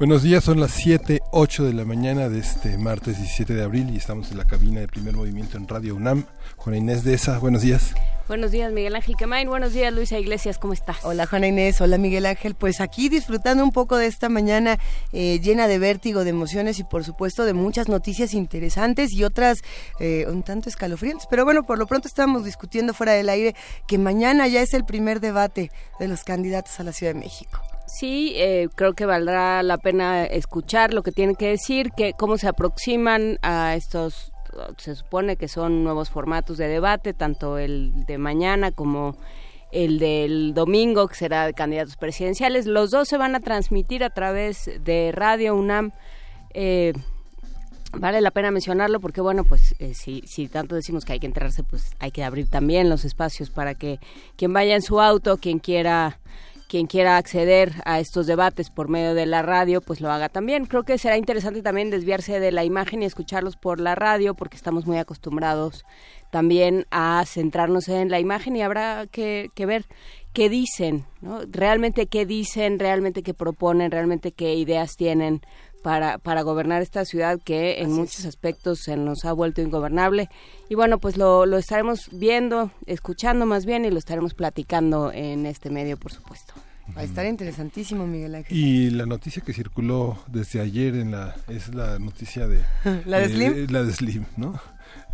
Buenos días, son las 7, 8 de la mañana de este martes 17 de abril y estamos en la cabina de primer movimiento en Radio UNAM. Juana Inés de esa, buenos días. Buenos días, Miguel Ángel Quemain. Buenos días, Luisa Iglesias. ¿Cómo estás? Hola, Juana Inés. Hola, Miguel Ángel. Pues aquí disfrutando un poco de esta mañana eh, llena de vértigo, de emociones y, por supuesto, de muchas noticias interesantes y otras eh, un tanto escalofriantes. Pero bueno, por lo pronto estábamos discutiendo fuera del aire que mañana ya es el primer debate de los candidatos a la Ciudad de México. Sí, eh, creo que valdrá la pena escuchar lo que tienen que decir, que cómo se aproximan a estos se supone que son nuevos formatos de debate, tanto el de mañana como el del domingo, que será de candidatos presidenciales. Los dos se van a transmitir a través de Radio UNAM. Eh, vale la pena mencionarlo porque, bueno, pues eh, si, si tanto decimos que hay que enterarse, pues hay que abrir también los espacios para que quien vaya en su auto, quien quiera quien quiera acceder a estos debates por medio de la radio, pues lo haga también. Creo que será interesante también desviarse de la imagen y escucharlos por la radio, porque estamos muy acostumbrados también a centrarnos en la imagen y habrá que, ver qué dicen, ¿no? Realmente qué dicen, realmente qué proponen, realmente qué ideas tienen para, para gobernar esta ciudad que en muchos aspectos se nos ha vuelto ingobernable. Y bueno, pues lo, lo estaremos viendo, escuchando más bien y lo estaremos platicando en este medio, por supuesto. Va a estar interesantísimo, Miguel Ángel. Y la noticia que circuló desde ayer en la es la noticia de la de Slim, la de Slim, ¿no?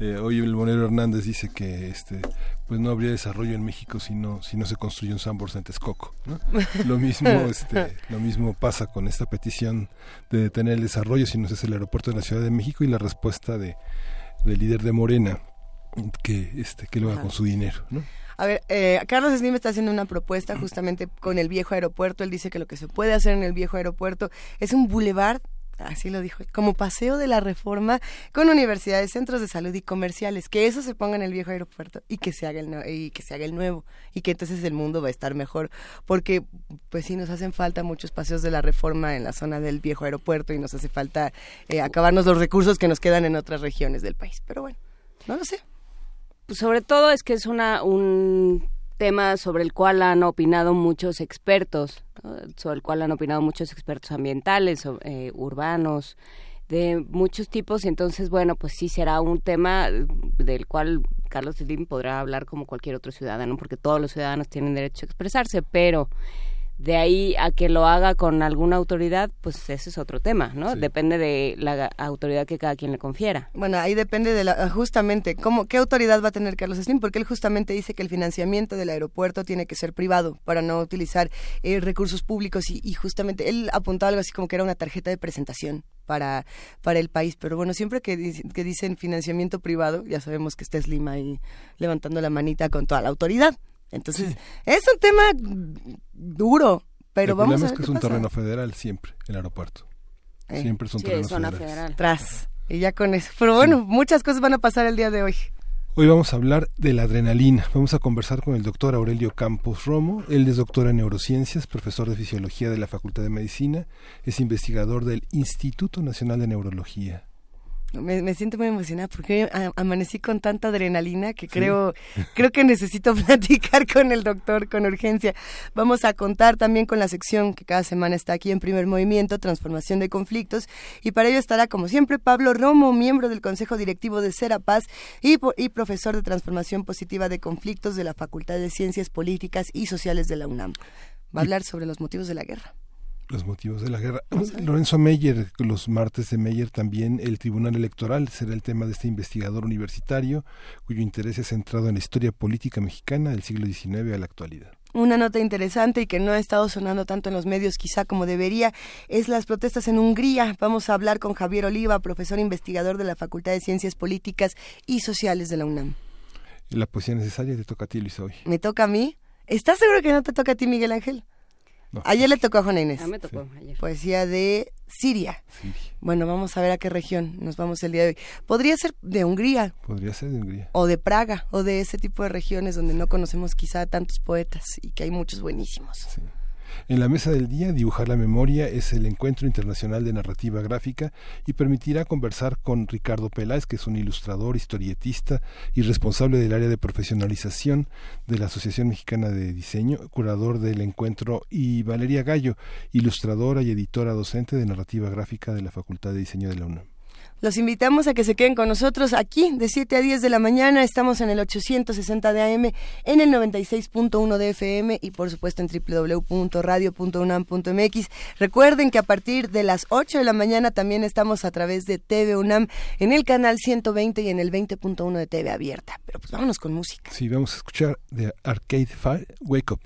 Eh, hoy el Monero Hernández dice que este pues no habría desarrollo en México si no si no se construye un San en Texcoco ¿no? lo mismo este lo mismo pasa con esta petición de detener el desarrollo si no se hace el aeropuerto de la Ciudad de México y la respuesta de del líder de Morena que este que lo haga con su dinero ¿no? A ver, eh, Carlos Slim está haciendo una propuesta justamente con el viejo aeropuerto. Él dice que lo que se puede hacer en el viejo aeropuerto es un bulevar así lo dijo, como paseo de la reforma con universidades, centros de salud y comerciales, que eso se ponga en el viejo aeropuerto y que se haga el y que se haga el nuevo y que entonces el mundo va a estar mejor, porque pues sí nos hacen falta muchos paseos de la reforma en la zona del viejo aeropuerto y nos hace falta eh, acabarnos los recursos que nos quedan en otras regiones del país, pero bueno, no lo sé. Pues sobre todo es que es una un tema sobre el cual han opinado muchos expertos, sobre el cual han opinado muchos expertos ambientales, eh, urbanos, de muchos tipos, y entonces, bueno, pues sí será un tema del cual Carlos Slim podrá hablar como cualquier otro ciudadano, porque todos los ciudadanos tienen derecho a expresarse, pero de ahí a que lo haga con alguna autoridad, pues ese es otro tema, ¿no? Depende de la autoridad que cada quien le confiera. Bueno, ahí depende de la, justamente, ¿cómo, ¿qué autoridad va a tener Carlos Slim? Porque él justamente dice que el financiamiento del aeropuerto tiene que ser privado para no utilizar eh, recursos públicos y, justamente él apuntó algo así como que era una tarjeta de presentación para, para el país. Pero bueno, siempre que, que dicen financiamiento privado, ya sabemos que está Slim ahí levantando la manita con toda la autoridad. Entonces, es un tema duro, pero el vamos a ver es que es un terreno federal siempre, el aeropuerto. Eh, siempre es un terreno federal. Tras. Y ya con eso. Pero bueno, muchas cosas van a pasar el día de hoy. Hoy vamos a hablar de la adrenalina. Vamos a conversar con el doctor Aurelio Campos Romo. Él es doctor en neurociencias, profesor de fisiología de la Facultad de Medicina, es investigador del Instituto Nacional de Neurología me, siento muy emocionada porque amanecí con tanta adrenalina que creo, creo que necesito platicar con el doctor con urgencia. Vamos a contar también con la sección que cada semana está aquí en Primer Movimiento, Transformación de Conflictos, y para ello estará, como siempre, Pablo Romo, miembro del Consejo Directivo de Serapaz y, y profesor de Transformación Positiva de Conflictos de la Facultad de Ciencias Políticas y Sociales de la UNAM. Va a hablar sobre los motivos de la guerra los motivos de la guerra. Lorenzo Meyer, los martes de Meyer también, el Tribunal Electoral será el tema de este investigador universitario cuyo interés es centrado en la historia política mexicana del siglo XIX a la actualidad. Una nota interesante y que no ha estado sonando tanto en los medios quizá como debería es las protestas en Hungría. Vamos a hablar con Javier Oliva, profesor investigador de la Facultad de Ciencias Políticas y Sociales de la UNAM. La poesía necesaria te toca a ti, Luisa, hoy. ¿Me toca a mí? ¿Estás seguro que no te toca a ti, Miguel Ángel? Ayer le tocó a Juana Inés. Ah, me tocó ayer. Poesía de Siria. Bueno, vamos a ver a qué región nos vamos el día de hoy. Podría ser de Hungría. Podría ser de Hungría. O de Praga, o de ese tipo de regiones donde no conocemos quizá tantos poetas y que hay muchos buenísimos. Sí. En la mesa del día, Dibujar la Memoria es el encuentro internacional de narrativa gráfica y permitirá conversar con Ricardo Peláez, que es un ilustrador, historietista y responsable del área de profesionalización de la Asociación Mexicana de Diseño, curador del encuentro, y Valeria Gallo, ilustradora y editora docente de narrativa gráfica de la Facultad de Diseño de la UNAM. Los invitamos a que se queden con nosotros aquí de 7 a 10 de la mañana. Estamos en el 860 de AM, en el 96.1 de FM y por supuesto en www.radio.unam.mx. Recuerden que a partir de las 8 de la mañana también estamos a través de TV UNAM en el canal 120 y en el 20.1 de TV abierta. Pero pues vámonos con música. Sí, vamos a escuchar de Arcade Fire, Wake Up.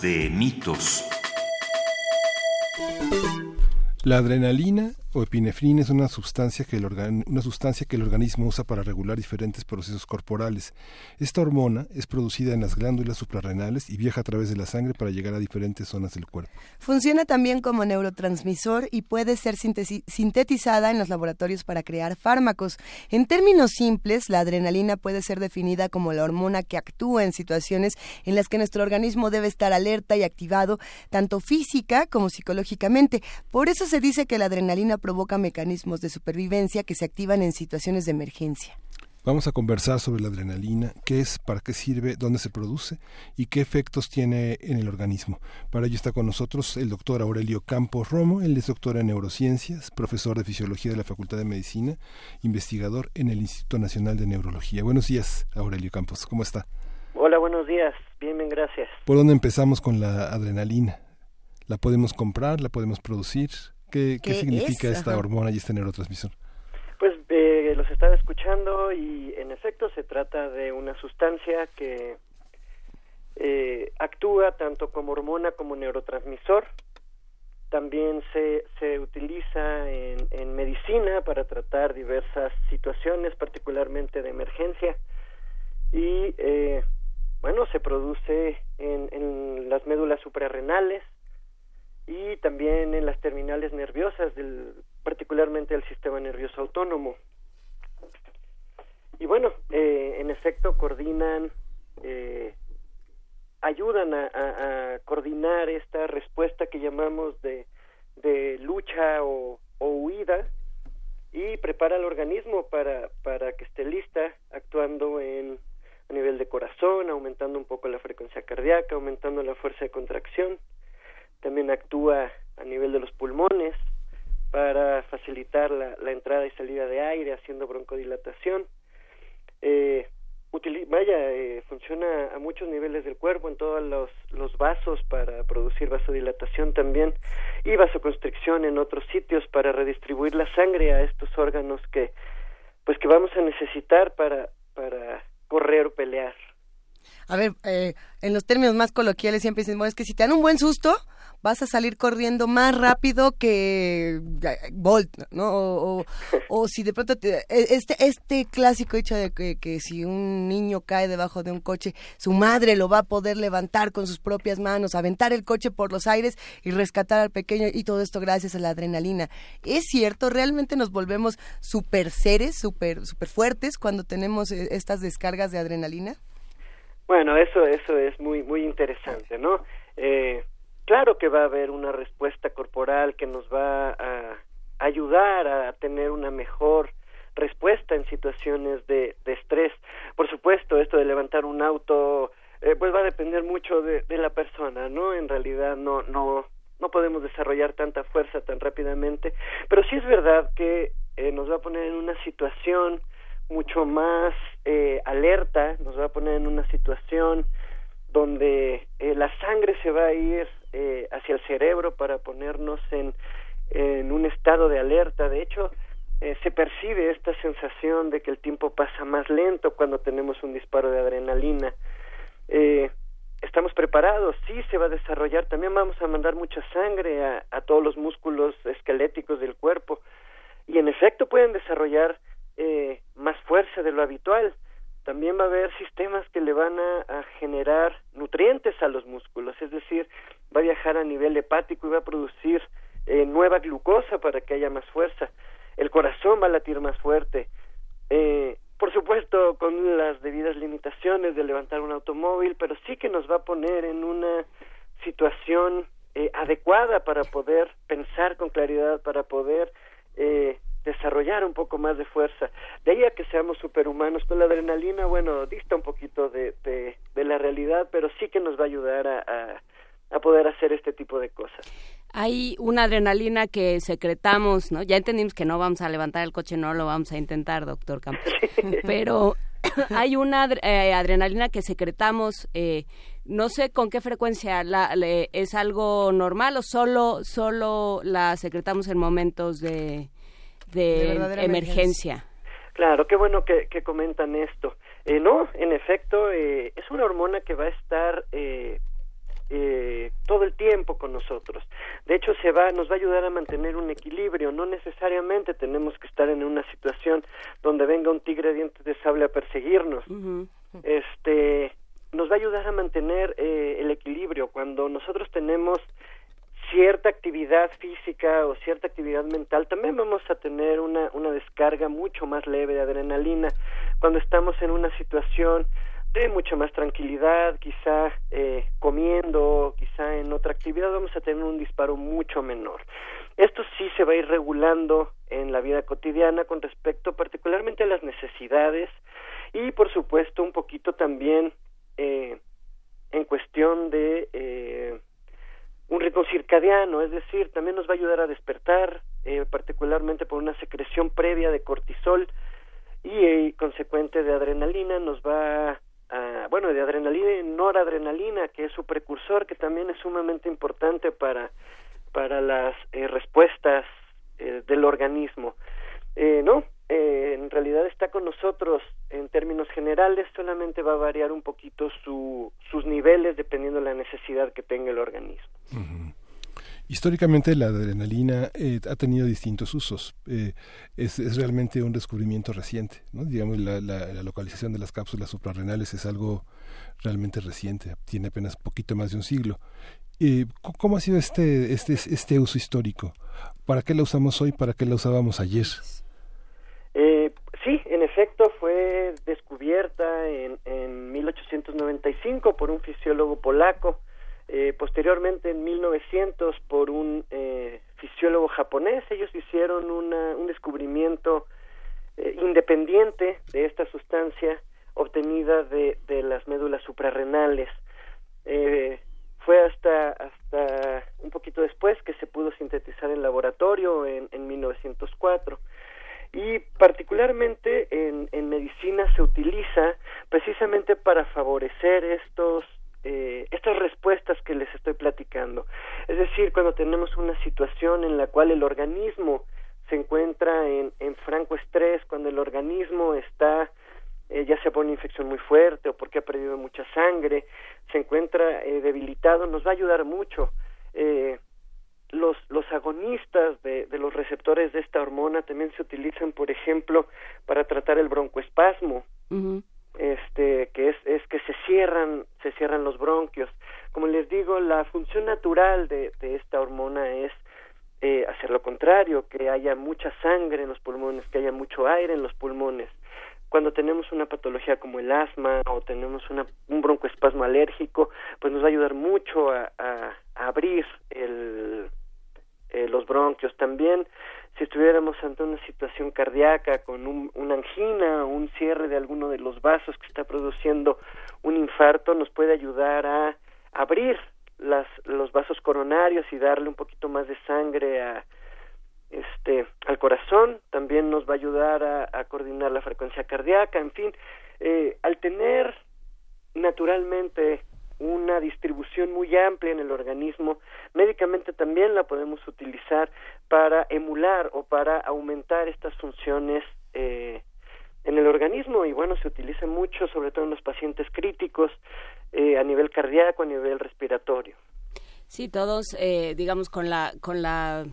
De mitos. La adrenalina o epinefrina es una sustancia que el una sustancia que el organismo usa para regular diferentes procesos corporales. Esta hormona es producida en las glándulas suprarrenales y viaja a través de la sangre para llegar a diferentes zonas del cuerpo. Funciona también como neurotransmisor y puede ser sintetizada en los laboratorios para crear fármacos. En términos simples, la adrenalina puede ser definida como la hormona que actúa en situaciones en las que nuestro organismo debe estar alerta y activado, tanto física como psicológicamente. Por eso se dice que la adrenalina provoca mecanismos de supervivencia que se activan en situaciones de emergencia. Vamos a conversar sobre la adrenalina, qué es, para qué sirve, dónde se produce y qué efectos tiene en el organismo. Para ello está con nosotros el doctor Aurelio Campos Romo, él es doctor en neurociencias, profesor de fisiología de la Facultad de Medicina, investigador en el Instituto Nacional de Neurología. Buenos días, Aurelio Campos, ¿cómo está? Hola, buenos días, bien, bien, gracias. ¿Por dónde empezamos con la adrenalina? ¿La podemos comprar? ¿La podemos producir? ¿Qué, significa esta hormona y este neurotransmisor? Pues eh, los estaba escuchando y en efecto se trata de una sustancia que eh, actúa tanto como hormona como neurotransmisor. También se, se utiliza en, en medicina para tratar diversas situaciones, particularmente de emergencia. Y eh, bueno, se produce en, en las médulas suprarrenales, y también en las terminales nerviosas, del, particularmente el sistema nervioso autónomo. Y bueno, eh, en efecto coordinan, eh, ayudan a, a, coordinar esta respuesta que llamamos de, de lucha o, o huida y prepara al organismo para, para que esté lista actuando en a nivel de corazón, aumentando un poco la frecuencia cardíaca, aumentando la fuerza de contracción también actúa a nivel de los pulmones para facilitar la, entrada y salida de aire haciendo broncodilatación. Eh, vaya, eh, funciona a muchos niveles del cuerpo, en todos los, los vasos para producir vasodilatación también y vasoconstricción en otros sitios para redistribuir la sangre a estos órganos que pues que vamos a necesitar para para correr o pelear. A ver, eh, en los términos más coloquiales siempre dicen, es que si te dan un buen susto, vas a salir corriendo más rápido que Bolt, ¿no? O, si de pronto e, este este clásico hecho de que, si un niño cae debajo de un coche, su madre lo va a poder levantar con sus propias manos, aventar el coche por los aires y rescatar al pequeño y todo esto gracias a la adrenalina. ¿Es cierto? ¿Realmente nos volvemos super seres, super, super fuertes cuando tenemos eh, estas descargas de adrenalina? Bueno, eso, eso es muy, muy interesante, ¿no? Eh, claro que va a haber una respuesta corporal que nos va a ayudar a tener una mejor respuesta en situaciones de, de estrés. Por supuesto, esto de levantar un auto, eh, pues va a depender mucho de, la persona, ¿no? En realidad no, no, no podemos desarrollar tanta fuerza tan rápidamente, pero sí es verdad que eh, nos va a poner en una situación mucho más eh, alerta, nos va a poner en una situación donde eh, la sangre se va a ir eh, hacia el cerebro para ponernos en, en un estado de alerta. De hecho, eh, se percibe esta sensación de que el tiempo pasa más lento cuando tenemos un disparo de adrenalina. Eh, estamos preparados, sí se va a desarrollar, también vamos a mandar mucha sangre a, a todos los músculos esqueléticos del cuerpo y en efecto pueden desarrollar eh, más fuerza de lo habitual también va a haber sistemas que le van a, generar nutrientes a los músculos, es decir, va a viajar a nivel hepático y va a producir eh, nueva glucosa para que haya más fuerza. El corazón va a latir más fuerte. Eh, por supuesto, con las debidas limitaciones de levantar un automóvil, pero sí que nos va a poner en una situación eh, adecuada para poder pensar con claridad, para poder eh, desarrollar un poco más de fuerza. De ahí a que seamos superhumanos, con la adrenalina, bueno, dista un poquito de, la realidad, pero sí que nos va a ayudar a, poder hacer este tipo de cosas. Hay una adrenalina que secretamos, ¿no? Ya entendimos que no vamos a levantar el coche, no lo vamos a intentar, doctor Campos. Pero hay una eh, adrenalina que secretamos, eh, no sé con qué frecuencia, la, ¿es algo normal o solo, solo la secretamos en momentos de, de, emergencia? Claro, qué bueno que, comentan esto. Eh, no, en efecto, es una hormona que va a estar eh, todo el tiempo con nosotros. De hecho, se va, nos va a ayudar a mantener un equilibrio. No necesariamente tenemos que estar en una situación donde venga un tigre de dientes de sable a perseguirnos. Este, nos va a ayudar a mantener eh, el equilibrio. Cuando nosotros tenemos cierta actividad física o cierta actividad mental, también vamos a tener una, una descarga mucho más leve de adrenalina. Cuando estamos en una situación de mucha más tranquilidad, quizá eh, comiendo, quizá en otra actividad, vamos a tener un disparo mucho menor. Esto sí se va a ir regulando en la vida cotidiana con respecto particularmente a las necesidades y por supuesto un poquito también eh, en cuestión de eh, un ritmo circadiano, es decir, también nos va a ayudar a despertar, eh, particularmente por una secreción previa de cortisol y eh, consecuente de adrenalina, nos va bueno, de adrenalina y noradrenalina, que es su precursor, que también es sumamente importante para, para las eh, respuestas eh, del organismo. Eh, no, en realidad está con nosotros en términos generales, solamente va a variar un poquito su, sus niveles dependiendo de la necesidad que tenga el organismo. Históricamente la adrenalina eh, ha tenido distintos usos. Eh, es, es, realmente un descubrimiento reciente. ¿no? Digamos, la, localización de las cápsulas suprarrenales es algo realmente reciente. Tiene apenas poquito más de un siglo. Eh, ¿Cómo ha sido este, este, este uso histórico? ¿Para qué la usamos hoy? ¿Para qué la usábamos ayer? sí, en efecto fue descubierta en, en 1895 por un fisiólogo polaco eh, posteriormente en 1900 por un eh, fisiólogo japonés ellos hicieron un descubrimiento eh, independiente de esta sustancia obtenida de, de las médulas suprarrenales. Fue hasta hasta un poquito después que se pudo sintetizar en laboratorio en, en 1904 y particularmente en, en medicina se utiliza precisamente para favorecer estos eh, estas respuestas que les estoy platicando. Es decir, cuando tenemos una situación en la cual el organismo se encuentra en, en franco estrés, cuando el organismo está eh, ya sea por una infección muy fuerte o porque ha perdido mucha sangre, se encuentra eh, debilitado, nos va a ayudar mucho. Eh, los, los agonistas de, de, los receptores de esta hormona también se utilizan, por ejemplo, para tratar el broncoespasmo este que es, es que se cierran se cierran los bronquios. Como les digo la función natural de, de esta hormona es eh, hacer lo contrario que haya mucha sangre en los pulmones que haya mucho aire en los pulmones. Cuando tenemos una patología como el asma o tenemos una, un broncoespasmo alérgico pues nos va a ayudar mucho a, abrir el, eh, los bronquios también si estuviéramos ante una situación cardíaca con un, una angina o un cierre de alguno de los vasos que está produciendo un infarto, nos puede ayudar a abrir las, los vasos coronarios y darle un poquito más de sangre a, este, al corazón, también nos va a ayudar a, coordinar la frecuencia cardíaca, en fin, eh, al tener naturalmente una distribución muy amplia en el organismo. Médicamente también la podemos utilizar para emular o para aumentar estas funciones eh, en el organismo y bueno, se utiliza mucho, sobre todo en los pacientes críticos, eh, a nivel cardíaco, a nivel respiratorio. Sí, todos, eh, digamos, con la, con la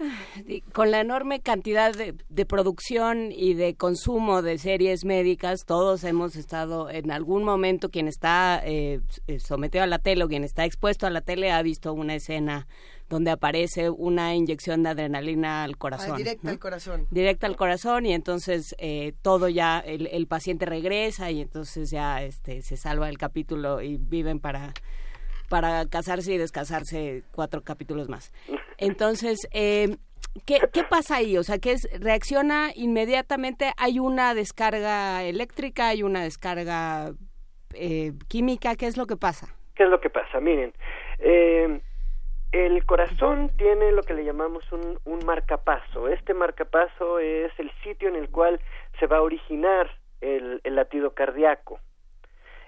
con la enorme cantidad de, producción y de consumo de series médicas, todos hemos estado en algún momento, quien está eh, sometido a la tele o quien está expuesto a la tele ha visto una escena donde aparece una inyección de adrenalina al corazón. Ah, directa al corazón. Directa al corazón y entonces eh, todo ya, el, el, paciente regresa y entonces ya este, se salva el capítulo y viven para para casarse y descasarse cuatro capítulos más. Entonces, eh, ¿qué, ¿qué pasa ahí? O sea, que es, reacciona inmediatamente, hay una descarga eléctrica, hay una descarga eh, química, ¿qué es lo que pasa? ¿Qué es lo que pasa? Miren, eh, el corazón tiene lo que le llamamos un, un marcapaso. Este marcapaso es el sitio en el cual se va a originar el, latido cardíaco.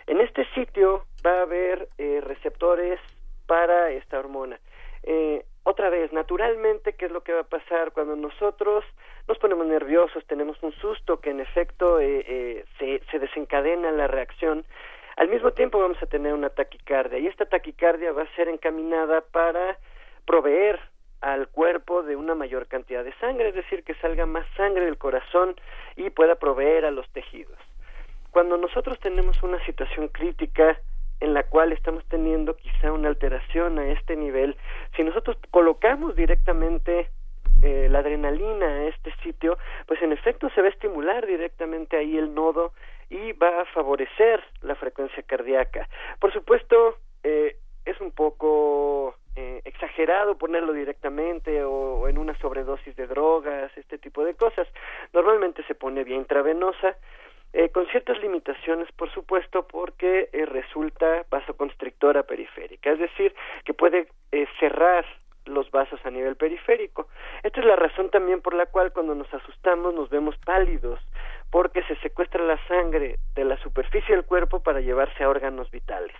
En este sitio va a haber eh, receptores para esta hormona. Eh, otra vez, naturalmente, ¿qué es lo que va a pasar cuando nosotros nos ponemos nerviosos, tenemos un susto que en efecto eh, se, se desencadena la reacción? Al mismo tiempo vamos a tener una taquicardia y esta taquicardia va a ser encaminada para proveer al cuerpo de una mayor cantidad de sangre, es decir, que salga más sangre del corazón y pueda proveer a los tejidos. Cuando nosotros tenemos una situación crítica en la cual estamos teniendo quizá una alteración a este nivel, si nosotros colocamos directamente eh, la adrenalina a este sitio, pues en efecto se va a estimular directamente ahí el nodo y va a favorecer la frecuencia cardíaca. Por supuesto, eh, es un poco eh, exagerado ponerlo directamente o, en una sobredosis de drogas, este tipo de cosas. Normalmente se pone vía intravenosa, eh, con ciertas limitaciones, por supuesto, porque eh, resulta vasoconstrictora periférica, es decir, que puede cerrar los vasos a nivel periférico. Esta es la razón también por la cual cuando nos asustamos nos vemos pálidos, porque se secuestra la sangre de la superficie del cuerpo para llevarse a órganos vitales.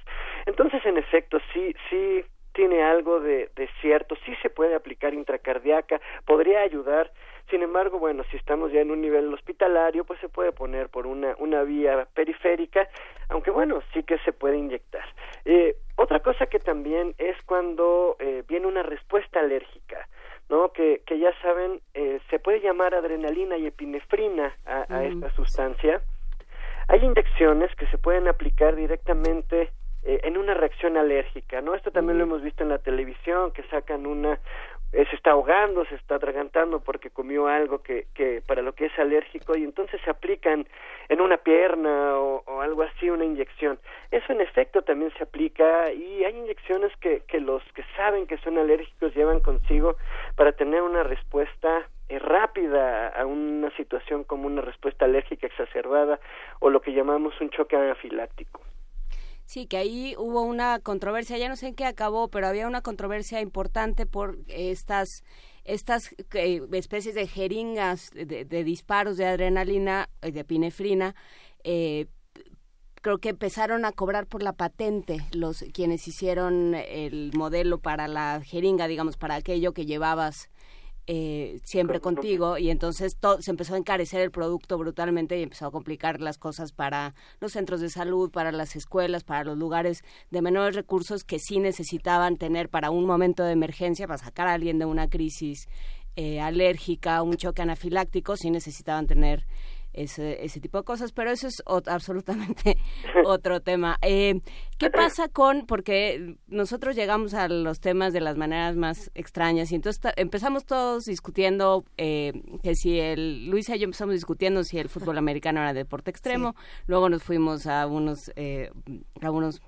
Entonces, en efecto, sí, sí tiene algo de, de cierto, sí se puede aplicar intracardíaca, podría ayudar, sin embargo, bueno, si estamos ya en un nivel hospitalario, pues se puede poner por una, una vía periférica, aunque bueno, sí que se puede inyectar. Eh, otra cosa que también es cuando eh, viene una respuesta alérgica, ¿no? Que, que ya saben, eh, se puede llamar adrenalina y epinefrina a, a esta sustancia. Hay inyecciones que se pueden aplicar directamente eh, en una reacción alérgica, ¿no? Esto también lo hemos visto en la televisión, que sacan una, eh, se está ahogando, se está atragantando porque comió algo que, que para lo que es alérgico y entonces se aplican en una pierna o, o, algo así una inyección. Eso en efecto también se aplica y hay inyecciones que, que los que saben que son alérgicos llevan consigo para tener una respuesta eh, rápida a una situación como una respuesta alérgica exacerbada o lo que llamamos un choque anafiláctico. Sí, que ahí hubo una controversia, ya no sé en qué acabó, pero había una controversia importante por estas estas eh, especies de jeringas de, disparos de adrenalina, de epinefrina, eh, creo que empezaron a cobrar por la patente los quienes hicieron el modelo para la jeringa, digamos, para aquello que llevabas eh, siempre contigo y entonces se empezó a encarecer el producto brutalmente y empezó a complicar las cosas para los centros de salud, para las escuelas, para los lugares de menores recursos que sí necesitaban tener para un momento de emergencia, para sacar a alguien de una crisis eh, alérgica, un choque anafiláctico, sí necesitaban tener ese, ese tipo de cosas, pero eso es absolutamente otro tema. Eh, ¿Qué pasa con, porque nosotros llegamos a los temas de las maneras más extrañas y entonces empezamos todos discutiendo eh, que si el, Luisa y yo empezamos discutiendo si el fútbol americano era deporte extremo, luego nos fuimos a unos, eh, a unos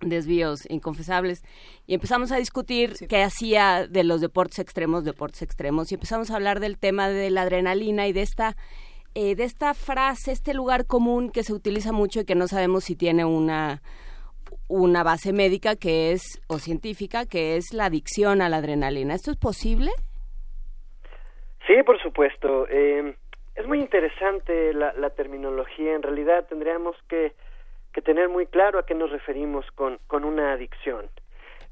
desvíos inconfesables y empezamos a discutir qué hacía de los deportes extremos deportes extremos y empezamos a hablar del tema de la adrenalina y de esta eh, de esta frase, este lugar común que se utiliza mucho y que no sabemos si tiene una una base médica que es o científica que es la adicción a la adrenalina. ¿Esto es posible? Sí, por supuesto. Eh, es muy interesante la, la, terminología. En realidad tendríamos que, que, tener muy claro a qué nos referimos con, con una adicción.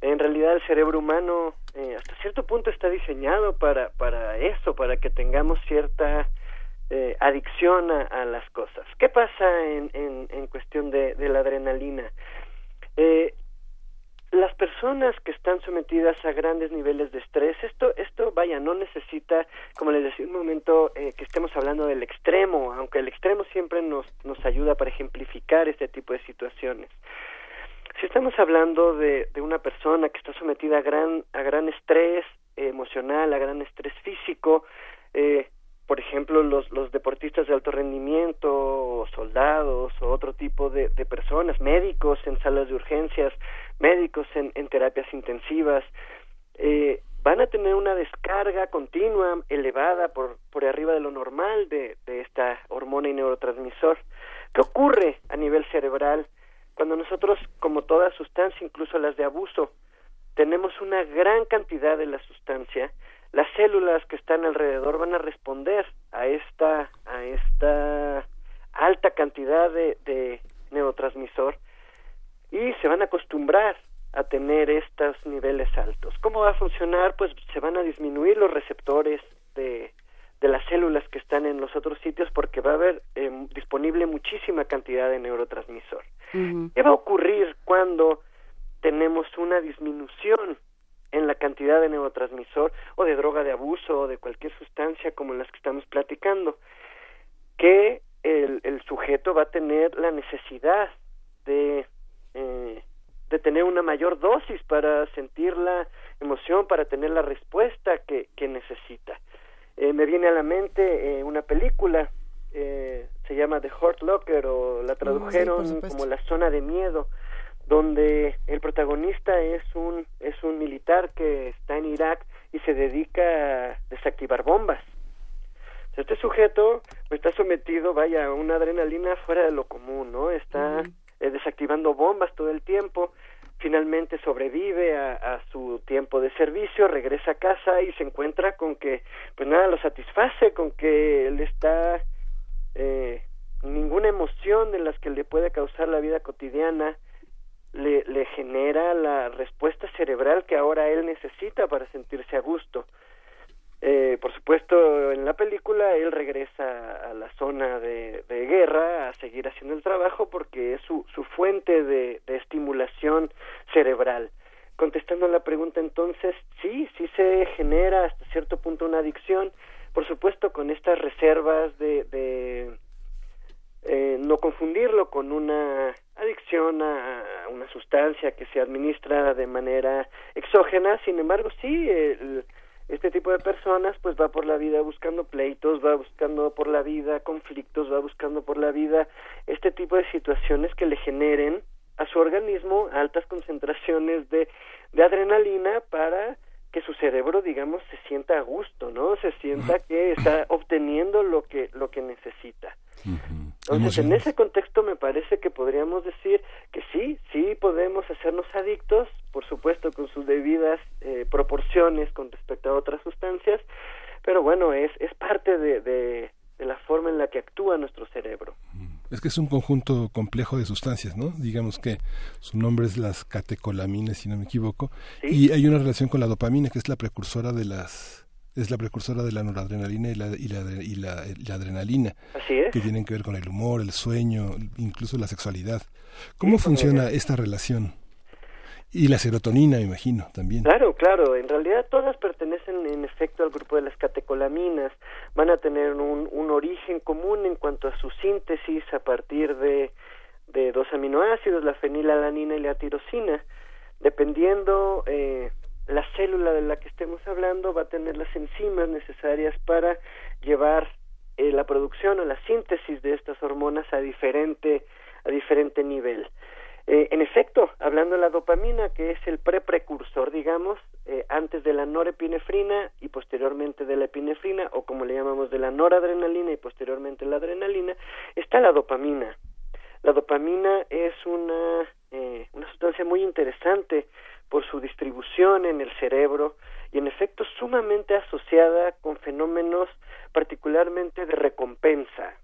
En realidad el cerebro humano eh, hasta cierto punto está diseñado para, para eso, para que tengamos cierta eh, adicción a, las cosas. ¿Qué pasa en, en, cuestión de, la adrenalina? Eh, las personas que están sometidas a grandes niveles de estrés, esto, esto, vaya, no necesita, como les decía un momento, eh, que estemos hablando del extremo, aunque el extremo siempre nos, nos ayuda para ejemplificar este tipo de situaciones. Si estamos hablando de, de una persona que está sometida a gran, a gran estrés emocional, a gran estrés físico, eh, por ejemplo, los, los deportistas de alto rendimiento, soldados o otro tipo de, de personas, médicos en salas de urgencias, médicos en, en terapias intensivas, eh, van a tener una descarga continua elevada por, por arriba de lo normal de, de esta hormona y neurotransmisor. ¿Qué ocurre a nivel cerebral cuando nosotros, como toda sustancia, incluso las de abuso, tenemos una gran cantidad de la sustancia, las células que están alrededor van a responder a esta a esta alta cantidad de, de neurotransmisor y se van a acostumbrar a tener estos niveles altos. ¿Cómo va a funcionar? Pues se van a disminuir los receptores de, de las células que están en los otros sitios porque va a haber eh, disponible muchísima cantidad de neurotransmisor. ¿Qué va a ocurrir cuando tenemos una disminución en la cantidad de neurotransmisor o de droga de abuso o de cualquier sustancia como las que estamos platicando? Que el, el sujeto va a tener la necesidad de eh, de tener una mayor dosis para sentir la emoción, para tener la respuesta que, que necesita. Eh, me viene a la mente eh, una película, se llama The Hurt Locker o la mm, tradujeron como La Zona de Miedo, donde el protagonista es un, es un militar que está en Irak y se dedica a desactivar bombas. Este sujeto está sometido, vaya, a una adrenalina fuera de lo común, ¿no? Está desactivando bombas todo el tiempo finalmente sobrevive a, su tiempo de servicio, regresa a casa y se encuentra con que, pues nada, lo satisface, con que él está, eh, ninguna emoción de las que le puede causar la vida cotidiana le, le genera la respuesta cerebral que ahora él necesita para sentirse a gusto. Eh, por supuesto, en la película él regresa a la zona de, guerra a seguir haciendo el trabajo porque es su, su fuente de, estimulación cerebral. Contestando a la pregunta entonces, sí, sí se genera hasta cierto punto una adicción, por supuesto con estas reservas de, de eh, no confundirlo con una adicción a una sustancia que se administra de manera exógena, sin embargo sí, el, este tipo de personas pues va por la vida buscando pleitos, va buscando por la vida conflictos, va buscando por la vida este tipo de situaciones que le generen a su organismo altas concentraciones de, de adrenalina para que su cerebro digamos se sienta a gusto, ¿no? Se sienta que está obteniendo lo que lo que necesita. Entonces, en ese contexto me parece que podríamos decir que sí, sí podemos hacernos adictos, por supuesto con sus debidas eh, proporciones con respecto a otras sustancias, pero bueno, es, es parte de, de, la forma en la que actúa nuestro cerebro. Es que es un conjunto complejo de sustancias, ¿no? Digamos que su nombre es las catecolaminas, si no me equivoco, y hay una relación con la dopamina, que es la precursora de las es la precursora de la noradrenalina y la, y la, y la, adrenalina, que tienen que ver con el humor, el sueño, incluso la sexualidad. ¿Cómo funciona esta relación? Y la serotonina, me imagino, también. Claro, claro. En realidad todas pertenecen en efecto al grupo de las catecolaminas. Van a tener un, un origen común en cuanto a su síntesis a partir de, de dos aminoácidos, la fenilalanina y la tirosina. Dependiendo eh, la célula de la que estemos hablando va a tener las enzimas necesarias para llevar eh, la producción o la síntesis de estas hormonas a diferente a diferente nivel. Eh, en efecto, hablando de la dopamina, que es el pre-precursor, digamos, eh, antes de la norepinefrina y posteriormente de la epinefrina, o como le llamamos de la noradrenalina y posteriormente la adrenalina, está la dopamina. La dopamina es una, una sustancia muy interesante por su distribución en el cerebro y en efecto sumamente asociada con fenómenos particularmente de recompensa,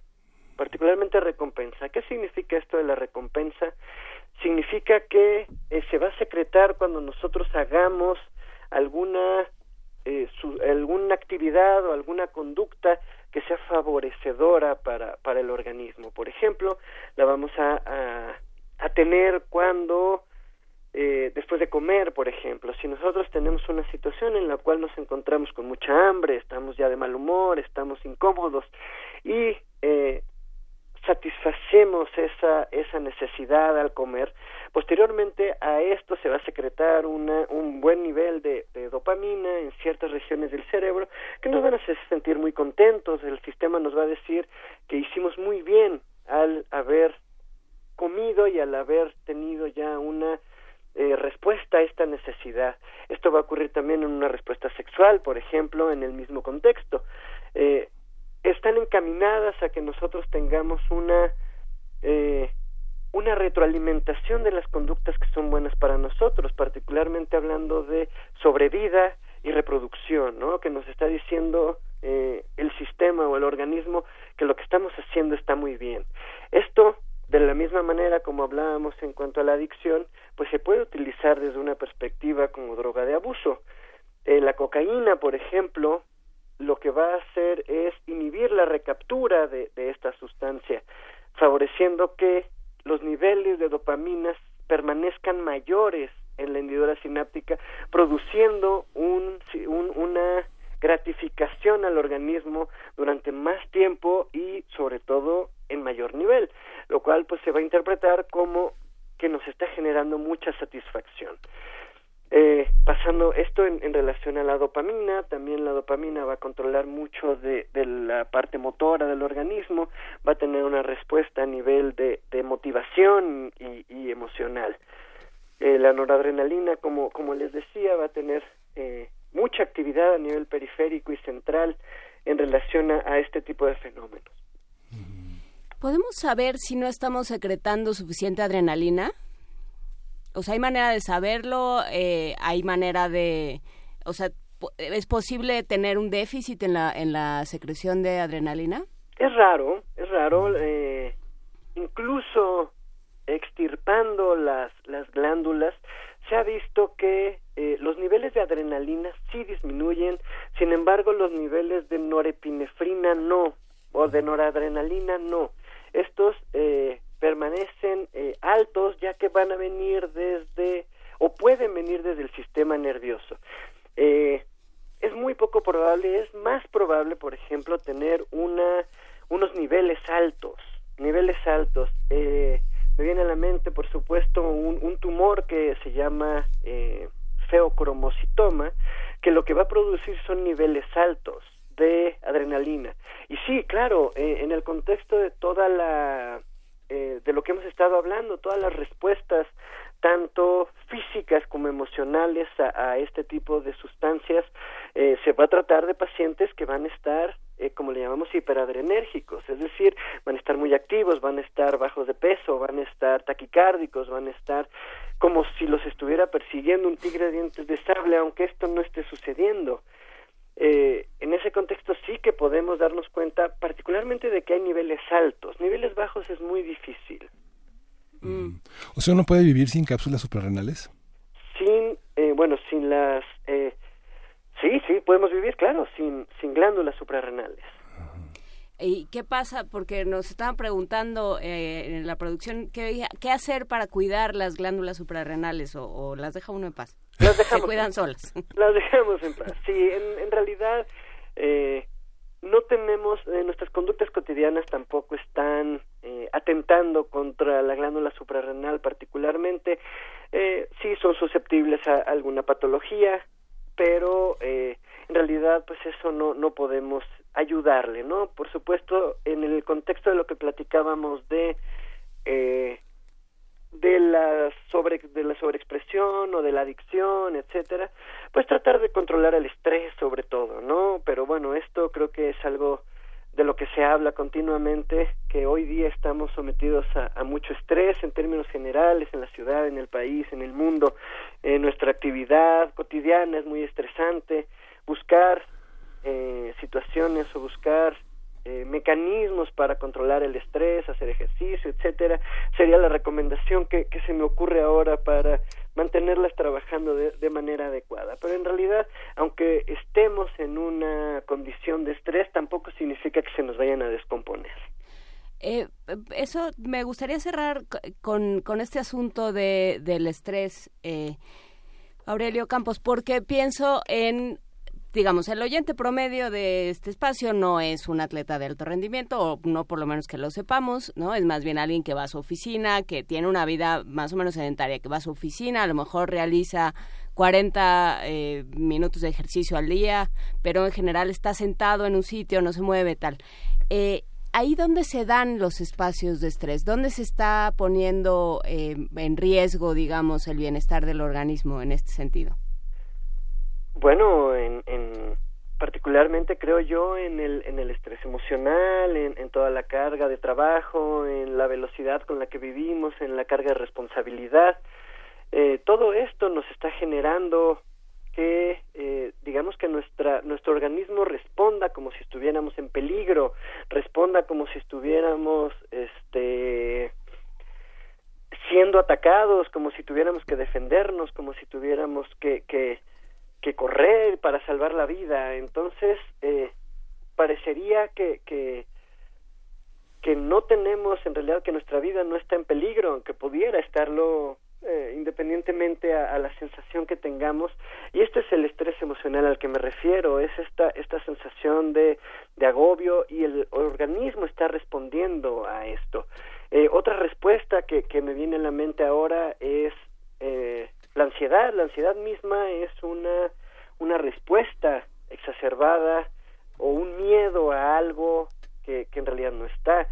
particularmente recompensa. ¿Qué significa esto de la recompensa? Significa que eh, se va a secretar cuando nosotros hagamos alguna eh, alguna actividad o alguna conducta que sea favorecedora para, para el organismo. Por ejemplo, la vamos a, a, a tener cuando eh, después de comer, por ejemplo, si nosotros tenemos una situación en la cual nos encontramos con mucha hambre, estamos ya de mal humor, estamos incómodos y eh, satisfacemos esa, esa necesidad al comer, posteriormente a esto se va a secretar una, un buen nivel de, dopamina en ciertas regiones del cerebro que nos van a hacer sentir muy contentos, el sistema nos va a decir que hicimos muy bien al haber comido y al haber tenido ya una eh, respuesta a esta necesidad. Esto va a ocurrir también en una respuesta sexual, por ejemplo, en el mismo contexto. Eh, están encaminadas a que nosotros tengamos una eh, una retroalimentación de las conductas que son buenas para nosotros, particularmente hablando de sobrevida y reproducción, ¿no? Que nos está diciendo el sistema o el organismo que lo que estamos haciendo está muy bien. Esto, de la misma manera como hablábamos en cuanto a la adicción, pues se puede utilizar desde una perspectiva como droga de abuso. Eh, la cocaína, por ejemplo, lo que va a hacer es inhibir la recaptura de, esta sustancia, favoreciendo que los niveles de dopamina permanezcan mayores en la hendidura sináptica, produciendo un, una gratificación al organismo durante más tiempo y sobre todo en mayor nivel, lo cual pues se va a interpretar como que nos está generando mucha satisfacción. Eh, pasando esto en, relación a la dopamina, también la dopamina va a controlar mucho de, la parte motora del organismo, va a tener una respuesta a nivel de, motivación y, emocional. Eh, la noradrenalina, como, les decía, va a tener eh, mucha actividad a nivel periférico y central en relación a este tipo de fenómenos. ¿Podemos saber si no estamos secretando suficiente adrenalina? O sea, ¿hay manera de saberlo? Eh, ¿Hay manera de...? O sea, ¿es posible tener un déficit en la, en la secreción de adrenalina? Es raro, es raro. Eh, incluso extirpando las, las glándulas, se ha visto que eh, los niveles de adrenalina sí disminuyen, sin embargo los niveles de norepinefrina no, o de noradrenalina no. Estos eh, permanecen eh, altos ya que van a venir desde o pueden venir desde el sistema nervioso. Eh, es muy poco probable, es más probable, por ejemplo, tener una unos niveles altos, niveles altos. Eh, me viene a la mente, por supuesto, un, un tumor que se llama eh, feocromocitoma, que lo que va a producir son niveles altos de adrenalina. Y sí, claro, eh, en el contexto de toda la eh, de lo que hemos estado hablando, todas las respuestas, tanto físicas como emocionales, a, este tipo de sustancias, eh, se va a tratar de pacientes que van a estar, eh, como le llamamos, hiperadrenérgicos, es decir, van a estar muy activos, van a estar bajos de peso, van a estar taquicárdicos, van a estar como si los estuviera persiguiendo un tigre de dientes de sable, aunque esto no esté sucediendo. Eh, en ese contexto sí que podemos darnos cuenta particularmente de que hay niveles altos, niveles bajos es muy difícil. Mm. O sea, ¿uno puede vivir sin cápsulas suprarrenales? Sin, eh, bueno, sin las... Eh, sí, sí, podemos vivir, claro, sin, sin glándulas suprarrenales. ¿Y qué pasa? Porque nos estaban preguntando eh, en la producción ¿qué, qué hacer para cuidar las glándulas suprarrenales o, las deja uno en paz. Las dejamos. Se cuidan solas. Las dejamos en paz. Sí, en, en realidad eh, no tenemos, eh, nuestras conductas cotidianas tampoco están eh, atentando contra la glándula suprarrenal particularmente. Eh, sí son susceptibles a alguna patología, pero eh, en realidad pues eso no, no podemos ayudarle, ¿no? Por supuesto, en el contexto de lo que platicábamos de eh, de la sobre de la sobreexpresión o de la adicción, etcétera, pues tratar de controlar el estrés sobre todo, ¿no? Pero bueno, esto creo que es algo de lo que se habla continuamente, que hoy día estamos sometidos a, a mucho estrés en términos generales en la ciudad, en el país, en el mundo, en nuestra actividad cotidiana es muy estresante, buscar eh, situaciones o buscar eh, mecanismos para controlar el estrés, hacer ejercicio, etcétera, sería la recomendación que, se me ocurre ahora para mantenerlas trabajando de, de, manera adecuada. Pero en realidad, aunque estemos en una condición de estrés, tampoco significa que se nos vayan a descomponer. Eh, eso me gustaría cerrar con, con este asunto de, del estrés, eh, Aurelio Campos, porque pienso en digamos, el oyente promedio de este espacio no es un atleta de alto rendimiento, o no por lo menos que lo sepamos, ¿no? Es más bien alguien que va a su oficina, que tiene una vida más o menos sedentaria, que va a su oficina, a lo mejor realiza 40 eh, minutos de ejercicio al día, pero en general está sentado en un sitio, no se mueve, tal. Eh, ahí donde se dan los espacios de estrés, dónde se está poniendo eh, en riesgo, digamos, el bienestar del organismo en este sentido. Bueno, en, en particularmente creo yo en el, en el estrés emocional, en, en toda la carga de trabajo, en la velocidad con la que vivimos, en la carga de responsabilidad. Eh, todo esto nos está generando que eh, digamos que nuestra nuestro organismo responda como si estuviéramos en peligro responda como si estuviéramos este siendo atacados como si tuviéramos que defendernos como si tuviéramos que que, que correr para salvar la vida. Entonces eh, parecería que, que no tenemos en realidad que nuestra vida no está en peligro aunque pudiera estarlo eh, independientemente a, la sensación que tengamos. Y este es el estrés emocional al que me refiero es esta esta sensación de, de agobio y el organismo está respondiendo a esto. Eh, otra respuesta que, que me viene a la mente ahora es eh, la ansiedad la ansiedad misma es una una respuesta exacerbada o un miedo a algo que, que en realidad no está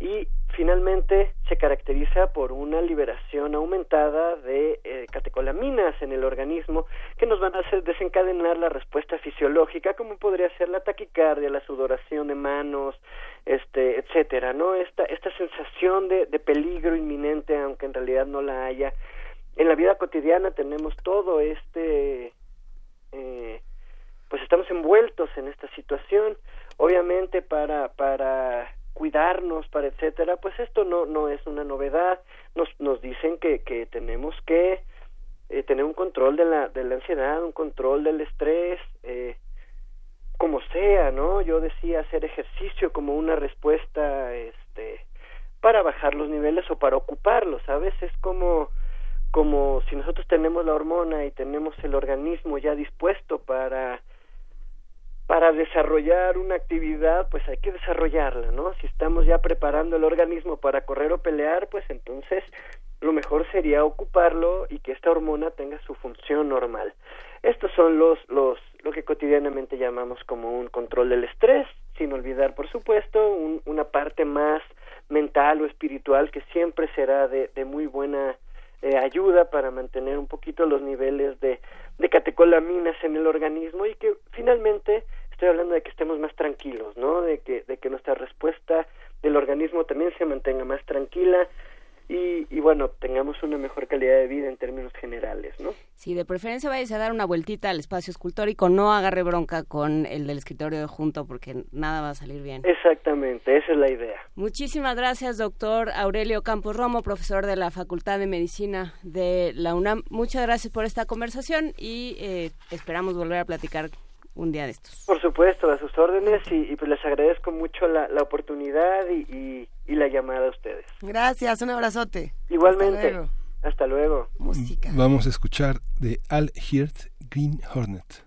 y finalmente se caracteriza por una liberación aumentada de eh, catecolaminas en el organismo que nos van a hacer desencadenar la respuesta fisiológica como podría ser la taquicardia, la sudoración de manos, este, etcétera, ¿no? Esta esta sensación de, de peligro inminente aunque en realidad no la haya. En la vida cotidiana tenemos todo este eh, pues estamos envueltos en esta situación obviamente para para cuidarnos, para etcétera, pues esto no no es una novedad. Nos nos dicen que que tenemos que eh, tener un control de la de la ansiedad, un control del estrés, eh, como sea, ¿no? Yo decía hacer ejercicio como una respuesta, este, para bajar los niveles o para ocuparlos, ¿sabes? Es como como si nosotros tenemos la hormona y tenemos el organismo ya dispuesto para para desarrollar una actividad, pues hay que desarrollarla, ¿no? Si estamos ya preparando el organismo para correr o pelear, pues entonces lo mejor sería ocuparlo y que esta hormona tenga su función normal. Estos son los, los, lo que cotidianamente llamamos como un control del estrés, sin olvidar, por supuesto, una parte más mental o espiritual que siempre será de, de muy buena eh, ayuda para mantener un poquito los niveles de, de catecolaminas en el organismo y que finalmente estoy hablando de que estemos más tranquilos, ¿no? De que, de que nuestra respuesta del organismo también se mantenga más tranquila y, y, bueno, tengamos una mejor calidad de vida en términos generales, ¿no? Sí, de preferencia vayas a dar una vueltita al espacio escultórico, no agarre bronca con el del escritorio de junto porque nada va a salir bien. Exactamente, esa es la idea. Muchísimas gracias, doctor Aurelio Campos Romo, profesor de la Facultad de Medicina de la UNAM. Muchas gracias por esta conversación y eh, esperamos volver a platicar un día de estos. Por supuesto, a sus órdenes y, pues les agradezco mucho la, la oportunidad y, y, la llamada a ustedes. Gracias, un abrazote. Igualmente. Hasta luego. Música. Vamos a escuchar de Al Hirt Green Hornet.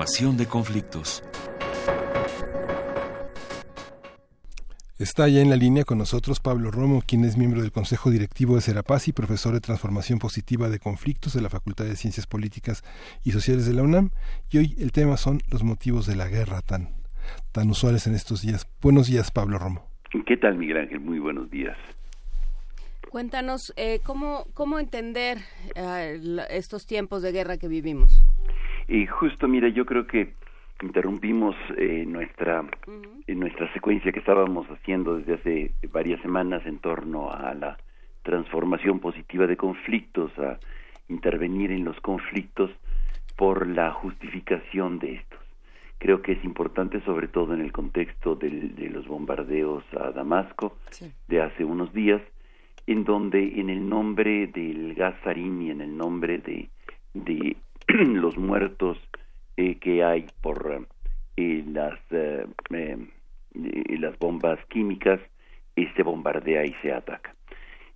De conflictos. Está ya en la línea con nosotros Pablo Romo, quien es miembro del Consejo Directivo de Serapaz y profesor de Transformación Positiva de Conflictos de la Facultad de Ciencias Políticas y Sociales de la UNAM. Y hoy el tema son los motivos de la guerra tan, tan usuales en estos días. Buenos días, Pablo Romo. ¿Qué tal, Miguel Ángel? Muy buenos días. Cuéntanos eh, ¿cómo, cómo entender eh, estos tiempos de guerra que vivimos. Y justo, mira, yo creo que interrumpimos eh, nuestra nuestra secuencia que estábamos haciendo desde hace varias semanas en torno a la transformación positiva de conflictos, a intervenir en los conflictos por la justificación de estos. Creo que es importante, sobre todo en el contexto de los bombardeos a Damasco de hace unos días, en donde en el nombre del gas y en el nombre de, de los muertos eh, que hay por eh, las eh, las bombas químicas se bombardea y se ataca.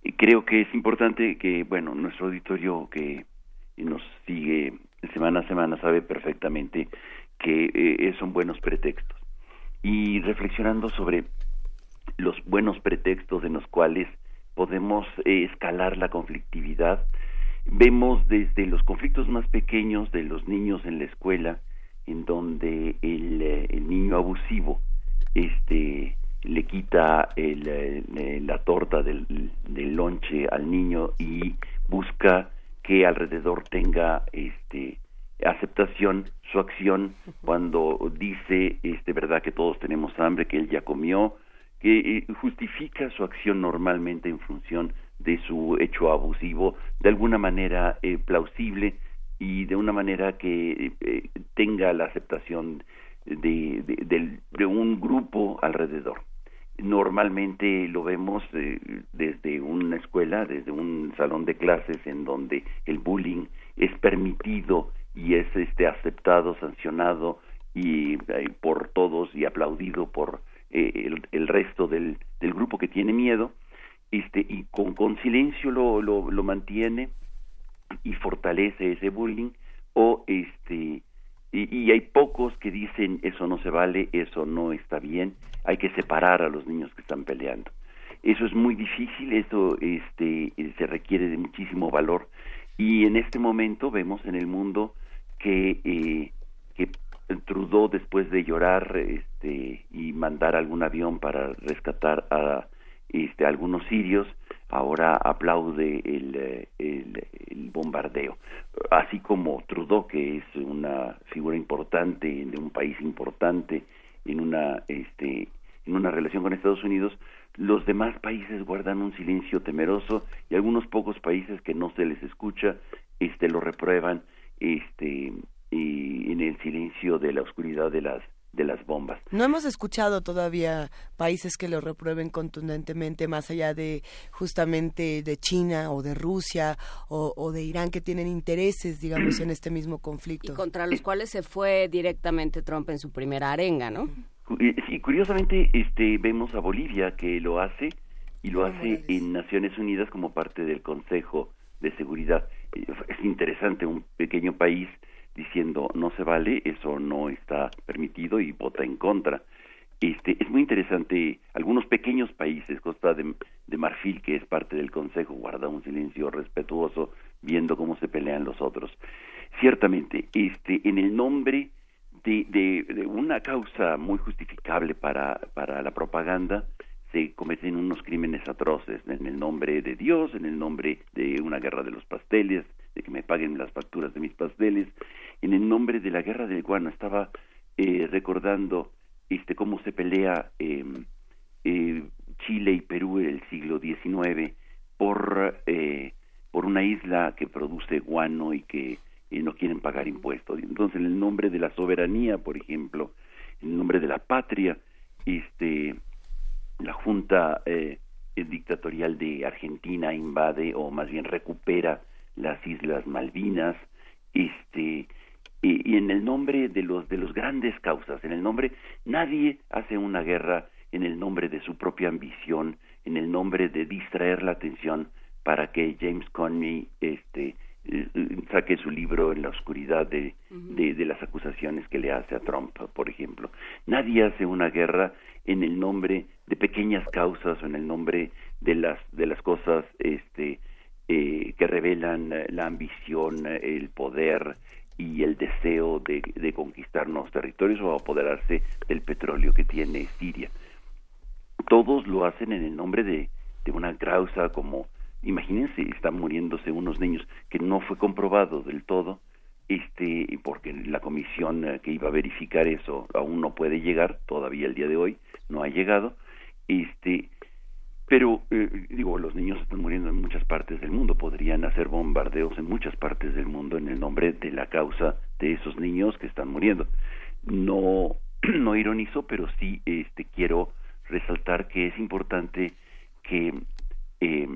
Y creo que es importante que, bueno, nuestro auditorio que nos sigue semana a semana sabe perfectamente que son buenos pretextos. Y reflexionando sobre los buenos pretextos en los cuales podemos escalar la conflictividad, Vemos desde los conflictos más pequeños de los niños en la escuela, en donde el, eh, el niño abusivo este, le quita el, eh, la torta del, del lonche al niño y busca que alrededor tenga este aceptación su acción cuando dice este verdad que todos tenemos hambre que él ya comió que eh, justifica su acción normalmente en función de su hecho abusivo de alguna manera eh, plausible y de una manera que eh, tenga la aceptación de, de, un grupo alrededor. Normalmente lo vemos eh, desde una escuela, desde un salón de clases en donde el bullying es permitido y es este aceptado, sancionado y por todos y aplaudido por el, el, resto del grupo que tiene miedo este y con, con silencio lo, lo, mantiene y fortalece ese bullying o este y, y, hay pocos que dicen eso no se vale, eso no está bien, hay que separar a los niños que están peleando. Eso es muy difícil, eso este se requiere de muchísimo valor y en este momento vemos en el mundo que eh, que Trudeau después de llorar este y mandar algún avión para rescatar a este, algunos sirios, ahora aplaude el, el, bombardeo. Así como Trudeau, que es una figura importante de un país importante en una, este, en una relación con Estados Unidos, los demás países guardan un silencio temeroso y algunos pocos países que no se les escucha este, lo reprueban este, y en el silencio de la oscuridad de las de las bombas. No hemos escuchado todavía países que lo reprueben contundentemente, más allá de justamente de China o de Rusia o, de Irán, que tienen intereses, digamos, en este mismo conflicto. Y contra los cuales se fue directamente Trump en su primera arenga, ¿no? Sí, curiosamente este, vemos a Bolivia que lo hace y lo hace en Naciones Unidas como parte del Consejo de Seguridad. Es interesante, un pequeño país diciendo no se vale, eso no está permitido y vota en contra. Este, es muy interesante, algunos pequeños países, Costa de, Marfil, que es parte del Consejo, guarda un silencio respetuoso viendo cómo se pelean los otros. Ciertamente, este, en el nombre de, de, una causa muy justificable para, para la propaganda, se cometen unos crímenes atroces en el nombre de Dios, en el nombre de una guerra de los pasteles, de que me paguen las facturas de mis pasteles, en el nombre de la guerra del guano. Estaba eh, recordando este cómo se pelea em, eh, Chile y Perú en el siglo XIX por eh, por una isla que produce guano y que no quieren pagar impuestos. Entonces, en el nombre de la soberanía, por ejemplo, en el nombre de la patria, este la junta dictatorial de Argentina invade o más bien recupera las Islas Malvinas, este y, en el nombre de los de los grandes causas, en el nombre nadie hace una guerra en el nombre de su propia ambición, en el nombre de distraer la atención para que James Coney este, eh, saque su libro en la oscuridad de, de, las acusaciones que le hace a Trump, por ejemplo. Nadie hace una guerra en el nombre de pequeñas causas o en el nombre de las de las cosas este eh, que revelan la ambición, el poder y el deseo de, de conquistar nuevos territorios o apoderarse del petróleo que tiene Siria. Todos lo hacen en el nombre de, de una causa como imagínense, están muriéndose unos niños que no fue comprobado del todo, este, porque la comisión eh, que iba a verificar eso aún no puede llegar, todavía el día de hoy no ha llegado, este, pero eh, digo, los niños están muriendo en muchas partes del mundo, podrían hacer bombardeos en muchas partes del mundo en el nombre de la causa de esos niños que están muriendo. No, no ironizo, pero sí, este, quiero resaltar que es importante que eh,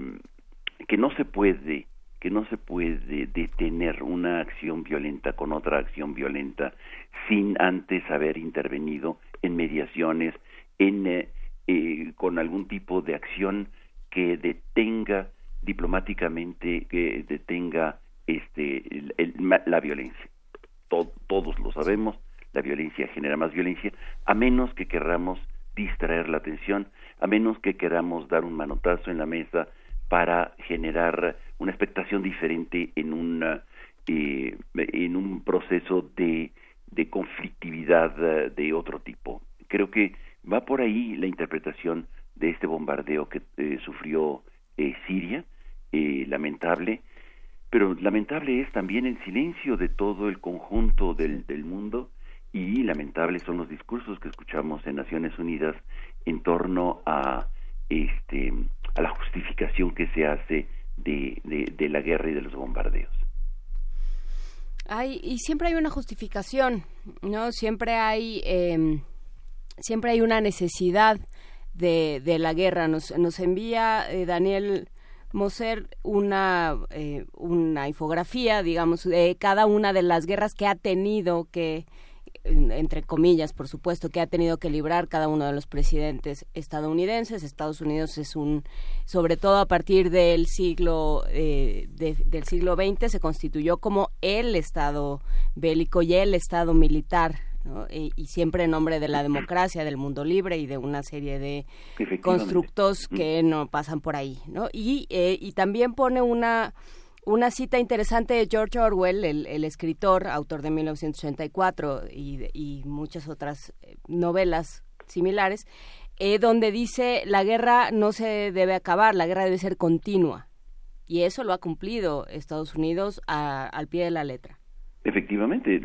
que no se puede que no se puede detener una acción violenta con otra acción violenta sin antes haber intervenido en mediaciones, en, eh, eh, con algún tipo de acción que detenga diplomáticamente, que detenga este, la violencia. todos lo sabemos, la violencia genera más violencia, a menos que queramos distraer la atención, a menos que queramos dar un manotazo en la mesa para generar una expectación diferente en una eh, en un proceso de, de conflictividad eh, de otro tipo. Creo que va por ahí la interpretación de este bombardeo que eh, sufrió Siria, lamentable, pero lamentable es también el silencio de todo el conjunto del, del mundo y lamentables son los discursos que escuchamos en Naciones Unidas en torno a este a la justificación que se hace de, de, la guerra y de los bombardeos. Hay, y siempre hay una justificación, ¿no? Siempre hay, em, siempre hay una necesidad de, de la guerra. Nos, nos envía eh, Daniel Moser una, eh, una infografía, digamos, de cada una de las guerras que ha tenido que entre comillas, por supuesto, que ha tenido que librar cada uno de los presidentes estadounidenses. Estados Unidos es un, sobre todo a partir del siglo eh, del siglo XX, se constituyó como el Estado bélico y el Estado militar. Y, siempre en nombre de la democracia, del mundo libre y de una serie de constructos que no pasan por ahí, ¿no? Y, eh, y también pone una una cita interesante de George Orwell, el, escritor, autor de 1984 y, muchas otras eh, novelas similares, eh, donde dice la guerra no se debe acabar, la guerra debe ser continua. Y eso lo ha cumplido Estados Unidos al pie de la letra. Efectivamente,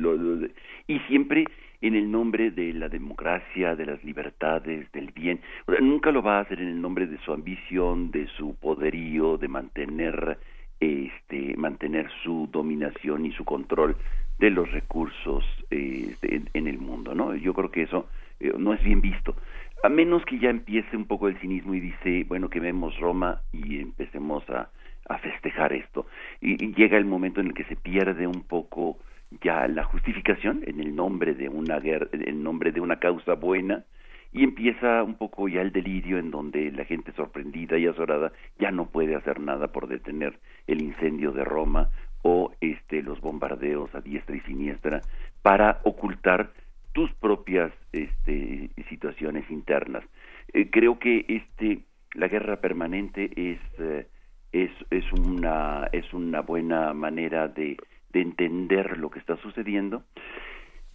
y siempre en el nombre de la democracia, de las libertades, del bien. nunca lo va a hacer en el nombre de su ambición, de su poderío, de mantener este, mantener su dominación y su control de los recursos este, en, el mundo, ¿no? Yo creo que eso eh, no es bien visto, a menos que ya empiece un poco el cinismo y dice, bueno, que vemos Roma y empecemos a, a festejar esto. Y, llega el momento en el que se pierde un poco ya la justificación en el nombre de una guerra, en nombre de una causa buena, y empieza un poco ya el delirio en donde la gente sorprendida y azorada ya no puede hacer nada por detener el incendio de Roma o este los bombardeos a diestra y siniestra para ocultar tus propias este, situaciones internas. Eh, creo que este la guerra permanente es, eh, es, es, una, es una buena manera de, de entender lo que está sucediendo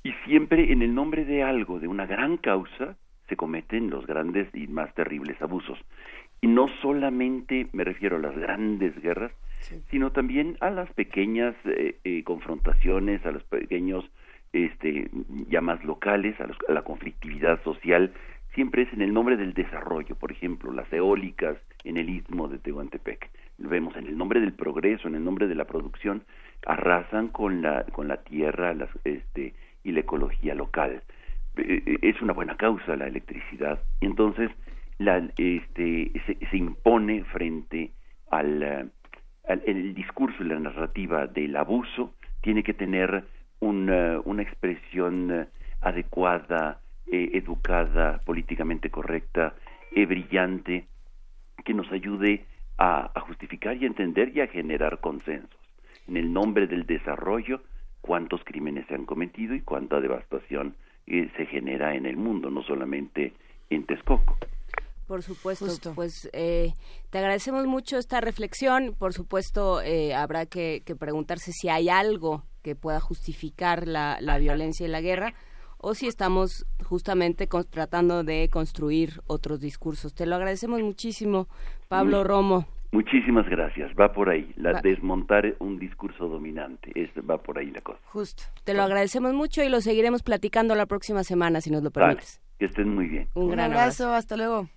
y siempre en el nombre de algo, de una gran causa, se cometen los grandes y más terribles abusos. Y no solamente me refiero a las grandes guerras, sino también a las pequeñas eh, eh, confrontaciones, a los pequeños este, ya más locales, a, la conflictividad social, siempre es en el nombre del desarrollo. Por ejemplo, las eólicas en el istmo de Tehuantepec. Lo vemos en el nombre del progreso, en el nombre de la producción, arrasan con la, con la tierra las, este, y la ecología local. Eh, es una buena causa la electricidad. Y entonces la, este, se, impone frente al, el discurso y la narrativa del abuso, tiene que tener una, una expresión adecuada eh, educada, políticamente correcta, eh, brillante, que nos ayude a, justificar y entender y a generar consensos. En el nombre del desarrollo, cuántos crímenes se han cometido y cuánta devastación eh, se genera en el mundo, no solamente en Texcoco. Por supuesto, pues eh, te agradecemos mucho esta reflexión. Por supuesto, eh, habrá que, preguntarse si hay algo que pueda justificar la, violencia y la guerra o si estamos justamente tratando de construir otros discursos. Te lo agradecemos muchísimo, Pablo Romo. Muchísimas gracias. Va por ahí. La desmontar un discurso dominante. Es, va por ahí la cosa. Justo. Te lo agradecemos mucho y lo seguiremos platicando la próxima semana, si nos lo permites. que estén muy bien. Un, gran abrazo. Hasta luego.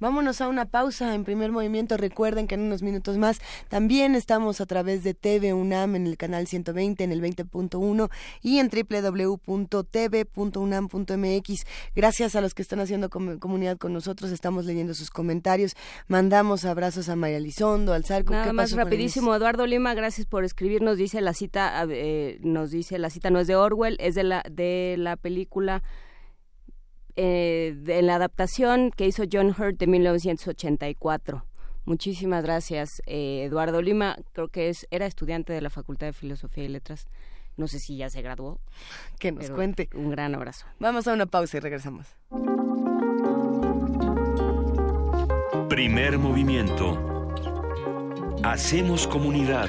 Vámonos a una pausa en primer movimiento. Recuerden que en unos minutos más también estamos a través de TV UNAM en el canal 120, en el 20.1 y en www.tv.unam.mx. Gracias a los que están haciendo comunidad con nosotros. Estamos leyendo sus comentarios. Mandamos abrazos a María Lizondo, al Zarco. Nada más rapidísimo. Eduardo Lima, gracias por escribirnos. Dice la cita, eh, nos dice la cita no es de Orwell, es de la, de la película eh, en la adaptación que hizo John Hurt de 1984. Muchísimas gracias, eh, Eduardo Lima. Creo que es era estudiante de la Facultad de Filosofía y Letras. No sé si ya se graduó. Que nos cuente. Un gran abrazo. Vamos a una pausa y regresamos. Primer movimiento. Hacemos comunidad.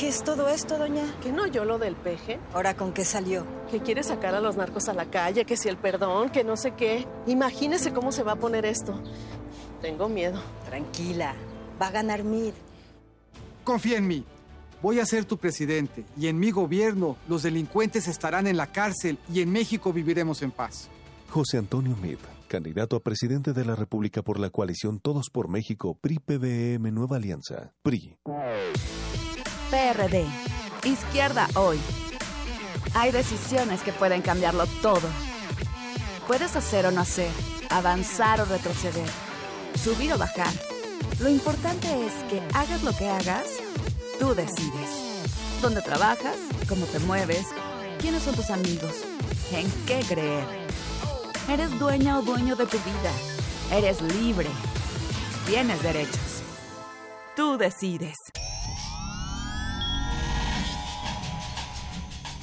¿Qué es todo esto, doña? Que no yo lo del peje. ¿Ahora con qué salió? Que quiere sacar a los narcos a la calle, que si el perdón, que no sé qué. Imagínese cómo se va a poner esto. Tengo miedo. Tranquila, va a ganar Mid. Confía en mí. Voy a ser tu presidente y en mi gobierno los delincuentes estarán en la cárcel y en México viviremos en paz. José Antonio Mid, candidato a presidente de la República por la coalición Todos por México, PRI-PBM Nueva Alianza, PRI. PRD. Izquierda hoy. Hay decisiones que pueden cambiarlo todo. Puedes hacer o no hacer, avanzar o retroceder, subir o bajar. Lo importante es que hagas lo que hagas, tú decides. ¿Dónde trabajas? ¿Cómo te mueves? ¿Quiénes son tus amigos? ¿En qué creer? Eres dueña o dueño de tu vida. Eres libre. Tienes derechos. Tú decides.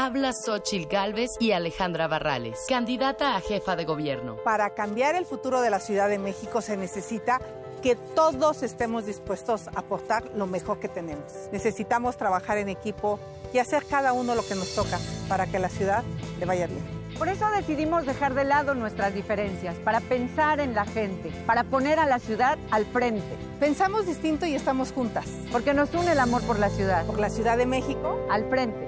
Habla Xochil Gálvez y Alejandra Barrales, candidata a jefa de gobierno. Para cambiar el futuro de la Ciudad de México se necesita que todos estemos dispuestos a aportar lo mejor que tenemos. Necesitamos trabajar en equipo y hacer cada uno lo que nos toca para que la ciudad le vaya bien. Por eso decidimos dejar de lado nuestras diferencias, para pensar en la gente, para poner a la ciudad al frente. Pensamos distinto y estamos juntas. Porque nos une el amor por la ciudad. Por la Ciudad de México. Al frente.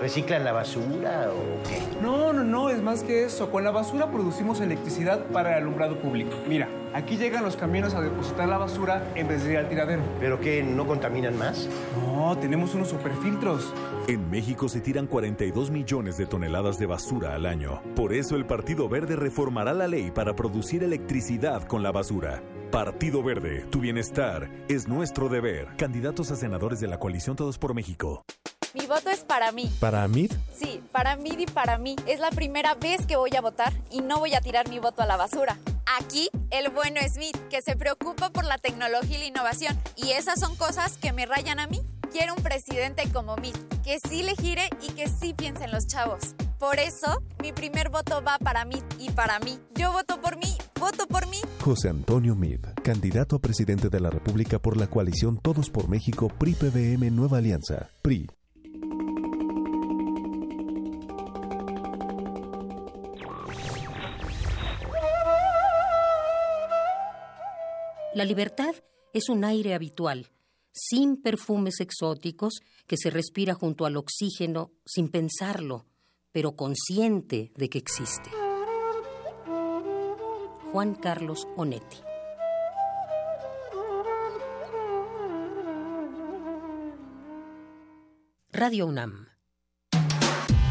¿Reciclan la basura o qué? No, no, no, es más que eso. Con la basura producimos electricidad para el alumbrado público. Mira, aquí llegan los camiones a depositar la basura en vez de ir al tiradero. ¿Pero qué? ¿No contaminan más? No, tenemos unos superfiltros. En México se tiran 42 millones de toneladas de basura al año. Por eso el Partido Verde reformará la ley para producir electricidad con la basura. Partido Verde, tu bienestar es nuestro deber. Candidatos a senadores de la coalición Todos por México. Mi voto es para mí. ¿Para Amid? Sí, para mí y para mí. Es la primera vez que voy a votar y no voy a tirar mi voto a la basura. Aquí, el bueno Smith, que se preocupa por la tecnología y la innovación. Y esas son cosas que me rayan a mí. Quiero un presidente como mí, que sí le gire y que sí piense en los chavos. Por eso, mi primer voto va para mí y para mí. Yo voto por mí, voto por mí. José Antonio Mid, candidato a presidente de la República por la coalición Todos por México PRI-PBM Nueva Alianza, PRI. La libertad es un aire habitual, sin perfumes exóticos, que se respira junto al oxígeno sin pensarlo, pero consciente de que existe. Juan Carlos Onetti. Radio UNAM.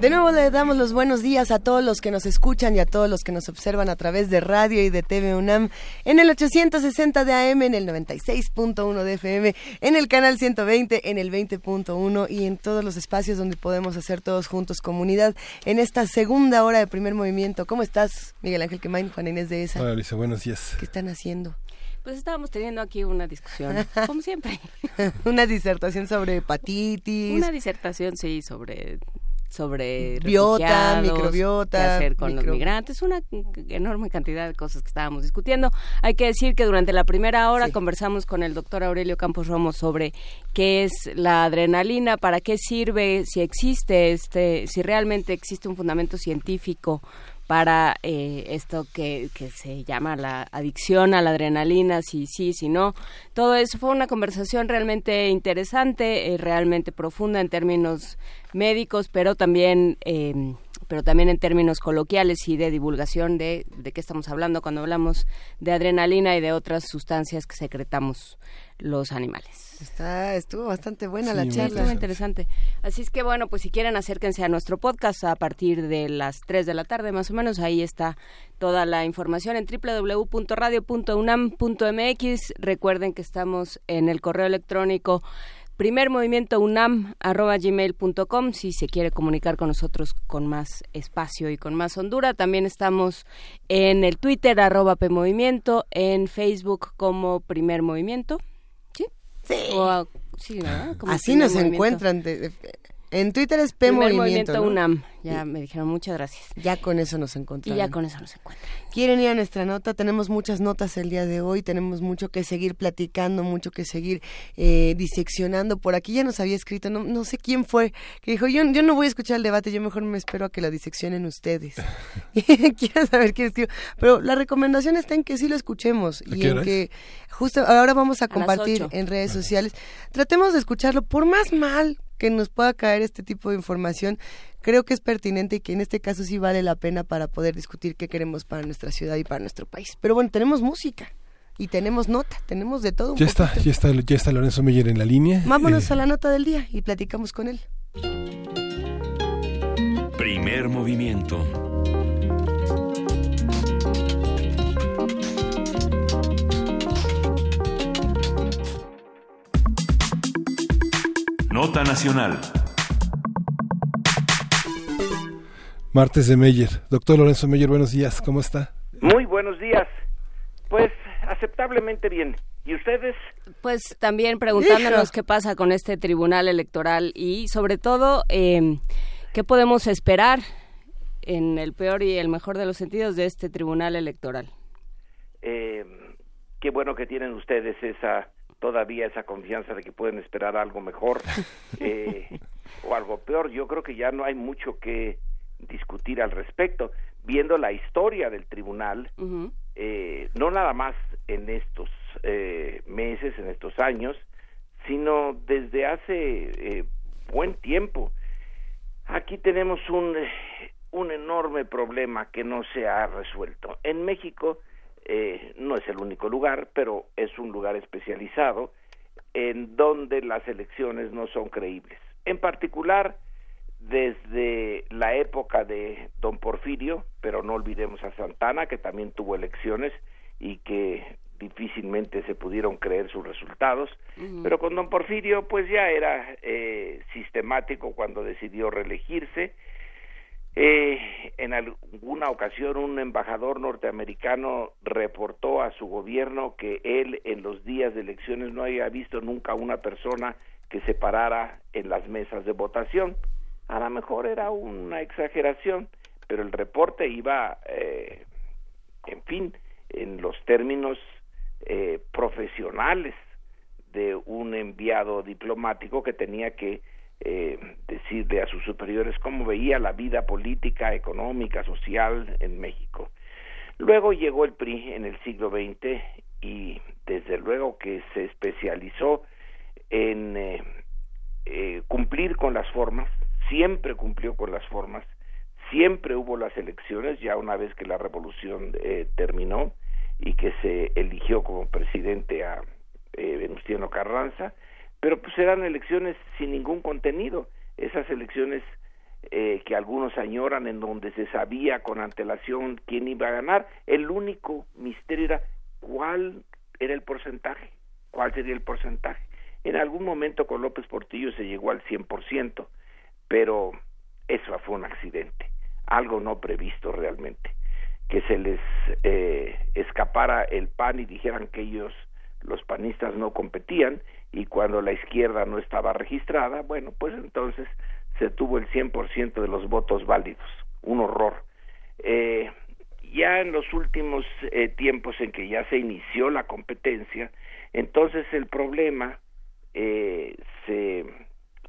De nuevo le damos los buenos días a todos los que nos escuchan y a todos los que nos observan a través de radio y de TV UNAM en el 860 de AM, en el 96.1 de FM, en el canal 120, en el 20.1 y en todos los espacios donde podemos hacer todos juntos comunidad en esta segunda hora de primer movimiento. ¿Cómo estás, Miguel Ángel Quemain, Juan Inés de esa? Hola, Luisa, buenos días. ¿Qué están haciendo? Pues estábamos teniendo aquí una discusión, como siempre. una disertación sobre hepatitis. Una disertación, sí, sobre sobre biota, microbiota, qué hacer con los migrantes, una enorme cantidad de cosas que estábamos discutiendo. Hay que decir que durante la primera hora conversamos con el doctor Aurelio Campos Romo sobre qué es la adrenalina, para qué sirve, si existe este, si realmente existe un fundamento científico para eh, esto que, que, se llama la adicción a la adrenalina, si sí, si no. Todo eso fue una conversación realmente interesante, eh, realmente profunda en términos médicos, pero también, eh, pero también en términos coloquiales y de divulgación de, de qué estamos hablando cuando hablamos de adrenalina y de otras sustancias que secretamos los animales. Está, estuvo bastante buena la charla. Estuvo interesante. Así es que bueno, pues si quieren acérquense a nuestro podcast a partir de las 3 de la tarde más o menos. Ahí está toda la información en www.radio.unam.mx. Recuerden que estamos en el correo electrónico primer movimiento unam gmail.com si se quiere comunicar con nosotros con más espacio y con más hondura. También estamos en el twitter arroba pmovimiento en facebook como primer movimiento. Sí sí, o, sí así nos encuentran de, de, en Twitter es P Primer Movimiento, ¿no? UNAM. Ya me dijeron muchas gracias. Ya con eso nos encontramos. Y ya con eso nos encuentran. ¿Quieren ir a nuestra nota? Tenemos muchas notas el día de hoy, tenemos mucho que seguir platicando, mucho que seguir eh, diseccionando. Por aquí ya nos había escrito, no, no sé quién fue, que dijo, yo, yo no voy a escuchar el debate, yo mejor me espero a que lo diseccionen ustedes. Quiero saber quién escribió. Pero la recomendación está en que sí lo escuchemos y en que justo ahora vamos a compartir ocho. en redes sociales. Tratemos de escucharlo, por más mal que nos pueda caer este tipo de información, creo que es pertinente y que en este caso sí vale la pena para poder discutir qué queremos para nuestra ciudad y para nuestro país. Pero bueno, tenemos música y tenemos nota, tenemos de todo. un Ya está, ya está, ya está Lorenzo Meyer en la línea. Vámonos Eh, a la nota del día y platicamos con él. Primer movimiento. Nota Nacional. Martes de Meyer. Doctor Lorenzo Meyer, buenos días, ¿cómo está? Muy buenos días. Pues aceptablemente bien. ¿Y ustedes? Pues también preguntándonos qué pasa con este tribunal electoral y sobre todo eh, qué podemos esperar en el peor y el mejor de los sentidos de este tribunal electoral. Eh, qué bueno que tienen ustedes esa todavía esa confianza de que pueden esperar algo mejor eh, o algo peor. Yo creo que ya no hay mucho que discutir al respecto. Viendo la historia del tribunal, eh, no nada más en estos eh, meses, en estos años, sino desde hace eh, buen tiempo. Aquí tenemos un, un enorme problema que no se ha resuelto. En México eh, no es el único lugar, pero es un lugar especializado en donde las elecciones no son creíbles. En particular, desde la época de don Porfirio, pero no olvidemos a Santana, que también tuvo elecciones y que difícilmente se pudieron creer sus resultados, pero con don Porfirio pues ya era eh, sistemático cuando decidió reelegirse. Eh, en alguna ocasión un embajador norteamericano reportó a su gobierno que él en los días de elecciones no había visto nunca una persona que se parara en las mesas de votación. A lo mejor era una exageración, pero el reporte iba, eh, en fin, en los términos eh, profesionales de un enviado diplomático que tenía que eh, decirle a sus superiores cómo veía la vida política, económica, social en México. Luego llegó el PRI en el siglo XX y desde luego que se especializó en eh, eh, cumplir con las formas, siempre cumplió con las formas, siempre hubo las elecciones, ya una vez que la revolución eh, terminó y que se eligió como presidente a eh, Venustiano Carranza, pero pues eran elecciones sin ningún contenido, esas elecciones eh, que algunos añoran en donde se sabía con antelación quién iba a ganar, el único misterio era cuál era el porcentaje, cuál sería el porcentaje. En algún momento con López Portillo se llegó al 100%, pero eso fue un accidente, algo no previsto realmente, que se les eh, escapara el PAN y dijeran que ellos, los panistas, no competían y cuando la izquierda no estaba registrada, bueno, pues entonces se tuvo el 100% de los votos válidos, un horror. Eh, ya en los últimos eh, tiempos en que ya se inició la competencia, entonces el problema eh, se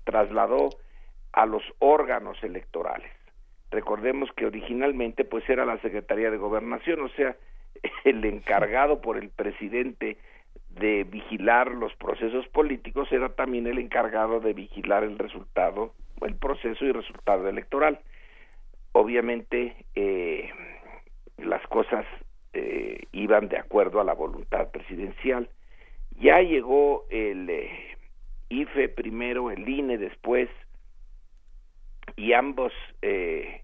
trasladó a los órganos electorales. Recordemos que originalmente pues era la Secretaría de Gobernación, o sea, el encargado por el presidente de vigilar los procesos políticos era también el encargado de vigilar el resultado, el proceso y resultado electoral. Obviamente eh, las cosas eh, iban de acuerdo a la voluntad presidencial. Ya llegó el eh, IFE primero, el INE después, y ambos eh,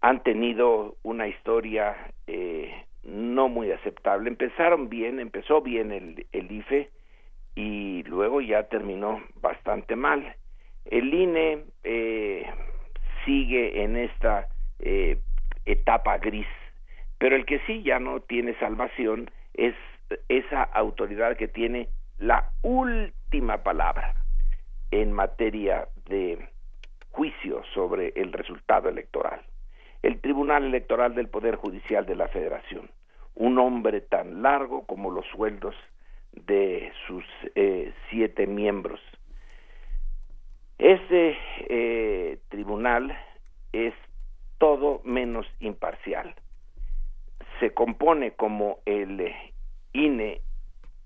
han tenido una historia eh, no muy aceptable. Empezaron bien, empezó bien el, el IFE y luego ya terminó bastante mal. El INE eh, sigue en esta eh, etapa gris, pero el que sí ya no tiene salvación es esa autoridad que tiene la última palabra en materia de juicio sobre el resultado electoral. El Tribunal Electoral del Poder Judicial de la Federación, un hombre tan largo como los sueldos de sus eh, siete miembros. Ese eh, tribunal es todo menos imparcial. Se compone como el INE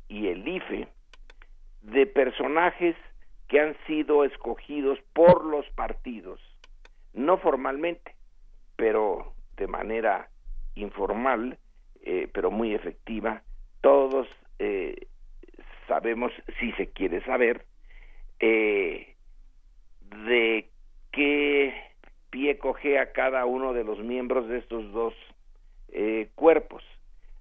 y el IFE de personajes que han sido escogidos por los partidos, no formalmente, pero de manera informal, eh, pero muy efectiva. Todos eh, sabemos, si se quiere saber, eh, de qué pie coge a cada uno de los miembros de estos dos eh, cuerpos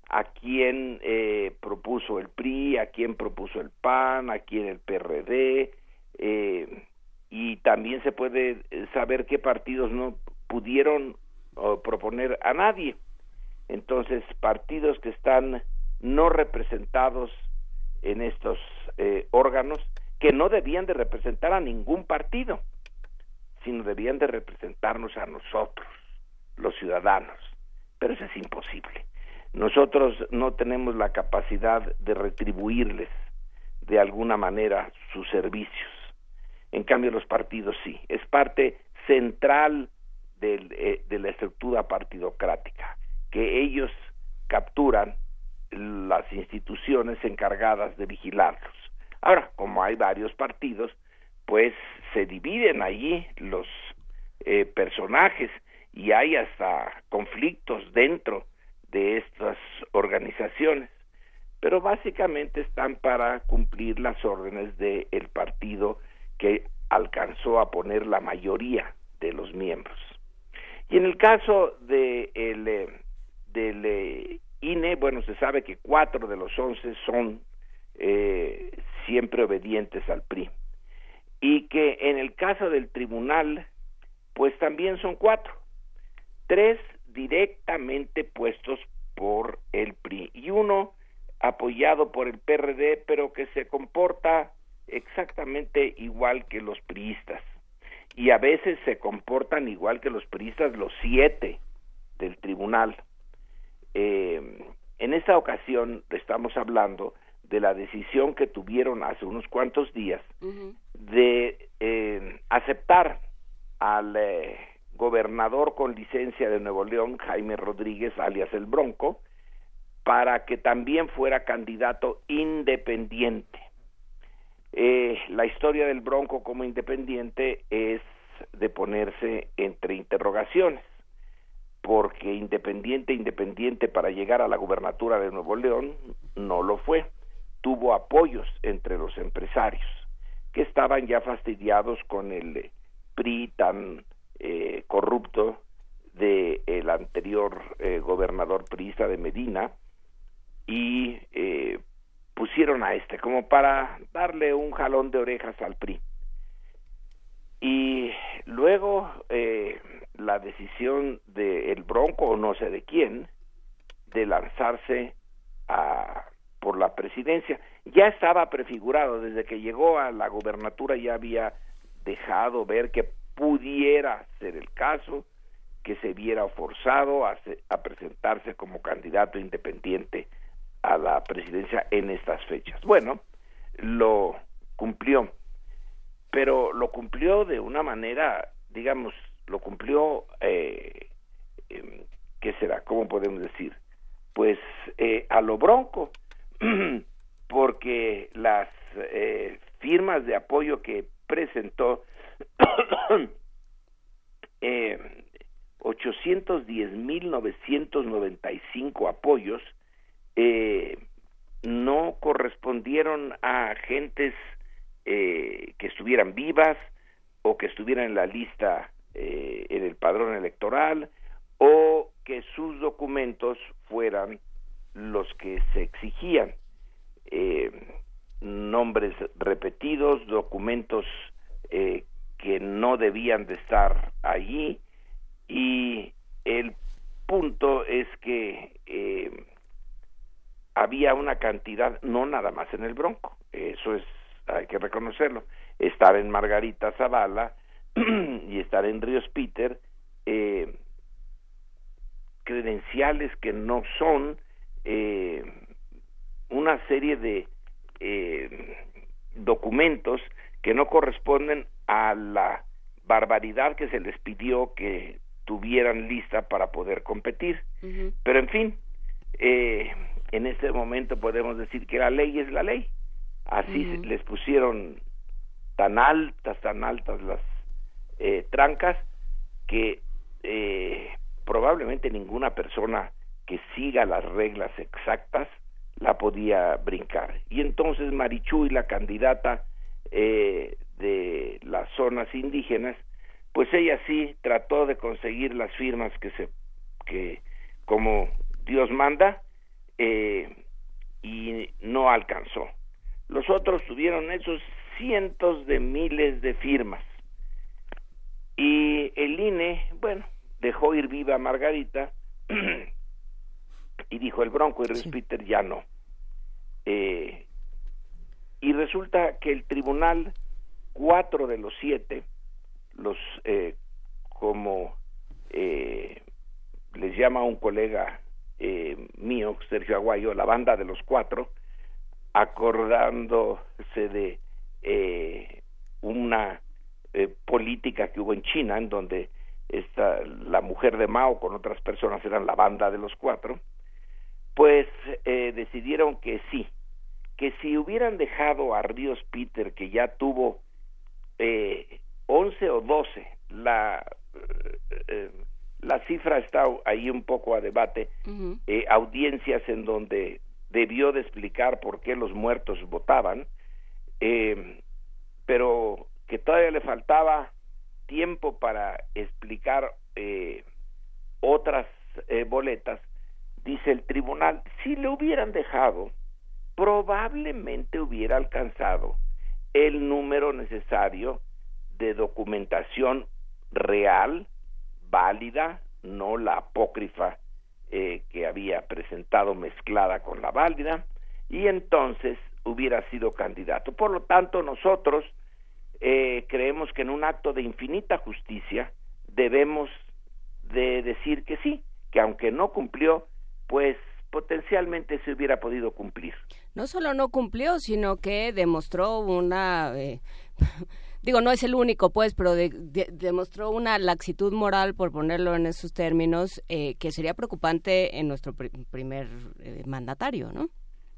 a quién eh, propuso el PRI, a quién propuso el PAN, a quién el PRD, eh, y también se puede saber qué partidos no pudieron proponer a nadie. Entonces, partidos que están no representados en estos eh, órganos, que no debían de representar a ningún partido, sino debían de representarnos a nosotros, los ciudadanos. Pero eso es imposible. Nosotros no tenemos la capacidad de retribuirles de alguna manera sus servicios. En cambio, los partidos sí. Es parte central eh, de la estructura partidocrática, que ellos capturan las instituciones encargadas de vigilarlos. Ahora, como hay varios partidos, pues se dividen allí los eh, personajes y hay hasta conflictos dentro de estas organizaciones, pero básicamente están para cumplir las órdenes del partido que alcanzó a poner la mayoría de los miembros. Y en el caso de el, eh, del eh, INE, bueno, se sabe que cuatro de los once son eh, siempre obedientes al PRI. Y que en el caso del tribunal, pues también son cuatro. Tres directamente puestos por el PRI y uno apoyado por el PRD, pero que se comporta exactamente igual que los priistas. Y a veces se comportan igual que los priistas los siete del tribunal. Eh, en esta ocasión estamos hablando de la decisión que tuvieron hace unos cuantos días de eh, aceptar al eh, gobernador con licencia de Nuevo León, Jaime Rodríguez, alias el Bronco, para que también fuera candidato independiente. Eh, la historia del Bronco como independiente es de ponerse entre interrogaciones, porque independiente, independiente para llegar a la gubernatura de Nuevo León no lo fue. Tuvo apoyos entre los empresarios que estaban ya fastidiados con el PRI tan eh, corrupto del el anterior eh, gobernador priista de Medina y eh, pusieron a este como para darle un jalón de orejas al PRI. Y luego la decisión del Bronco o no sé de quién de lanzarse a por la presidencia. Ya estaba prefigurado, desde que llegó a la gobernatura ya había dejado ver que pudiera ser el caso, que se viera forzado a, a presentarse como candidato independiente a la presidencia en estas fechas. Bueno, lo cumplió, pero lo cumplió de una manera, digamos, lo cumplió, eh, eh, ¿qué será? ¿Cómo podemos decir? Pues eh, a lo bronco, porque las eh, firmas de apoyo que presentó eh, 810.995 apoyos eh, no correspondieron a agentes eh, que estuvieran vivas o que estuvieran en la lista eh, en el padrón electoral o que sus documentos fueran los que se exigían eh, nombres repetidos, documentos que no debían de estar allí. Y el punto es que había una cantidad, no nada más en el Bronco, eso es, hay que reconocerlo, estar en Margarita Zavala y estar en Ríos Peter, credenciales que no son eh, una serie de eh, documentos que no corresponden a la barbaridad que se les pidió que tuvieran lista para poder competir. Pero en fin, eh, en este momento podemos decir que la ley es la ley. Así les pusieron tan altas, tan altas las eh, trancas que eh, probablemente ninguna persona que siga las reglas exactas la podía brincar. Y entonces Marichuy, la candidata eh, de las zonas indígenas, pues ella sí trató de conseguir las firmas que se que como Dios manda eh, y no alcanzó. Los otros tuvieron esos cientos de miles de firmas y el INE, bueno, dejó ir viva a Margarita dijo el Bronco y Peter ya no. Eh, y resulta que el tribunal, cuatro de los siete, los eh, como eh, les llama un colega eh, mío, Sergio Aguayo, la banda de los cuatro, acordándose de eh, una eh, política que hubo en China, en donde esta, la mujer de Mao con otras personas eran la banda de los cuatro, pues eh, decidieron que sí, que si hubieran dejado a Ríos Peter, que ya tuvo eh, 11 o 12, la, eh, la cifra está ahí un poco a debate, eh, audiencias en donde debió de explicar por qué los muertos votaban, eh, pero que todavía le faltaba tiempo para explicar eh, otras eh, boletas, dice el tribunal, si le hubieran dejado, probablemente hubiera alcanzado el número necesario de documentación real, válida, no la apócrifa eh, que había presentado mezclada con la válida, y entonces hubiera sido candidato. Por lo tanto, nosotros eh, creemos que en un acto de infinita justicia debemos de decir que sí, que aunque no cumplió, pues potencialmente se hubiera podido cumplir. No solo no cumplió, sino que demostró una... Eh, digo, no es el único, pues, pero de, de, demostró una laxitud moral, por ponerlo en esos términos, eh, que sería preocupante en nuestro pr primer eh, mandatario, ¿no?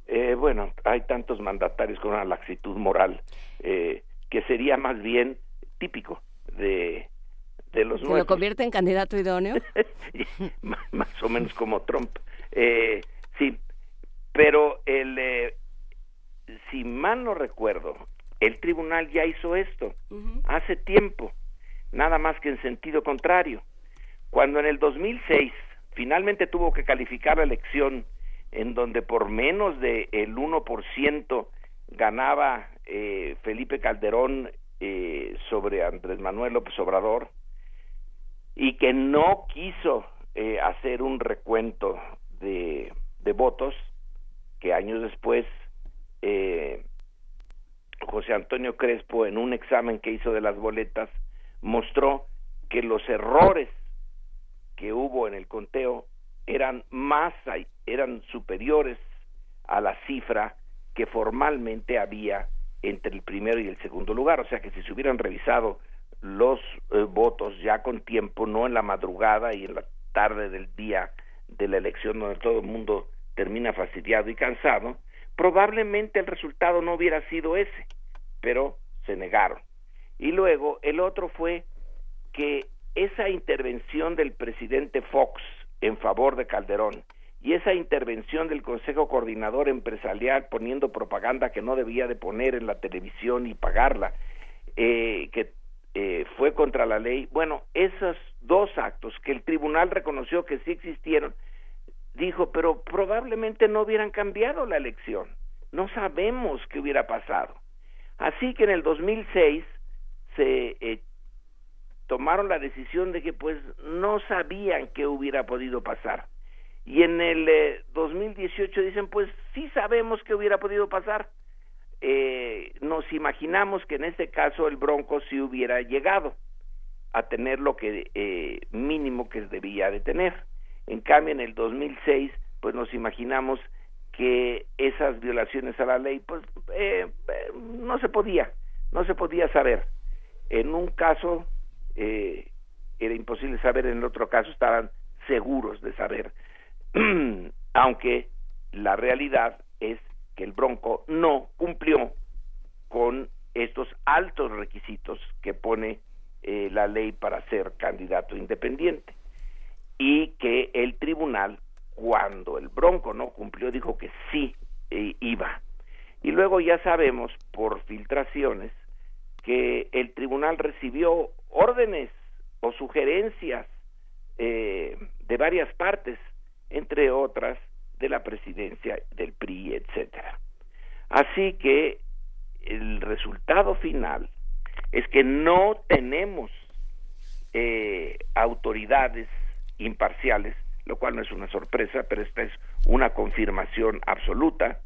Eh, bueno, hay tantos mandatarios con una laxitud moral eh, que sería más bien típico de, de los ¿Se nuestros. lo convierte en candidato idóneo? más o menos como Trump. Eh, sí, pero el, eh, si mal no recuerdo, el tribunal ya hizo esto uh -huh. hace tiempo, nada más que en sentido contrario. Cuando en el 2006 finalmente tuvo que calificar la elección en donde por menos del de 1% ganaba eh, Felipe Calderón eh, sobre Andrés Manuel López Obrador y que no quiso eh, hacer un recuento de, de, votos que años después eh, José Antonio Crespo en un examen que hizo de las boletas mostró que los errores que hubo en el conteo eran más eran superiores a la cifra que formalmente había entre el primero y el segundo lugar, o sea que si se hubieran revisado los eh, votos ya con tiempo, no en la madrugada y en la tarde del día de la elección donde todo el mundo termina fastidiado y cansado, probablemente el resultado no hubiera sido ese, pero se negaron. Y luego el otro fue que esa intervención del presidente Fox en favor de Calderón y esa intervención del Consejo Coordinador Empresarial poniendo propaganda que no debía de poner en la televisión y pagarla, eh, que eh, fue contra la ley. Bueno, esos dos actos que el tribunal reconoció que sí existieron, dijo, pero probablemente no hubieran cambiado la elección. No sabemos qué hubiera pasado. Así que en el 2006 se eh, tomaron la decisión de que pues no sabían qué hubiera podido pasar. Y en el eh, 2018 dicen pues sí sabemos qué hubiera podido pasar. Eh, nos imaginamos que en este caso el Bronco sí hubiera llegado a tener lo que eh, mínimo que debía de tener. En cambio en el 2006 pues nos imaginamos que esas violaciones a la ley pues eh, no se podía, no se podía saber. En un caso eh, era imposible saber, en el otro caso estaban seguros de saber. Aunque la realidad es que el Bronco no cumplió con estos altos requisitos que pone eh, la ley para ser candidato independiente y que el tribunal cuando el Bronco no cumplió dijo que sí eh, iba y luego ya sabemos por filtraciones que el tribunal recibió órdenes o sugerencias eh, de varias partes, entre otras de la presidencia del PRI, etcétera. Así que el resultado final es que no tenemos eh, autoridades imparciales, lo cual no es una sorpresa, pero esta es una confirmación absoluta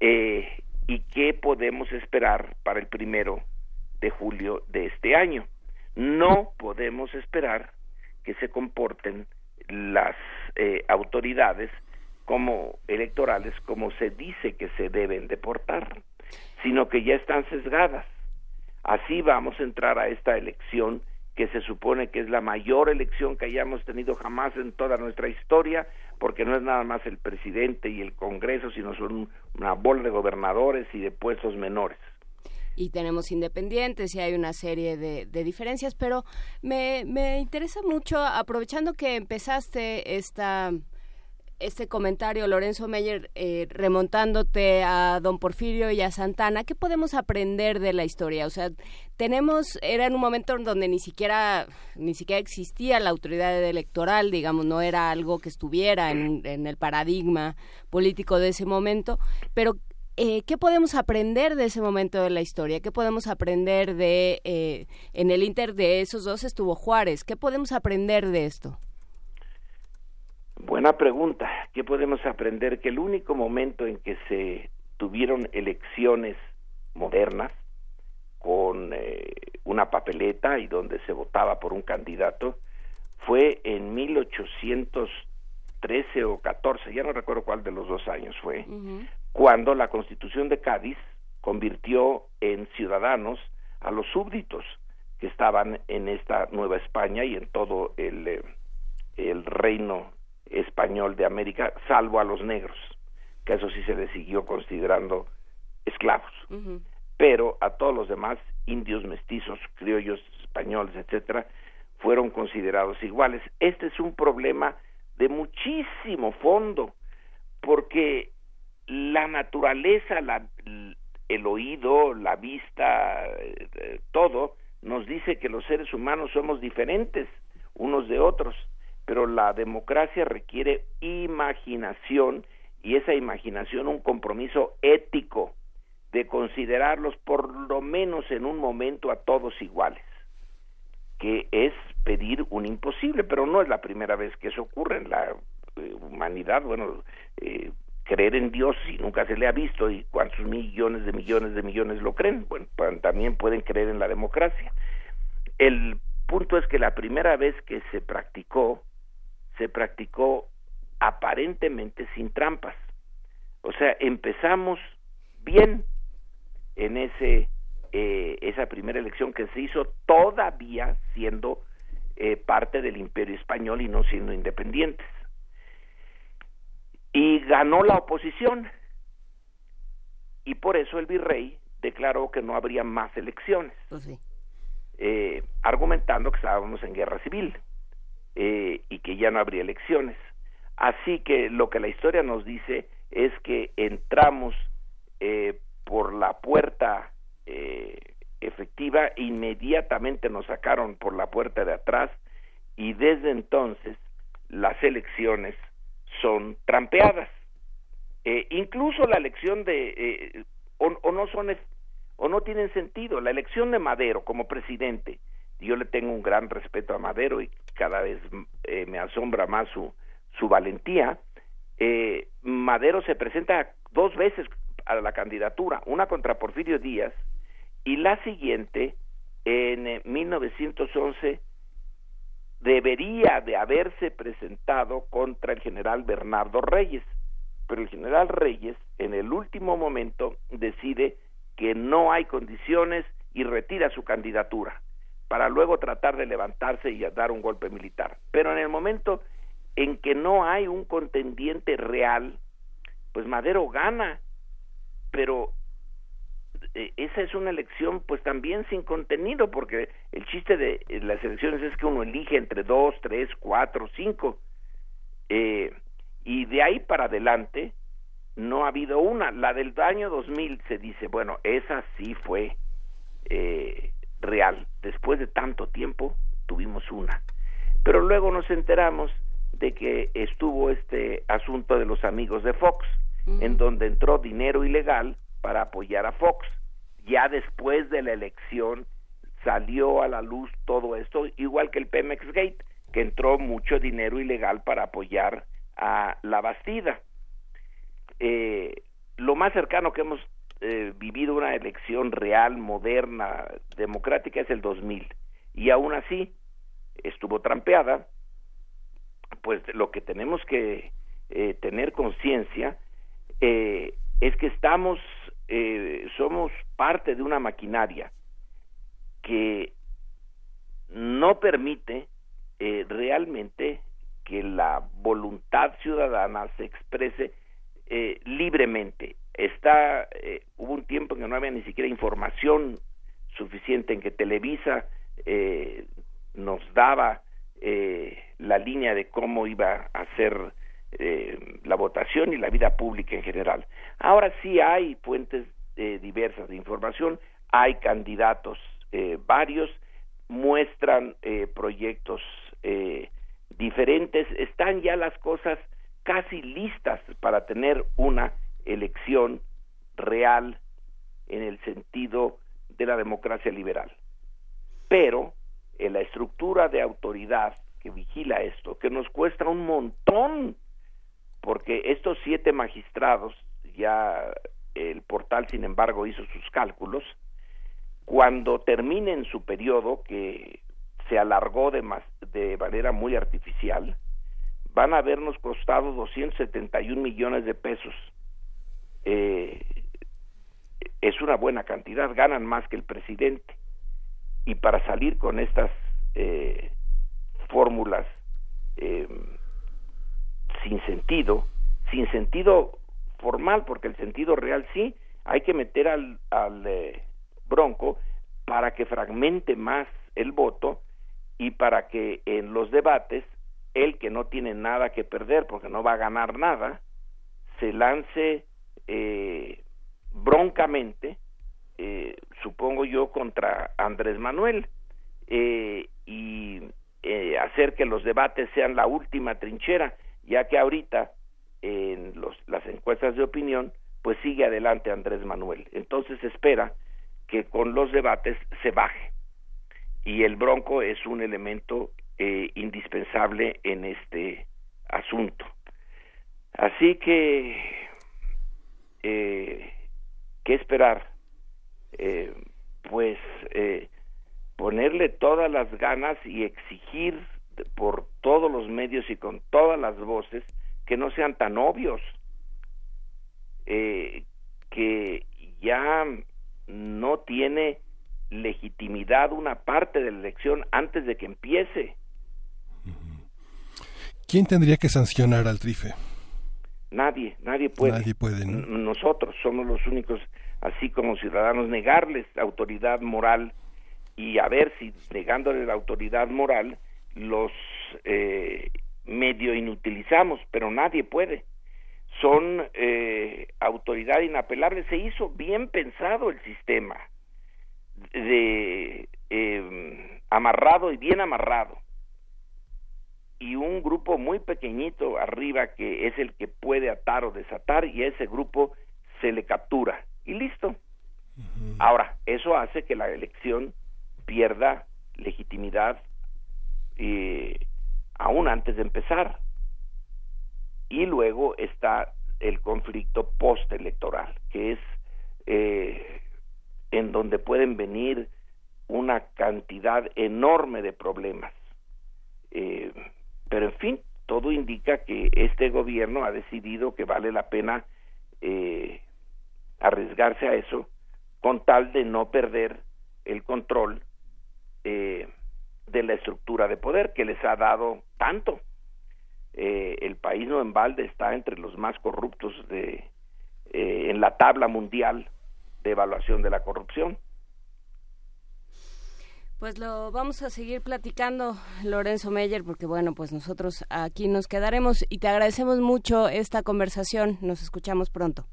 eh, y qué podemos esperar para el primero de julio de este año. No podemos esperar que se comporten las eh, autoridades como electorales como se dice que se deben deportar, sino que ya están sesgadas. Así vamos a entrar a esta elección que se supone que es la mayor elección que hayamos tenido jamás en toda nuestra historia, porque no es nada más el presidente y el Congreso, sino son una bola de gobernadores y de puestos menores. Y tenemos independientes y hay una serie de, diferencias, pero me, me interesa mucho, aprovechando que empezaste esta este comentario, Lorenzo Meyer, eh, remontándote a don Porfirio y a Santana, ¿qué podemos aprender de la historia? O sea, tenemos, era en un momento donde ni siquiera, ni siquiera existía la autoridad electoral, digamos, no era algo que estuviera en, en el paradigma político de ese momento, pero eh, ¿qué podemos aprender de ese momento de la historia? ¿Qué podemos aprender de, eh, en el Inter de esos dos estuvo Juárez? ¿Qué podemos aprender de esto? Buena pregunta. ¿Qué podemos aprender? Que el único momento en que se tuvieron elecciones modernas, con eh, una papeleta y donde se votaba por un candidato, fue en 1813 o 14, ya no recuerdo cuál de los dos años fue, cuando la Constitución de Cádiz convirtió en ciudadanos a los súbditos que estaban en esta Nueva España y en todo el, eh, el reino español de América, salvo a los negros, que eso sí se les siguió considerando esclavos. Pero a todos los demás, indios, mestizos, criollos, españoles, etcétera, fueron considerados iguales. Este es un problema de muchísimo fondo, porque la naturaleza, la, el oído, la vista, eh, todo, nos dice que los seres humanos somos diferentes unos de otros, pero la democracia requiere imaginación y esa imaginación un compromiso ético de considerarlos por lo menos en un momento a todos iguales, que es pedir un imposible, pero no es la primera vez que eso ocurre en la eh, humanidad, bueno, eh, creer en Dios y nunca se le ha visto y cuántos millones de millones de millones lo creen, bueno, también pueden creer en la democracia. El punto es que la primera vez que se practicó, se practicó aparentemente sin trampas. O sea, empezamos bien en ese eh, esa primera elección que se hizo todavía siendo eh, parte del imperio español y no siendo independientes. Y ganó la oposición. Y por eso el virrey declaró que no habría más elecciones, pues eh, argumentando que estábamos en guerra civil eh, y que ya no habría elecciones. Así que lo que la historia nos dice es que entramos eh, por la puerta efectiva, inmediatamente nos sacaron por la puerta de atrás y desde entonces las elecciones son trampeadas. Eh, incluso la elección de eh, o, no son o no tienen sentido. La elección de Madero como presidente, yo le tengo un gran respeto a Madero y cada vez eh, me asombra más su su valentía. Madero se presenta dos veces a la candidatura, una contra Porfirio Díaz y la siguiente en 1911 debería de haberse presentado contra el general Bernardo Reyes, pero el general Reyes en el último momento decide que no hay condiciones y retira su candidatura para luego tratar de levantarse y dar un golpe militar. Pero en el momento en que no hay un contendiente real, pues Madero gana, pero eh, esa es una elección pues también sin contenido porque el chiste de eh, las elecciones es que uno elige entre dos, tres, cuatro, cinco eh, y de ahí para adelante no ha habido una. La del año 2000 se dice, bueno, esa sí fue real. Después de tanto tiempo tuvimos una. Pero luego nos enteramos de que estuvo este asunto de los amigos de Fox, en donde entró dinero ilegal para apoyar a Fox. Ya después de la elección salió a la luz todo esto, igual que el Pemex Gate, que entró mucho dinero ilegal para apoyar a la Bastida. eh, lo más cercano que hemos eh, vivido una elección real, moderna, democrática es el 2000 y aún así estuvo trampeada, pues lo que tenemos que eh, tener conciencia eh, es que estamos, somos parte de una maquinaria que no permite realmente que la voluntad ciudadana se exprese eh, libremente. Está, eh, hubo un tiempo en que no había ni siquiera información suficiente en que Televisa eh, nos daba eh, la línea de cómo iba a ser eh, la votación y la vida pública en general. Ahora sí hay fuentes diversas de información, hay candidatos varios, muestran proyectos diferentes, están ya las cosas casi listas para tener una elección real en el sentido de la democracia liberal. Pero en la estructura de autoridad que vigila esto, que nos cuesta un montón, porque estos siete magistrados, ya el portal sin embargo hizo sus cálculos, cuando terminen su periodo, que se alargó de, de manera muy artificial, van a habernos costado 271 millones de pesos. Eh, es una buena cantidad, ganan más que el presidente. Y para salir con estas eh, fórmulas eh, sin sentido, sin sentido formal, porque el sentido real sí, hay que meter al, al eh, bronco para que fragmente más el voto y para que en los debates el que no tiene nada que perder porque no va a ganar nada se lance eh, broncamente eh, supongo yo contra Andrés Manuel eh, y eh, hacer que los debates sean la última trinchera ya que ahorita en los, las encuestas de opinión pues sigue adelante Andrés Manuel. Entonces espera que con los debates se baje. Y el bronco es un elemento eh, indispensable en este asunto. Así que, eh, ¿qué esperar? Eh, pues eh, ponerle todas las ganas y exigir por todos los medios y con todas las voces que no sean tan obvios, eh, que ya no tiene legitimidad una parte de la elección antes de que empiece. ¿Quién tendría que sancionar al trife? Nadie, nadie puede. Nadie puede, Nosotros somos los únicos, así como ciudadanos, negarles autoridad moral y a ver si negándole la autoridad moral los eh, medio inutilizamos, pero nadie puede. Son eh, autoridad inapelable. Se hizo bien pensado el sistema de eh, amarrado y bien amarrado y un grupo muy pequeñito arriba que es el que puede atar o desatar y a ese grupo se le captura y listo. Ahora, eso hace que la elección pierda legitimidad eh, aún antes de empezar. Y luego está el conflicto postelectoral, que es eh, en donde pueden venir una cantidad enorme de problemas. Eh, pero en fin, todo indica que este gobierno ha decidido que vale la pena eh, arriesgarse a eso con tal de no perder el control eh, de la estructura de poder que les ha dado tanto. Eh, el país no en balde está entre los más corruptos de, eh, en la tabla mundial de evaluación de la corrupción. Pues lo vamos a seguir platicando, Lorenzo Meyer, porque bueno, pues nosotros aquí nos quedaremos y te agradecemos mucho esta conversación. Nos escuchamos pronto.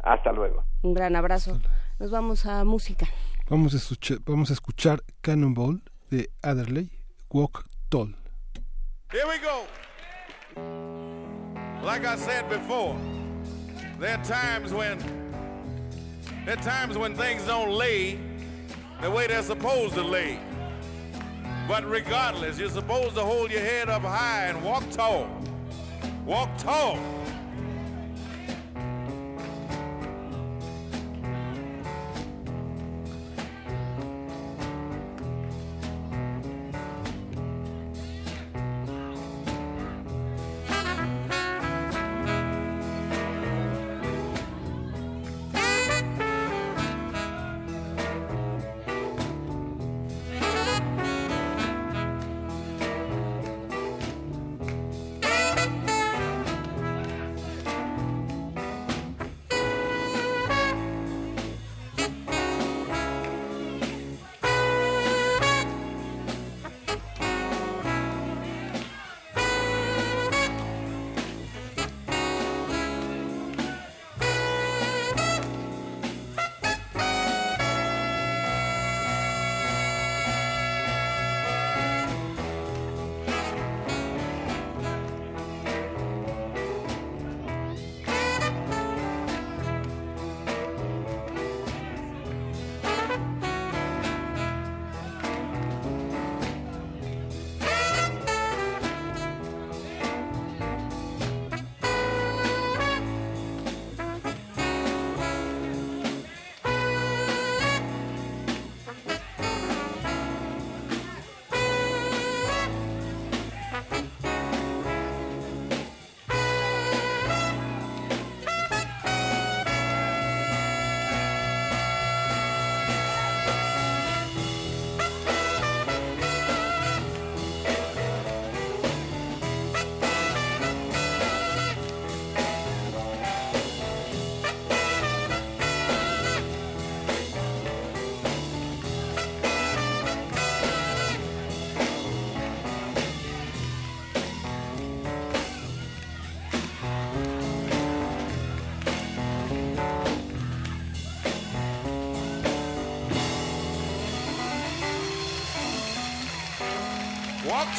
Hasta luego. Un gran abrazo. Nos vamos a música. Vamos a escuchar, vamos a escuchar Cannonball de Adderley, Walk Tall. Here we go. Like I said before, there are times when there are times when things don't lay the way they're supposed to lay. But regardless, you're supposed to hold your head up high and walk tall. Walk tall.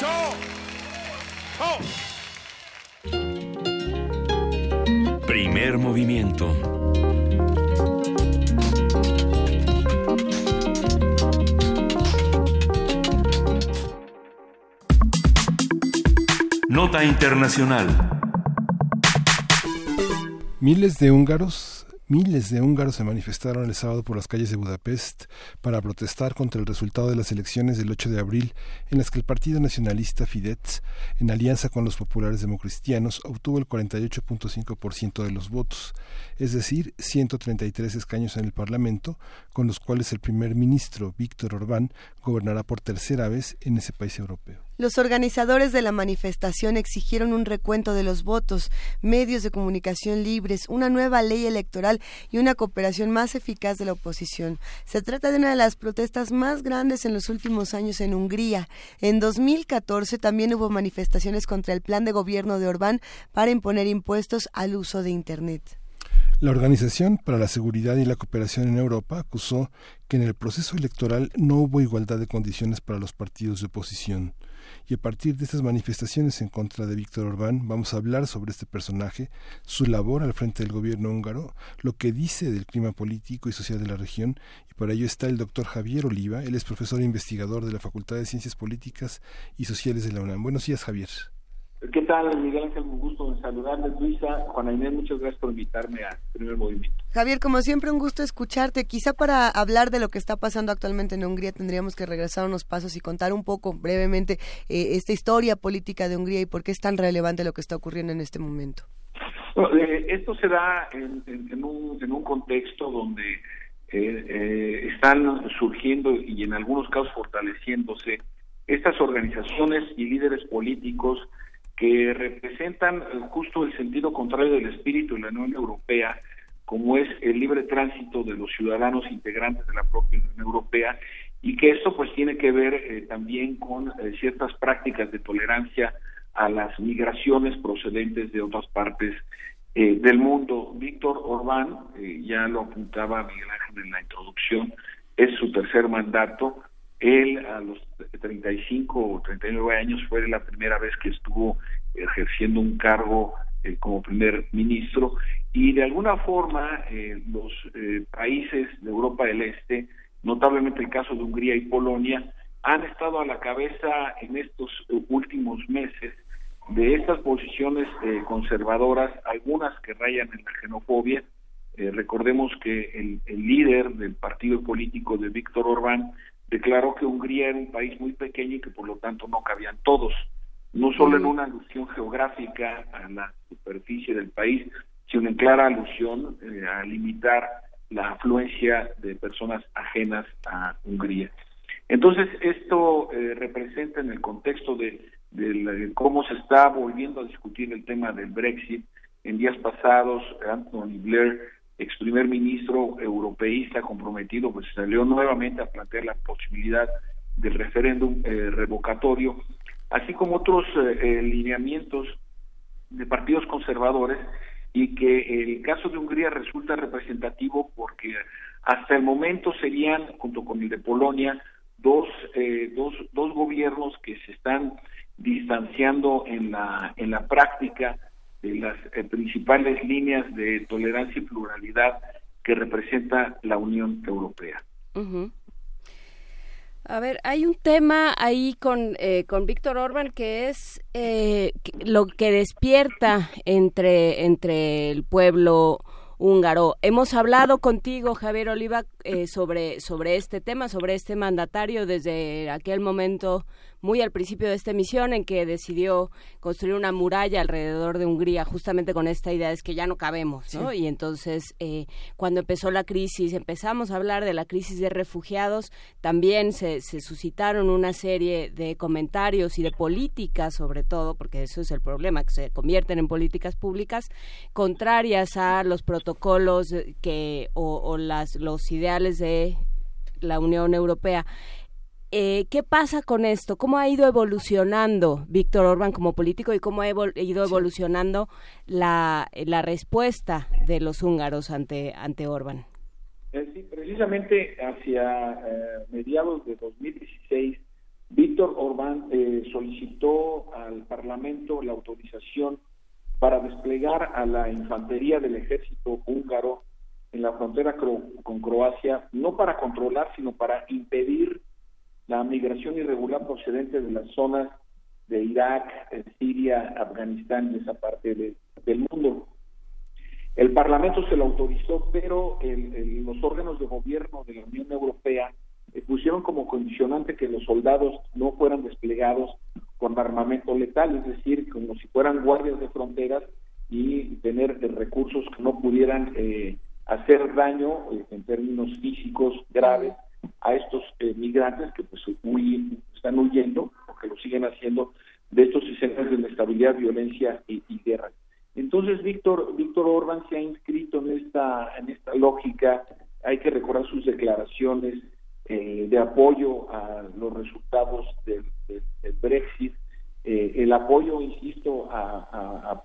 Talk. Primer movimiento. Nota Internacional. Miles de húngaros Miles de húngaros se manifestaron el sábado por las calles de Budapest para protestar contra el resultado de las elecciones del 8 de abril, en las que el partido nacionalista Fidesz, en alianza con los populares democristianos, obtuvo el 48.5% de los votos, es decir, 133 escaños en el Parlamento, con los cuales el primer ministro Víctor Orbán gobernará por tercera vez en ese país europeo. Los organizadores de la manifestación exigieron un recuento de los votos, medios de comunicación libres, una nueva ley electoral y una cooperación más eficaz de la oposición. Se trata de una de las protestas más grandes en los últimos años en Hungría. En 2014 también hubo manifestaciones contra el plan de gobierno de Orbán para imponer impuestos al uso de Internet. La Organización para la Seguridad y la Cooperación en Europa acusó que en el proceso electoral no hubo igualdad de condiciones para los partidos de oposición. Y a partir de estas manifestaciones en contra de Víctor Orbán vamos a hablar sobre este personaje, su labor al frente del gobierno húngaro, lo que dice del clima político y social de la región, y para ello está el doctor Javier Oliva, él es profesor e investigador de la Facultad de Ciencias Políticas y Sociales de la UNAM. Buenos días, Javier. ¿Qué tal, Miguel Ángel? Un gusto en saludarles, Luisa. Juana Inés, muchas gracias por invitarme a Primer Movimiento. Javier, como siempre, un gusto escucharte. Quizá para hablar de lo que está pasando actualmente en Hungría tendríamos que regresar unos pasos y contar un poco brevemente eh, esta historia política de Hungría y por qué es tan relevante lo que está ocurriendo en este momento. Bueno, eh, esto se da en, en, un, en un contexto donde eh, están surgiendo y en algunos casos fortaleciéndose estas organizaciones y líderes políticos que representan eh, justo el sentido contrario del espíritu de la Unión Europea, como es el libre tránsito de los ciudadanos integrantes de la propia Unión Europea, y que esto pues tiene que ver eh, también con eh, ciertas prácticas de tolerancia a las migraciones procedentes de otras partes del mundo. Víctor Orbán, ya lo apuntaba Miguel Ángel en la introducción, es su tercer mandato, él a los 35 o 39 años fue la primera vez que estuvo ejerciendo un cargo eh, como primer ministro y de alguna forma eh, los eh, países de Europa del Este, notablemente el caso de Hungría y Polonia, han estado a la cabeza en estos últimos meses de estas posiciones conservadoras, algunas que rayan en la xenofobia. recordemos que el, el líder del partido político de Víctor Orbán declaró que Hungría era un país muy pequeño y que por lo tanto no cabían todos, no solo en una alusión geográfica a la superficie del país, sino en clara alusión eh, a limitar la afluencia de personas ajenas a Hungría. Entonces, esto eh, representa en el contexto de, cómo se está volviendo a discutir el tema del Brexit. En días pasados, Anthony Blair ex primer ministro europeísta comprometido, pues salió nuevamente a plantear la posibilidad del referéndum eh, revocatorio, así como otros eh, eh, lineamientos de partidos conservadores y que el caso de Hungría resulta representativo porque hasta el momento serían, junto con el de Polonia, dos, dos, dos gobiernos que se están distanciando en la, en la práctica de las eh, principales líneas de tolerancia y pluralidad que representa la Unión Europea. A ver, hay un tema ahí con, eh, con Víctor Orban que es eh, lo que despierta entre, entre el pueblo húngaro. Hemos hablado contigo, Javier Oliva, sobre, sobre este tema, sobre este mandatario desde aquel momento muy al principio de esta emisión en que decidió construir una muralla alrededor de Hungría, justamente con esta idea de que ya no cabemos, ¿no? Y entonces, eh, cuando empezó la crisis, empezamos a hablar de la crisis de refugiados, también se, se suscitaron una serie de comentarios y de políticas, sobre todo, porque eso es el problema, que se convierten en políticas públicas contrarias a los protocolos que o, o las los de la Unión Europea. Eh, ¿Qué pasa con esto? ¿Cómo ha ido evolucionando Víctor Orban como político y cómo ha ido evolucionando la, la, respuesta de los húngaros ante, ante Orban? Eh, sí, precisamente hacia eh, mediados de 2016 Víctor Orbán eh, solicitó al Parlamento la autorización para desplegar a la infantería del ejército húngaro en la frontera con Croacia, no para controlar, sino para impedir la migración irregular procedente de las zonas de Irak, Siria, Afganistán y esa parte del mundo. El Parlamento se lo autorizó, pero los órganos de gobierno de la Unión Europea eh, pusieron como condicionante que los soldados no fueran desplegados con armamento letal, es decir, como si fueran guardias de fronteras y tener recursos que no pudieran eh, hacer daño eh, en términos físicos graves a estos migrantes que pues están huyendo, porque lo siguen haciendo, de estos escenarios de inestabilidad, violencia y, guerra. Entonces, Víctor, Víctor Orban se ha inscrito en esta, en esta lógica, hay que recordar sus declaraciones eh, de apoyo a los resultados del, Brexit, eh, el apoyo, insisto, a,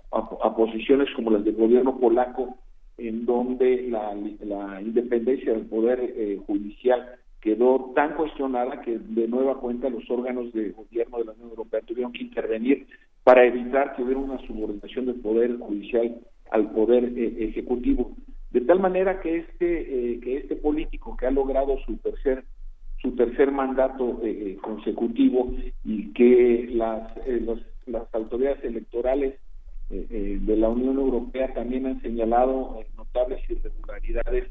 posiciones como las del gobierno polaco, en donde la, independencia del poder eh, judicial quedó tan cuestionada que de nueva cuenta los órganos de gobierno de la Unión Europea tuvieron que intervenir para evitar que hubiera una subordinación del poder judicial al poder eh, ejecutivo. De tal manera que este eh, que este político que ha logrado su tercer su tercer mandato eh, consecutivo y que las las autoridades electorales de la Unión Europea también han señalado notables irregularidades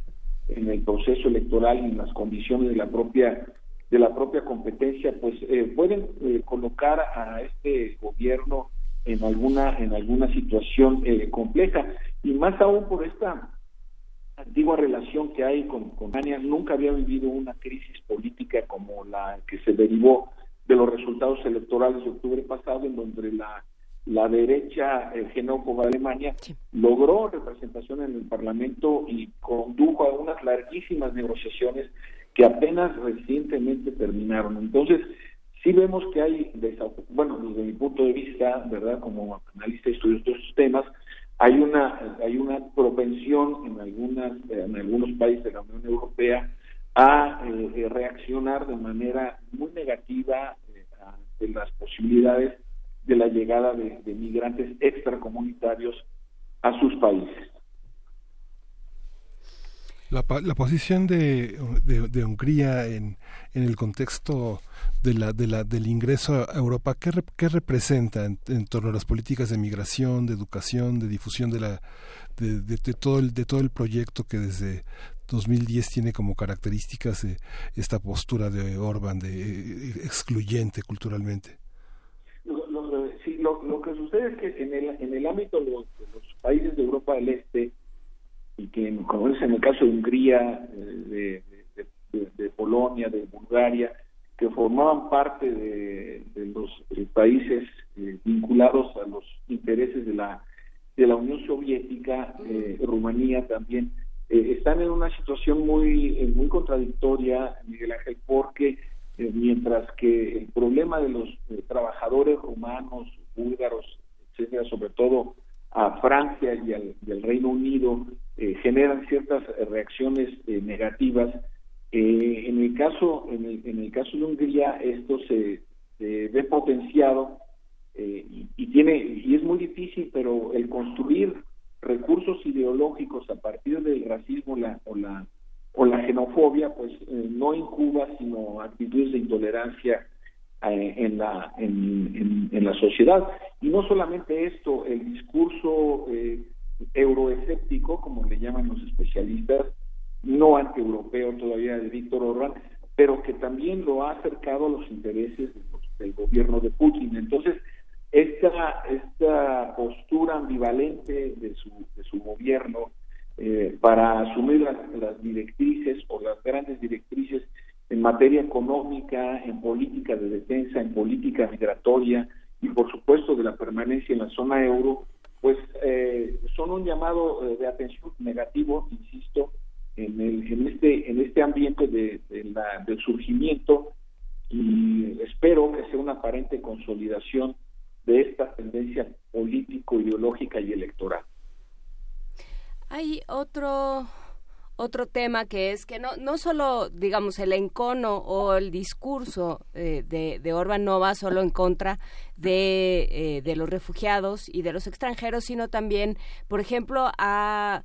en el proceso electoral y en las condiciones de la propia de la propia competencia, pues eh, pueden eh, colocar a este gobierno en alguna en alguna situación eh, compleja. Y más aún por esta antigua relación que hay con, con nunca había vivido una crisis política como la que se derivó de los resultados electorales de octubre pasado, en donde la, la derecha genófoba de Alemania logró representación en el Parlamento y condujo a unas larguísimas negociaciones que apenas recientemente terminaron. Entonces, sí vemos que hay, bueno, desde mi punto de vista, ¿verdad? Como analista de estudios de estos temas, hay una hay una propensión en algunas en algunos países de la Unión Europea a eh, eh, reaccionar de manera muy negativa eh, ante las posibilidades de la llegada de migrantes extracomunitarios a sus países. La, la posición de, de, Hungría en, en, el contexto de la, de la, del ingreso a Europa, ¿qué, qué representa en, torno a las políticas de migración, de educación, de difusión de, la, de, todo, el, de todo el proyecto que desde 2010 tiene como características eh, esta postura de Orban de eh, excluyente culturalmente? Que sucede es que en el, en el ámbito de los países de Europa del Este, y que, como es en el caso de Hungría, eh, de, Polonia, de Bulgaria, que formaban parte de, los eh, países eh, vinculados a los intereses de la de la Unión Soviética, Rumanía también, están en una situación muy muy contradictoria, Miguel Ángel, porque mientras que el problema de los trabajadores rumanos, búlgaros, etcétera, sobre todo a Francia y al, Reino Unido eh, generan ciertas reacciones eh, negativas. Eh, en el caso en el, en el, caso de Hungría esto se, ve potenciado y, y, tiene y es muy difícil, pero el construir recursos ideológicos a partir del racismo la, o la o la xenofobia, pues no incuba sino actitudes de intolerancia eh, en, la, en, en, la sociedad. Y no solamente esto, el discurso eh, euroescéptico, como le llaman los especialistas, no anti-europeo todavía de Víctor Orbán, pero que también lo ha acercado a los intereses del gobierno de Putin. Entonces, esta, esta postura ambivalente de su, de su gobierno eh, para asumir las, directrices o las grandes directrices en materia económica, en política de defensa, en política migratoria y por supuesto de la permanencia en la zona euro, pues eh, son un llamado eh, de atención negativo, insisto, en, el, en este en este ambiente de, la, del surgimiento y espero que sea una aparente consolidación de esta tendencia político, ideológica y electoral. Hay otro otro tema que es que no, no solo, digamos, el encono o el discurso eh, de, de Orban no va solo en contra de, eh, de los refugiados y de los extranjeros, sino también, por ejemplo, ha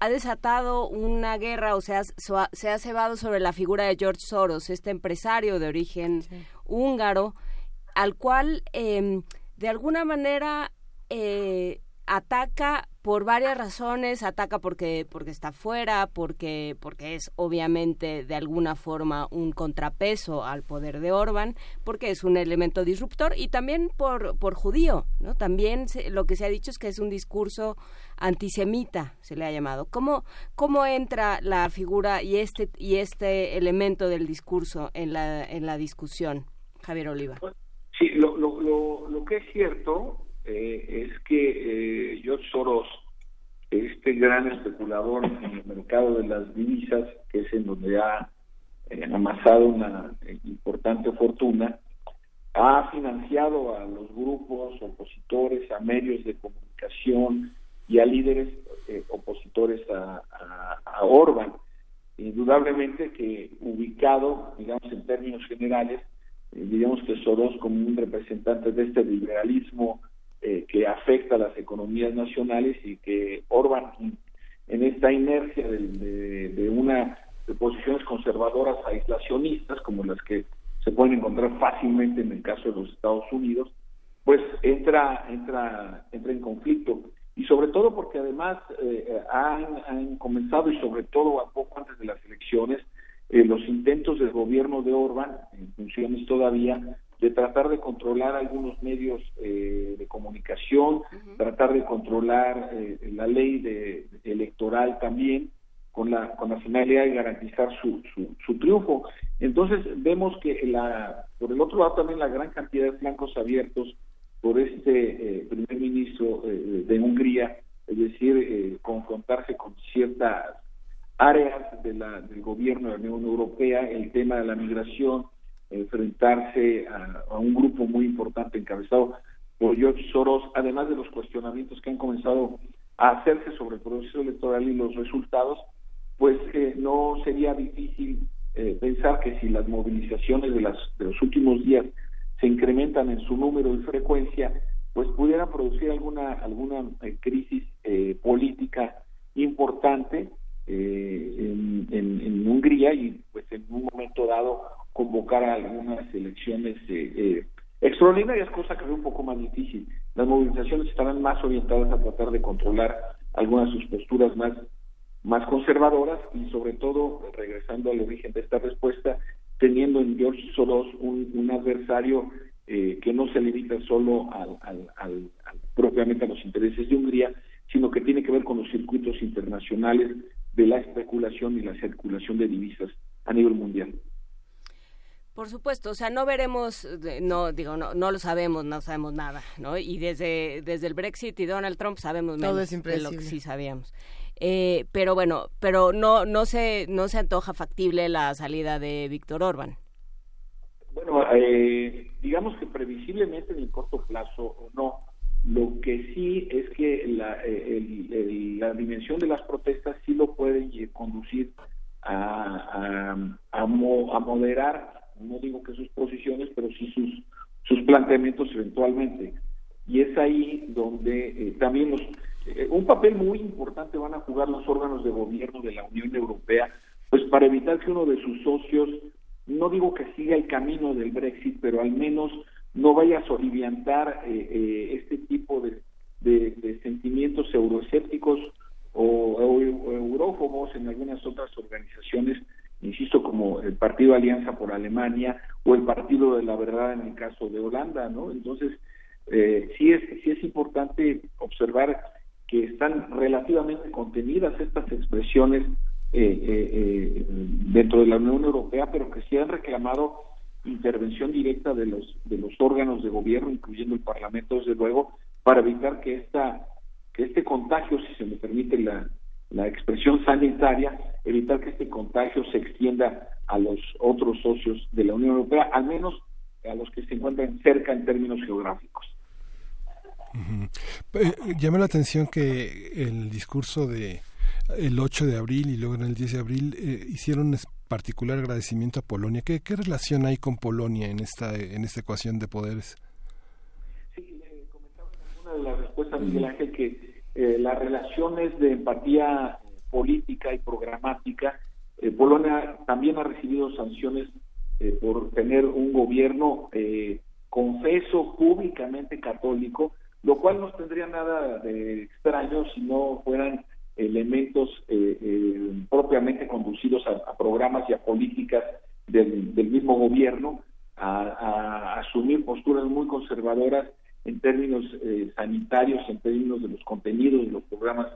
ha desatado una guerra o sea, se ha cebado sobre la figura de George Soros, este empresario de origen húngaro, al cual eh, de alguna manera eh, ataca por varias razones, ataca porque porque está fuera, porque porque es obviamente de alguna forma un contrapeso al poder de Orban, porque es un elemento disruptor y también por por judío, ¿no? También lo que se ha dicho es que es un discurso antisemita, se le ha llamado. ¿Cómo cómo entra la figura y este y este elemento del discurso en la en la discusión, Javier Oliva? Sí, lo, lo, lo, lo que es cierto eh, es que eh, George Soros, este gran especulador en el mercado de las divisas, que es en donde ha eh, amasado una importante fortuna, ha financiado a los grupos opositores, a medios de comunicación y a líderes opositores a, a, Orban. Indudablemente que ubicado, digamos, en términos generales, digamos que Soros como un representante de este liberalismo eh, que afecta a las economías nacionales y que Orban, en esta inercia de, una posiciones conservadoras aislacionistas, como las que se pueden encontrar fácilmente en el caso de los Estados Unidos, pues entra, entra, entra en conflicto. Y sobre todo porque además eh, han, han, comenzado, y sobre todo a poco antes de las elecciones, eh, los intentos del gobierno de Orban, en funciones todavía, de tratar de controlar algunos medios eh, de comunicación, tratar de controlar eh, la ley de, electoral también, con la, con la finalidad de garantizar su, su, triunfo. Entonces vemos que la, por el otro lado también la gran cantidad de flancos abiertos por este eh, primer ministro de Hungría, es decir, confrontarse con ciertas áreas de la, del gobierno de la Unión Europea, el tema de la migración, enfrentarse a, un grupo muy importante encabezado por George Soros, además de los cuestionamientos que han comenzado a hacerse sobre el proceso electoral y los resultados, pues eh, no sería difícil eh, pensar que si las movilizaciones de, las, de los últimos días se incrementan en su número y frecuencia, pues pudieran producir alguna alguna eh, crisis política importante en, en, en, Hungría y pues en un momento dado convocar a algunas elecciones eh, eh, extraordinarias, cosa que es un poco más difícil. Las movilizaciones estarán más orientadas a tratar de controlar algunas de sus posturas más, más conservadoras y sobre todo, regresando al origen de esta respuesta, teniendo en George Soros un, adversario eh, que no se limita solo al, al, propiamente a los intereses de Hungría, sino que tiene que ver con los circuitos internacionales de la especulación y la circulación de divisas a nivel mundial. Por supuesto, o sea, no veremos, no digo, no, no lo sabemos, no sabemos nada, ¿no? Y desde, desde el Brexit y Donald Trump sabemos menos de lo que sí sabíamos. Eh, pero bueno, pero no, no se, no se antoja factible la salida de Víctor Orban. Bueno, eh, digamos que previsiblemente en el corto plazo no. Lo que sí es que la, eh, la dimensión de las protestas sí lo puede conducir a, a, a moderar no digo que sus posiciones, pero sí sus, sus planteamientos eventualmente. Y es ahí donde eh, también los, eh, un papel muy importante van a jugar los órganos de gobierno de la Unión Europea, pues para evitar que uno de sus socios, no digo que siga el camino del Brexit, pero al menos no vaya a soliviantar eh, este tipo de, de, sentimientos euroescépticos o, o, eurófobos en algunas otras organizaciones insisto, como el Partido Alianza por Alemania o el Partido de la Verdad en el caso de Holanda, ¿no? Entonces, eh, sí, es, sí es importante observar que están relativamente contenidas estas expresiones eh, eh, eh, dentro de la Unión Europea, pero que sí han reclamado intervención directa de los de los órganos de gobierno, incluyendo el Parlamento, desde luego, para evitar que esta que este contagio, si se me permite la, la expresión sanitaria, evitar que este contagio se extienda a los otros socios de la Unión Europea, al menos a los que se encuentran cerca en términos geográficos. Uh la atención que el discurso de el 8 de abril y luego en el 10 de abril eh, hicieron particular agradecimiento a Polonia. ¿Qué, ¿Qué relación hay con Polonia en esta, en esta ecuación de poderes? Sí, comentaba en una de las respuestas, Miguel Ángel, que eh, las relaciones de empatía política y programática, eh, Polonia también ha recibido sanciones eh, por tener un gobierno eh, confeso públicamente católico, lo cual no tendría nada de extraño si no fueran elementos propiamente conducidos a, programas y a políticas del, mismo gobierno, a, asumir posturas muy conservadoras en términos sanitarios, en términos de los contenidos de los programas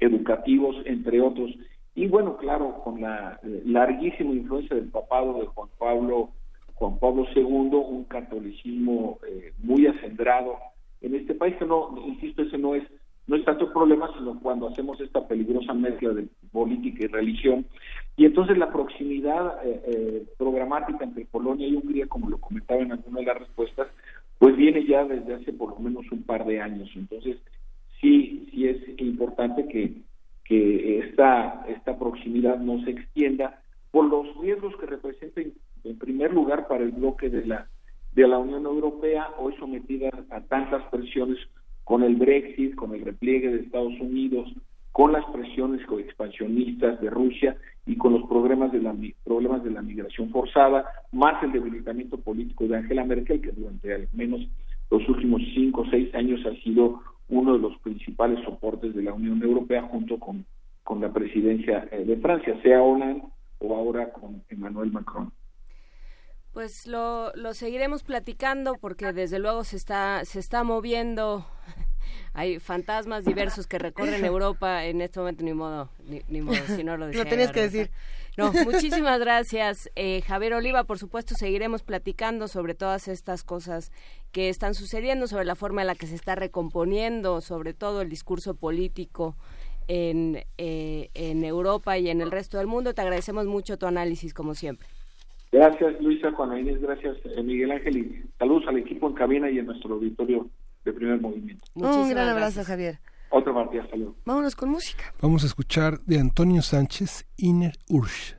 educativos, entre otros. Y bueno, claro, con la eh, larguísima influencia del papado de Juan Pablo, Juan Pablo II, un catolicismo eh, muy acendrado en este país, que no, insisto, ese no es no es tanto problema, sino cuando hacemos esta peligrosa mezcla de política y religión. Y entonces la proximidad eh, programática entre Polonia y Hungría, como lo comentaba en alguna de las respuestas, pues viene ya desde hace por lo menos un par de años. Entonces, sí, sí es importante que, que esta, esta proximidad no se extienda por los riesgos que representa en primer lugar para el bloque de la de la Unión Europea hoy sometida a tantas presiones con el Brexit, con el repliegue de Estados Unidos, con las presiones expansionistas de Rusia y con los problemas de la problemas de la migración forzada, más el debilitamiento político de Angela Merkel que durante al menos los últimos cinco o seis años ha sido uno de los principales soportes de la Unión Europea junto con, con la presidencia eh, de Francia, sea Hollande o ahora con Emmanuel Macron. Pues lo, lo seguiremos platicando porque desde luego se está, se está moviendo hay fantasmas diversos que recorren Europa en este momento, ni modo, ni, modo, si no lo decía. Lo tenías que decir. No, muchísimas gracias. Eh, Javier Oliva, por supuesto, seguiremos platicando sobre todas estas cosas que están sucediendo, sobre la forma en la que se está recomponiendo, sobre todo el discurso político en, eh, en Europa y en el resto del mundo. Te agradecemos mucho tu análisis, como siempre. Gracias, Luisa, Juan Inés, gracias, eh, Miguel Ángel, y saludos al equipo en cabina y en nuestro auditorio de primer movimiento. Un gran abrazo, Javier. Otro martes, saludos. Vámonos con música. Vamos a escuchar de Antonio Sánchez, Inner Urge.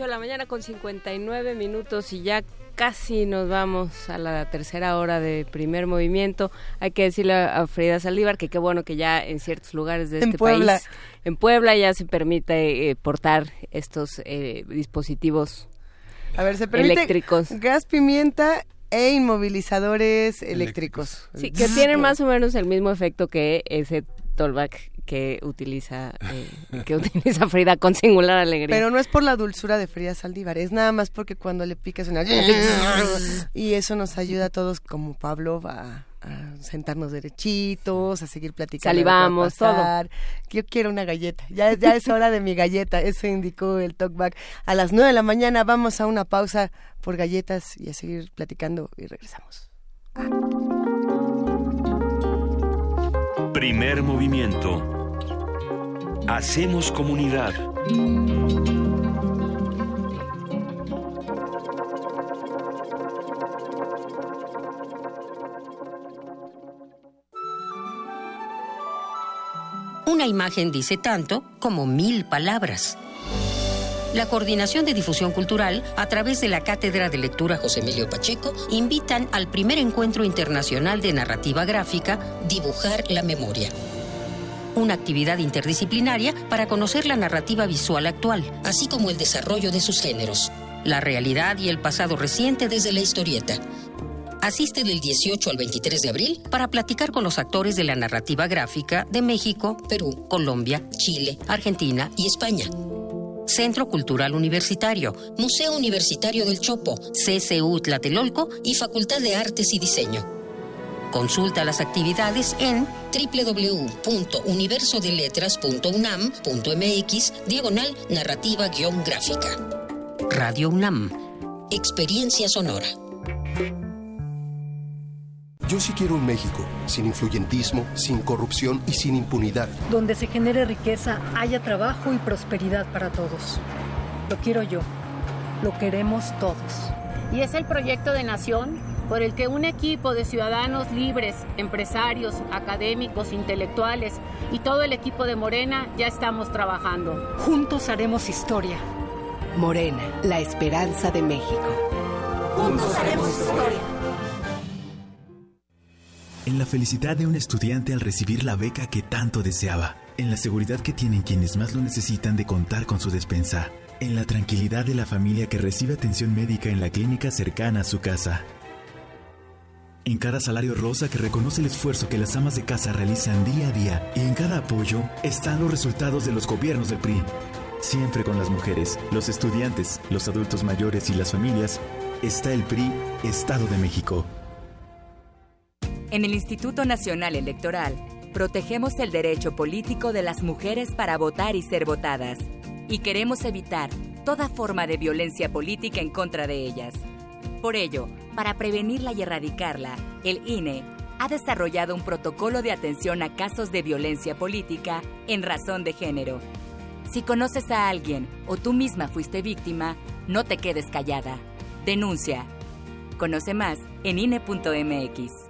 8 de la mañana con 59 minutos y ya casi nos vamos a la tercera hora de primer movimiento. Hay que decirle a Frida Saldívar que qué bueno que ya en ciertos lugares de este país, en Puebla, ya se permite eh, portar estos eh, dispositivos a ver, se permite eléctricos. gas pimienta e inmovilizadores eléctricos. Sí, que tienen más o menos el mismo efecto que ese tollback que utiliza eh, que utiliza Frida con singular alegría. Pero no es por la dulzura de Frida Saldívar, es nada más porque cuando le picas una y eso nos ayuda a todos como Pablo a, a sentarnos derechitos, a seguir platicando. Salivamos, todo. Yo quiero una galleta. Ya, ya es hora de mi galleta. Eso indicó el talkback. A las nueve de la mañana vamos a una pausa por galletas y a seguir platicando y regresamos. Primer movimiento. Hacemos comunidad. Una imagen dice tanto como mil palabras. La Coordinación de Difusión Cultural, a través de la Cátedra de Lectura José Emilio Pacheco, invitan al primer encuentro internacional de narrativa gráfica, Dibujar la Memoria. Una actividad interdisciplinaria para conocer la narrativa visual actual, así como el desarrollo de sus géneros, la realidad y el pasado reciente desde la historieta, Asiste del 18 al 23 de abril para platicar con los actores de la narrativa gráfica de México, Perú, Colombia, Chile, Argentina y España. Centro Cultural Universitario, Museo Universitario del Chopo, CCU Tlatelolco y Facultad de Artes y Diseño. Consulta las actividades en www.universodeletras.unam.mx diagonal narrativa-gráfica. Radio UNAM. Experiencia sonora. Yo sí quiero un México sin influyentismo, sin corrupción y sin impunidad. Donde se genere riqueza, haya trabajo y prosperidad para todos. Lo quiero yo. Lo queremos todos. Y es el proyecto de nación por el que un equipo de ciudadanos libres, empresarios, académicos, intelectuales y todo el equipo de Morena ya estamos trabajando. Juntos haremos historia. Morena, la esperanza de México. Juntos haremos historia en la felicidad de un estudiante al recibir la beca que tanto deseaba, en la seguridad que tienen quienes más lo necesitan de contar con su despensa, en la tranquilidad de la familia que recibe atención médica en la clínica cercana a su casa. En cada salario rosa que reconoce el esfuerzo que las amas de casa realizan día a día y en cada apoyo están los resultados de los gobiernos del PRI. Siempre con las mujeres, los estudiantes, los adultos mayores y las familias, está el PRI Estado de México. En el Instituto Nacional Electoral, protegemos el derecho político de las mujeres para votar y ser votadas, y queremos evitar toda forma de violencia política en contra de ellas. Por ello, para prevenirla y erradicarla, el INE ha desarrollado un protocolo de atención a casos de violencia política en razón de género. Si conoces a alguien o tú misma fuiste víctima, no te quedes callada. Denuncia. Conoce más en INE.mx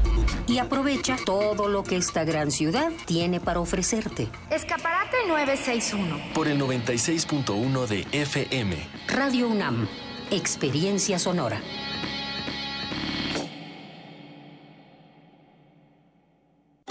y aprovecha todo lo que esta gran ciudad tiene para ofrecerte. Escaparate 961. Por el 96.1 de FM. Radio UNAM. Experiencia sonora.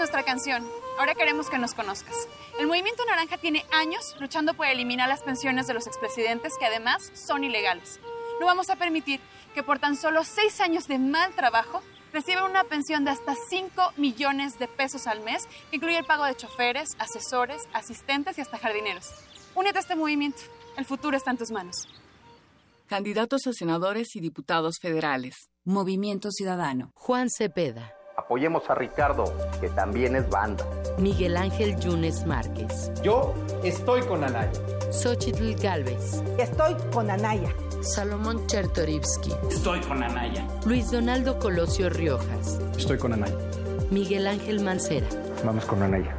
Nuestra canción. Ahora queremos que nos conozcas. El Movimiento Naranja tiene años luchando por eliminar las pensiones de los expresidentes que además son ilegales. No vamos a permitir que por tan solo seis años de mal trabajo reciben una pensión de hasta 5 millones de pesos al mes, que incluye el pago de choferes, asesores, asistentes y hasta jardineros. Únete a este movimiento. El futuro está en tus manos. Candidatos a senadores y diputados federales. Movimiento Ciudadano. Juan Cepeda. Apoyemos a Ricardo, que también es banda. Miguel Ángel Yunes Márquez. Yo estoy con Anaya. Xochitl Galvez. Estoy con Anaya. Salomón Chertorivsky. Estoy con Anaya. Luis Donaldo Colosio Riojas. Estoy con Anaya. Miguel Ángel Mancera. Vamos con Anaya.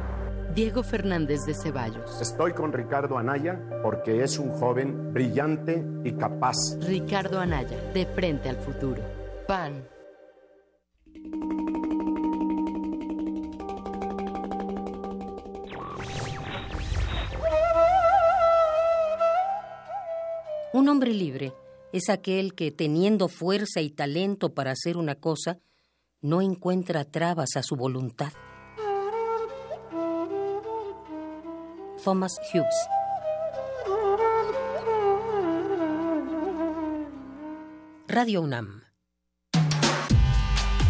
Diego Fernández de Ceballos. Estoy con Ricardo Anaya porque es un joven brillante y capaz. Ricardo Anaya, de frente al futuro. PAN. Un hombre libre es aquel que, teniendo fuerza y talento para hacer una cosa, no encuentra trabas a su voluntad. Thomas Hughes Radio UNAM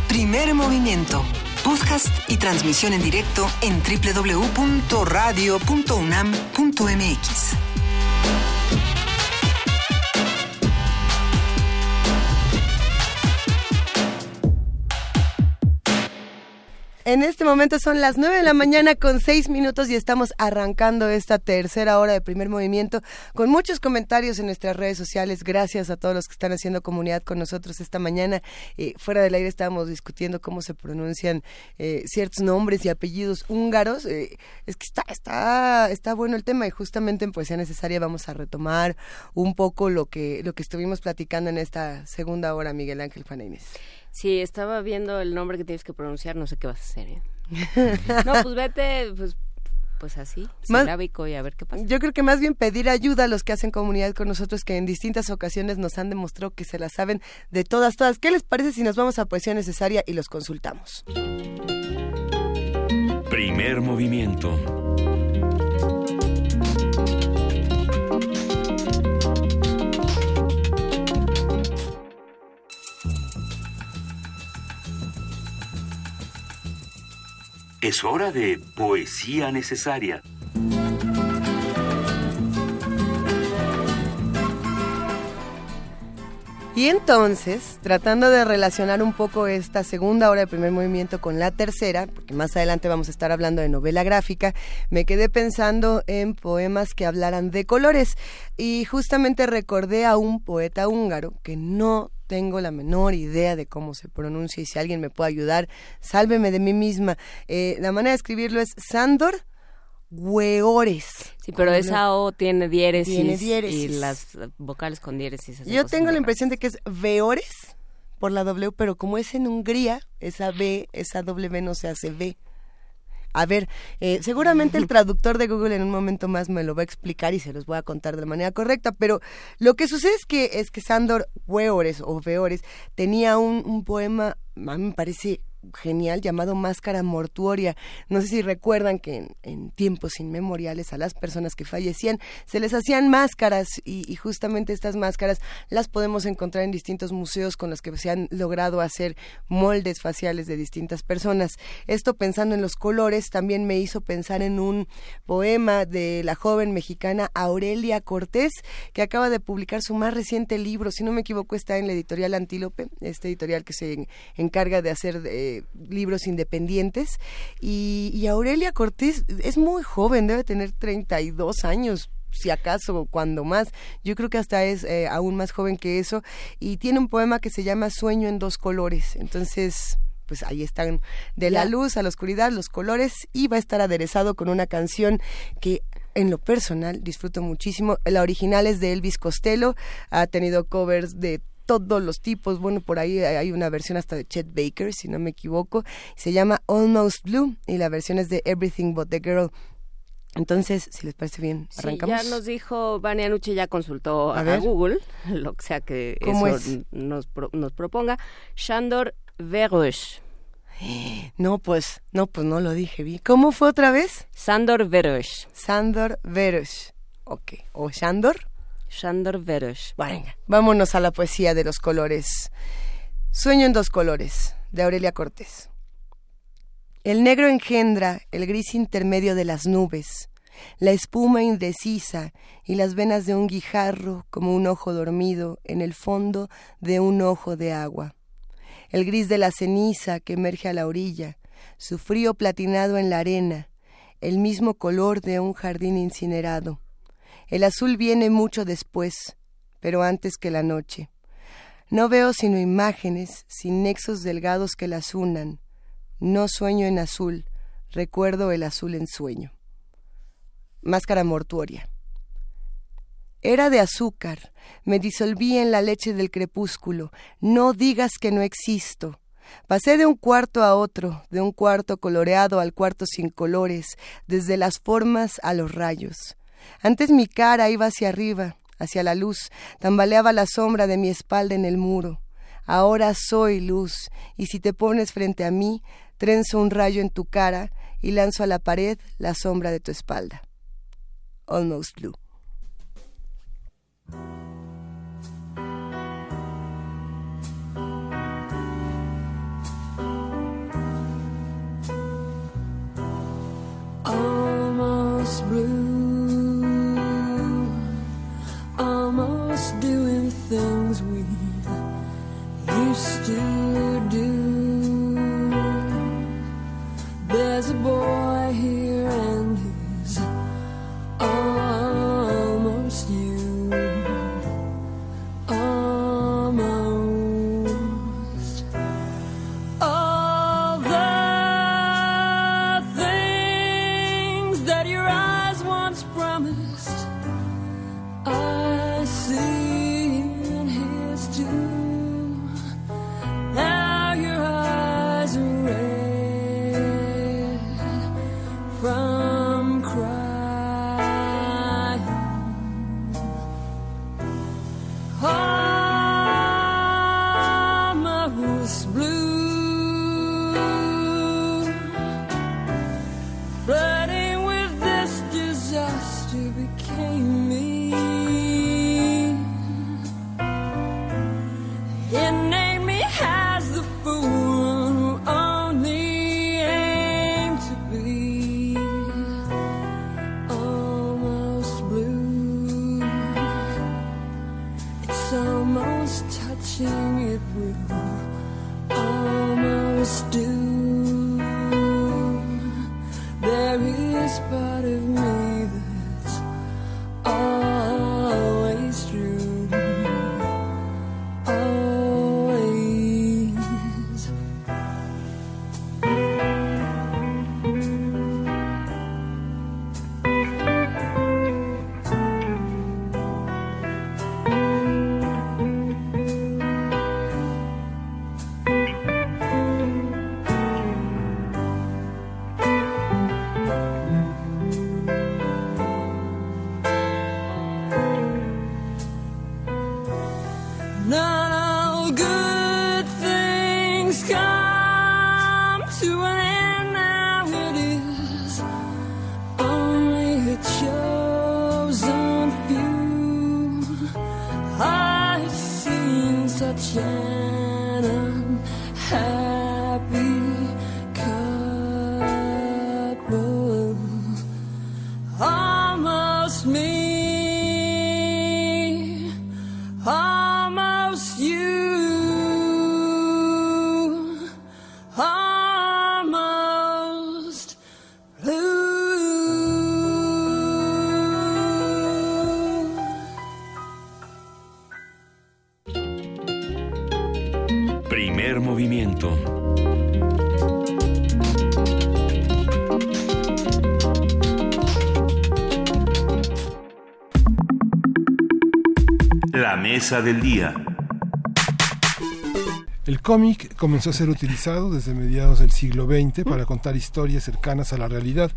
Primer movimiento. Podcast y transmisión en directo en www.radio.unam.mx. En este momento son las 9 de la mañana con 6 minutos y estamos arrancando esta tercera hora de primer movimiento con muchos comentarios en nuestras redes sociales. Gracias a todos los que están haciendo comunidad con nosotros esta mañana. Eh, fuera del aire estábamos discutiendo cómo se pronuncian eh, ciertos nombres y apellidos húngaros. Eh, es que está, está, está bueno el tema y justamente en Poesía Necesaria vamos a retomar un poco lo que, lo que estuvimos platicando en esta segunda hora, Miguel Ángel Juana Inés. Sí, estaba viendo el nombre que tienes que pronunciar, no sé qué vas a hacer. ¿eh? no, pues vete, pues, pues así, silábico y a ver qué pasa. Yo creo que más bien pedir ayuda a los que hacen comunidad con nosotros, que en distintas ocasiones nos han demostrado que se la saben de todas, todas. ¿Qué les parece si nos vamos a Poesía Necesaria y los consultamos? Primer movimiento. Es hora de poesía necesaria. Y entonces, tratando de relacionar un poco esta segunda hora de primer movimiento con la tercera, porque más adelante vamos a estar hablando de novela gráfica, me quedé pensando en poemas que hablaran de colores y justamente recordé a un poeta húngaro que no tengo la menor idea de cómo se pronuncia y si alguien me puede ayudar, sálveme de mí misma. Eh, la manera de escribirlo es Sandor Hueores. Sí, pero esa O tiene diéresis, Tiene diéresis. y las vocales con diéresis. Yo tengo la impresión de que es Veores por la W, pero como es en Hungría, esa B, esa W no se hace V. A ver, eh, seguramente el traductor de Google en un momento más me lo va a explicar y se los voy a contar de la manera correcta, pero lo que sucede es que, es que Sandor Weores o Veores tenía un, un poema, a mí me parece genial llamado Máscara Mortuoria. No sé si recuerdan que en, tiempos inmemoriales a las personas que fallecían se les hacían máscaras y, justamente estas máscaras las podemos encontrar en distintos museos con los que se han logrado hacer moldes faciales de distintas personas. Esto pensando en los colores también me hizo pensar en un poema de la joven mexicana Aurelia Cortés que acaba de publicar su más reciente libro, si no me equivoco está en la editorial Antílope, este editorial que se en- encarga de hacer eh, libros independientes y, y Aurelia Cortés es muy joven, debe tener 32 años si acaso, cuando más. Yo creo que hasta es eh, aún más joven que eso. Y tiene un poema que se llama Sueño en dos colores. Entonces, pues ahí están de la luz a la oscuridad, los colores, y va a estar aderezado con una canción que en lo personal disfruto muchísimo. La original es de Elvis Costello, ha tenido covers de todos los tipos, bueno, por ahí hay una versión hasta de Chet Baker, si no me equivoco, se llama Almost Blue y la versión es de Everything But the Girl. Entonces, si les parece bien, Sí, arrancamos. ya nos dijo, Vania Nuche ya consultó A. Google, lo que sea que ¿Cómo eso es? nos, pro- nos proponga. Shandor Verosh. No, pues, no, pues no lo dije bien. ¿Cómo fue otra vez? Sandor Verosh. Sandor Verosh. Ok. ¿O Shandor? Shandor Verosh. Vámonos a la poesía de los colores. Sueño en dos colores, de Aurelia Cortés. El negro engendra el gris intermedio de las nubes, la espuma indecisa y las venas de un guijarro como un ojo dormido en el fondo de un ojo de agua. El gris de la ceniza que emerge a la orilla, su frío platinado en la arena, el mismo color de un jardín incinerado. El azul viene mucho después, pero antes que la noche. No veo sino imágenes sin nexos delgados que las unan. No sueño en azul, recuerdo el azul en sueño. Máscara mortuoria. Era de azúcar, me disolví en la leche del crepúsculo. No digas que no existo. Pasé de un cuarto a otro, de un cuarto coloreado al cuarto sin colores, desde las formas a los rayos. Antes mi cara iba hacia arriba, hacia la luz, tambaleaba la sombra de mi espalda en el muro. Ahora soy luz, y si te pones frente a mí, trenzo un rayo en tu cara y lanzo a la pared la sombra de tu espalda. Almost Blue. Almost to mesa del día. El cómic comenzó a ser utilizado desde mediados del siglo XX para contar historias cercanas a la realidad,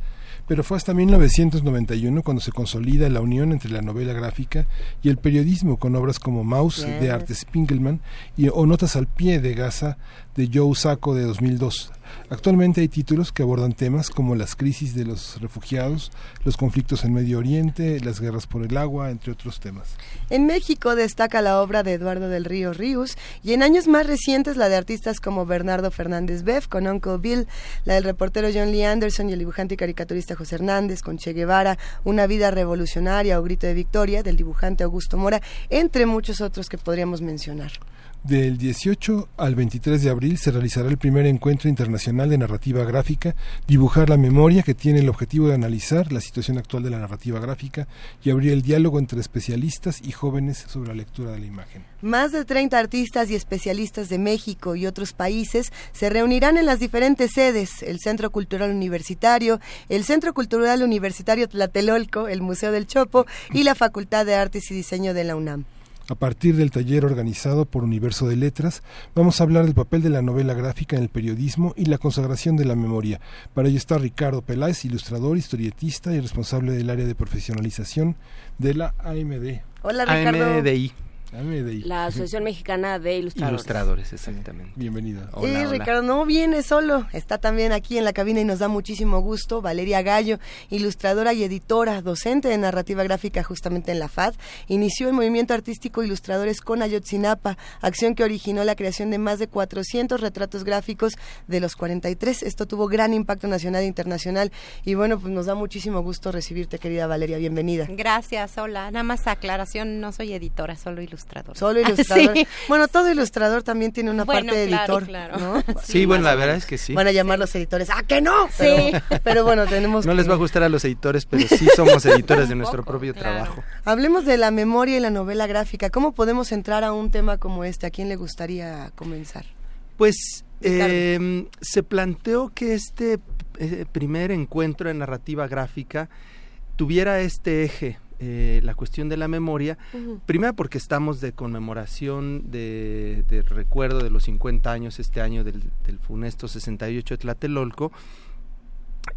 pero fue hasta 1991 cuando se consolida la unión entre la novela gráfica y el periodismo con obras como Mouse de. Art Spiegelman y o Notas al pie de Gaza de Joe Sacco de 2002. Actualmente hay títulos que abordan temas como las crisis de los refugiados, los conflictos en Medio Oriente, las guerras por el agua, entre otros temas. En México destaca la obra de Eduardo del Río Ríos y en años más recientes la de artistas como Bernardo Fernández Beff con Uncle Bill, la del reportero John Lee Anderson y el dibujante y caricaturista José Hernández con Che Guevara, Una vida revolucionaria o Grito de Victoria del dibujante Augusto Mora, entre muchos otros que podríamos mencionar. Del 18 al 23 de abril se realizará el primer encuentro internacional de narrativa gráfica, dibujar la memoria que tiene el objetivo de analizar la situación actual de la narrativa gráfica y abrir el diálogo entre especialistas y jóvenes sobre la lectura de la imagen. Más de 30 artistas y especialistas de México y otros países se reunirán en las diferentes sedes, el Centro Cultural Universitario, el Centro Cultural Universitario Tlatelolco, el Museo del Chopo y la Facultad de Artes y Diseño de la UNAM. A partir del taller organizado por Universo de Letras, vamos a hablar del papel de la novela gráfica en el periodismo y la consagración de la memoria. Para ello está Ricardo Peláez, ilustrador, historietista y responsable del área de profesionalización de la AMD. Hola Ricardo. AMDI. La Asociación Mexicana de Ilustradores. Ilustradores, exactamente. Hola, sí, Ricardo, no viene solo, está también aquí en la cabina y nos da muchísimo gusto. Valeria Gallo, ilustradora y editora, docente de narrativa gráfica justamente en la FAD, inició el movimiento artístico Ilustradores con Ayotzinapa, acción que originó la creación de más de 400 retratos gráficos de los 43. Esto tuvo gran impacto nacional e internacional y bueno, pues nos da muchísimo gusto recibirte, querida Valeria, bienvenida. Gracias, hola. Nada más aclaración, no soy editora, solo ilustradora ilustrador. Solo ilustrador. Sí. Bueno, todo ilustrador también tiene una bueno, parte de claro, editor. Claro. ¿no? Sí, sí bueno, la verdad es que sí. Van a llamar los editores. ¡Ah, que no! Pero, sí. pero bueno, tenemos. No que... les va a gustar a los editores, pero sí somos editores de nuestro propio claro. trabajo. Hablemos de la memoria y la novela gráfica. ¿Cómo podemos entrar a un tema como este? ¿A quién le gustaría comenzar? Pues eh, se planteó que este eh, primer encuentro de narrativa gráfica tuviera este eje eh, la cuestión de la memoria, uh -huh. primero porque estamos de conmemoración de, de, recuerdo de los 50 años este año del, del funesto 68 de Tlatelolco,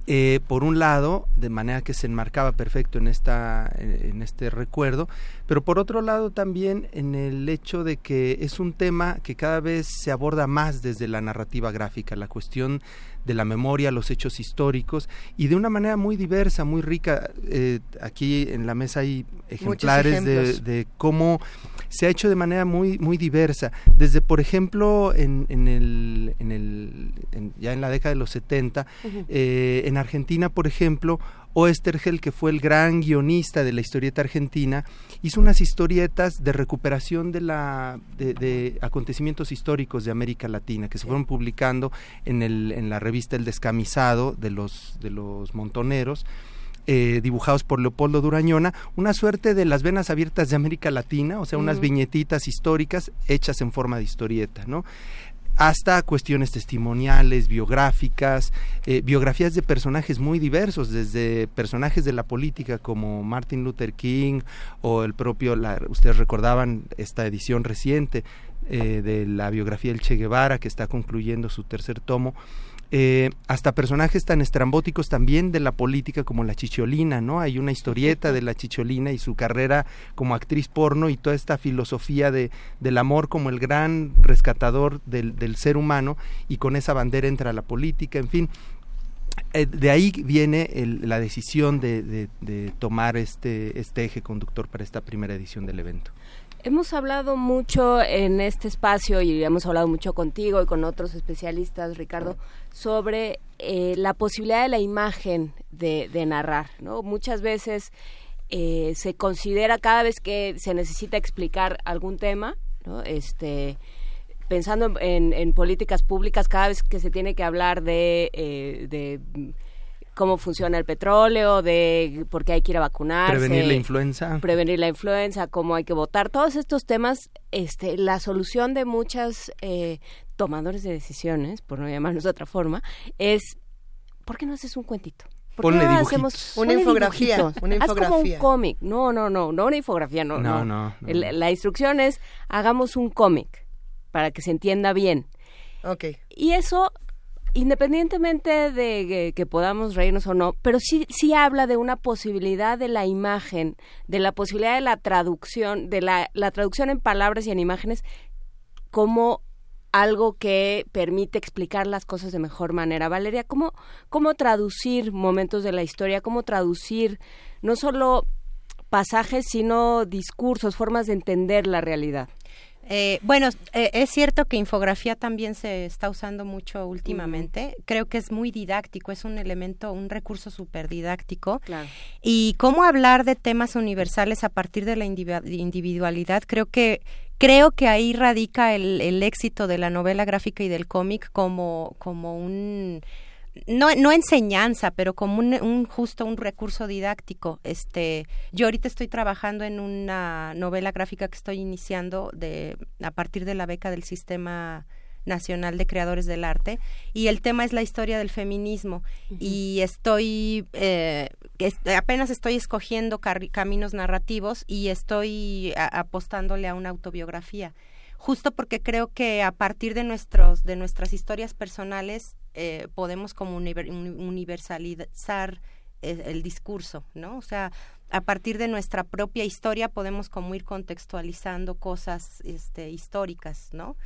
eh, por un lado, de manera que se enmarcaba perfecto en, esta, en este recuerdo, pero por otro lado también en el hecho de que es un tema que cada vez se aborda más desde la narrativa gráfica, la cuestión de la memoria, los hechos históricos y de una manera muy diversa, muy rica. Eh, aquí en la mesa hay ejemplares de, de, cómo se ha hecho de manera muy muy diversa. Desde, por ejemplo, en, en el, en el en, ya en la década de los 70, uh -huh. eh, en Argentina, por ejemplo, Oestergel, que fue el gran guionista de la historieta argentina, hizo unas historietas de recuperación de, la, de, de acontecimientos históricos de América Latina, que se fueron publicando en, el, en la revista El Descamisado de los, de los montoneros. Eh, dibujados por Leopoldo Durañona, una suerte de las venas abiertas de América Latina, o sea, unas mm. viñetitas históricas hechas en forma de historieta, ¿no? Hasta cuestiones testimoniales, biográficas, eh, biografías de personajes muy diversos, desde personajes de la política como Martin Luther King o el propio, la, ustedes recordaban esta edición reciente eh, de la biografía del Che Guevara que está concluyendo su tercer tomo. Eh, hasta personajes tan estrambóticos también de la política como la Chicholina, ¿no? Hay una historieta de la Chicholina y su carrera como actriz porno y toda esta filosofía de, del amor como el gran rescatador del, del ser humano y con esa bandera entra la política, en fin. Eh, de ahí viene el, la decisión de, tomar este, este eje conductor para esta primera edición del evento. Hemos hablado mucho en este espacio y hemos hablado mucho contigo y con otros especialistas, Ricardo, sobre eh, la posibilidad de la imagen de, de narrar. ¿no? Muchas veces eh, se considera cada vez que se necesita explicar algún tema, ¿no? este, pensando en, en, políticas públicas, cada vez que se tiene que hablar de, eh, de cómo funciona el petróleo, de por qué hay que ir a vacunarse. Prevenir la influenza. Prevenir la influenza, cómo hay que votar. Todos estos temas, este, la solución de muchas eh, tomadores de decisiones, por no llamarnos de otra forma, es, ¿por qué no haces un cuentito? ¿Por Ponle qué no hacemos una infografía? Una infografía. Haz como un cómic. No, no, no, no una infografía, no. No, no. no. no. El, la instrucción es, hagamos un cómic para que se entienda bien. Ok. Y eso independientemente de que, podamos reírnos o no, pero sí, sí habla de una posibilidad de la imagen, de la posibilidad de la traducción, de la, la traducción en palabras y en imágenes como algo que permite explicar las cosas de mejor manera. Valeria, ¿cómo, cómo traducir momentos de la historia? ¿Cómo traducir no solo pasajes, sino discursos, formas de entender la realidad? Eh, bueno, eh, es cierto que infografía también se está usando mucho últimamente. Creo que es muy didáctico, es un elemento, un recurso súper didáctico. Y cómo hablar de temas universales a partir de la individualidad, creo que creo que ahí radica el, el éxito de la novela gráfica y del cómic como, como un no, no enseñanza, pero como un, justo un recurso didáctico. Este, yo ahorita estoy trabajando en una novela gráfica que estoy iniciando de a partir de la beca del Sistema Nacional de Creadores del Arte y el tema es la historia del feminismo. Y estoy eh, apenas estoy escogiendo caminos narrativos y estoy apostándole a una autobiografía. Justo porque creo que a partir de nuestros de nuestras historias personales eh, podemos como universalizar eh, el, discurso, ¿no? O sea, a partir de nuestra propia historia podemos como ir contextualizando cosas este, históricas, ¿no?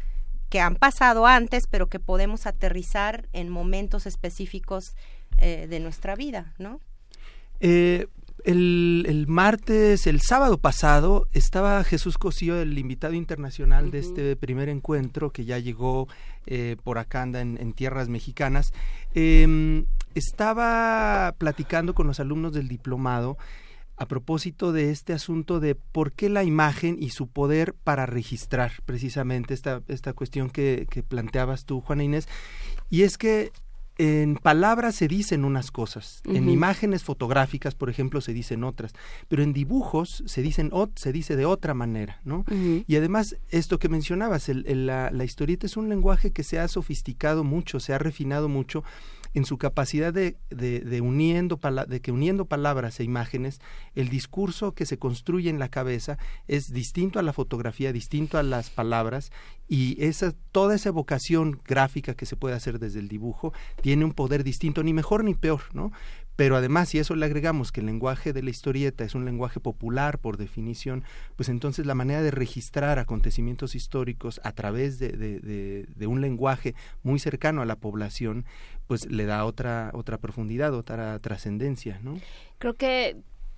Que han pasado antes, pero que podemos aterrizar en momentos específicos eh, de nuestra vida, ¿no? El, martes, el sábado pasado, estaba Jesús Cosío, el invitado internacional de este primer encuentro que ya llegó eh, por acá, anda en, tierras mexicanas. Em, estaba platicando con los alumnos del diplomado a propósito de este asunto de por qué la imagen y su poder para registrar precisamente esta, esta cuestión que, que planteabas tú, Juana Inés. Y es que en palabras se dicen unas cosas, en imágenes fotográficas, por ejemplo, se dicen otras, pero en dibujos se dicen se dice de otra manera, ¿no? Y además esto que mencionabas, la, la historieta es un lenguaje que se ha sofisticado mucho, se ha refinado mucho en su capacidad de, de, uniendo de que uniendo palabras e imágenes, el discurso que se construye en la cabeza es distinto a la fotografía, distinto a las palabras, y esa, toda esa evocación gráfica que se puede hacer desde el dibujo tiene un poder distinto, ni mejor ni peor, ¿no? Pero además, si eso le agregamos que el lenguaje de la historieta es un lenguaje popular por definición, pues entonces la manera de registrar acontecimientos históricos a través de, de, de, un lenguaje muy cercano a la población, pues le da otra, otra profundidad, otra trascendencia, ¿no? Creo que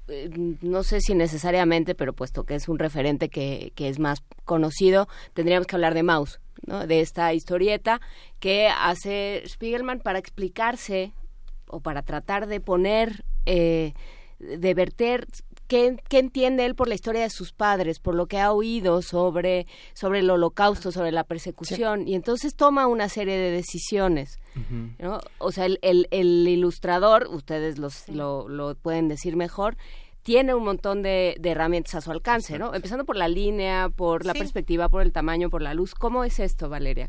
eh, no sé si necesariamente, pero puesto que es un referente que, que es más conocido, tendríamos que hablar de Maus, ¿no? de esta historieta que hace Spiegelman para explicarse o para tratar de poner, eh, de verter ¿Qué, ¿Qué, entiende él por la historia de sus padres, por lo que ha oído sobre, sobre el holocausto, sobre la persecución? Y entonces toma una serie de decisiones. ¿no? O sea, el, el, el ilustrador, ustedes los, lo, lo, pueden decir mejor, tiene un montón de, de herramientas a su alcance, ¿no? Empezando por la línea, por la perspectiva, por el tamaño, por la luz. ¿Cómo es esto, Valeria?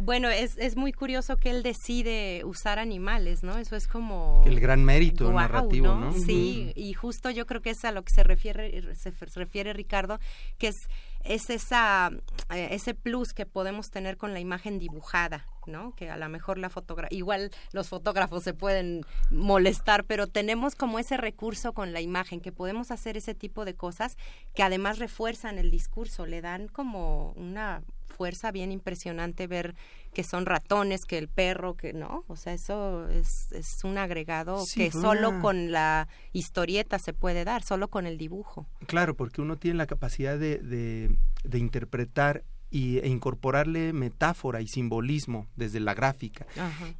Bueno, es, es muy curioso que él decide usar animales, ¿no? Eso es como... El gran mérito narrativo, ¿no? Sí, y justo yo creo que es a lo que se refiere, se refiere Ricardo, que es, es esa, eh, ese plus que podemos tener con la imagen dibujada, ¿no? Que a lo mejor la fotografía, igual los fotógrafos se pueden molestar, pero tenemos como ese recurso con la imagen, que podemos hacer ese tipo de cosas que además refuerzan el discurso, le dan como una fuerza bien impresionante ver que son ratones, que el perro, que no, o sea, eso es, es un agregado que solo con la historieta se puede dar, solo con el dibujo. Claro, porque uno tiene la capacidad de, de, de interpretar y, e incorporarle metáfora y simbolismo desde la gráfica,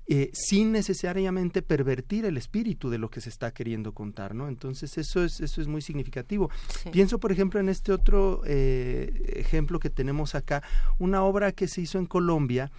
eh, sin necesariamente pervertir el espíritu de lo que se está queriendo contar, ¿no? Entonces eso es eso es muy significativo. Pienso, por ejemplo, en este otro eh, ejemplo que tenemos acá, una obra que se hizo en Colombia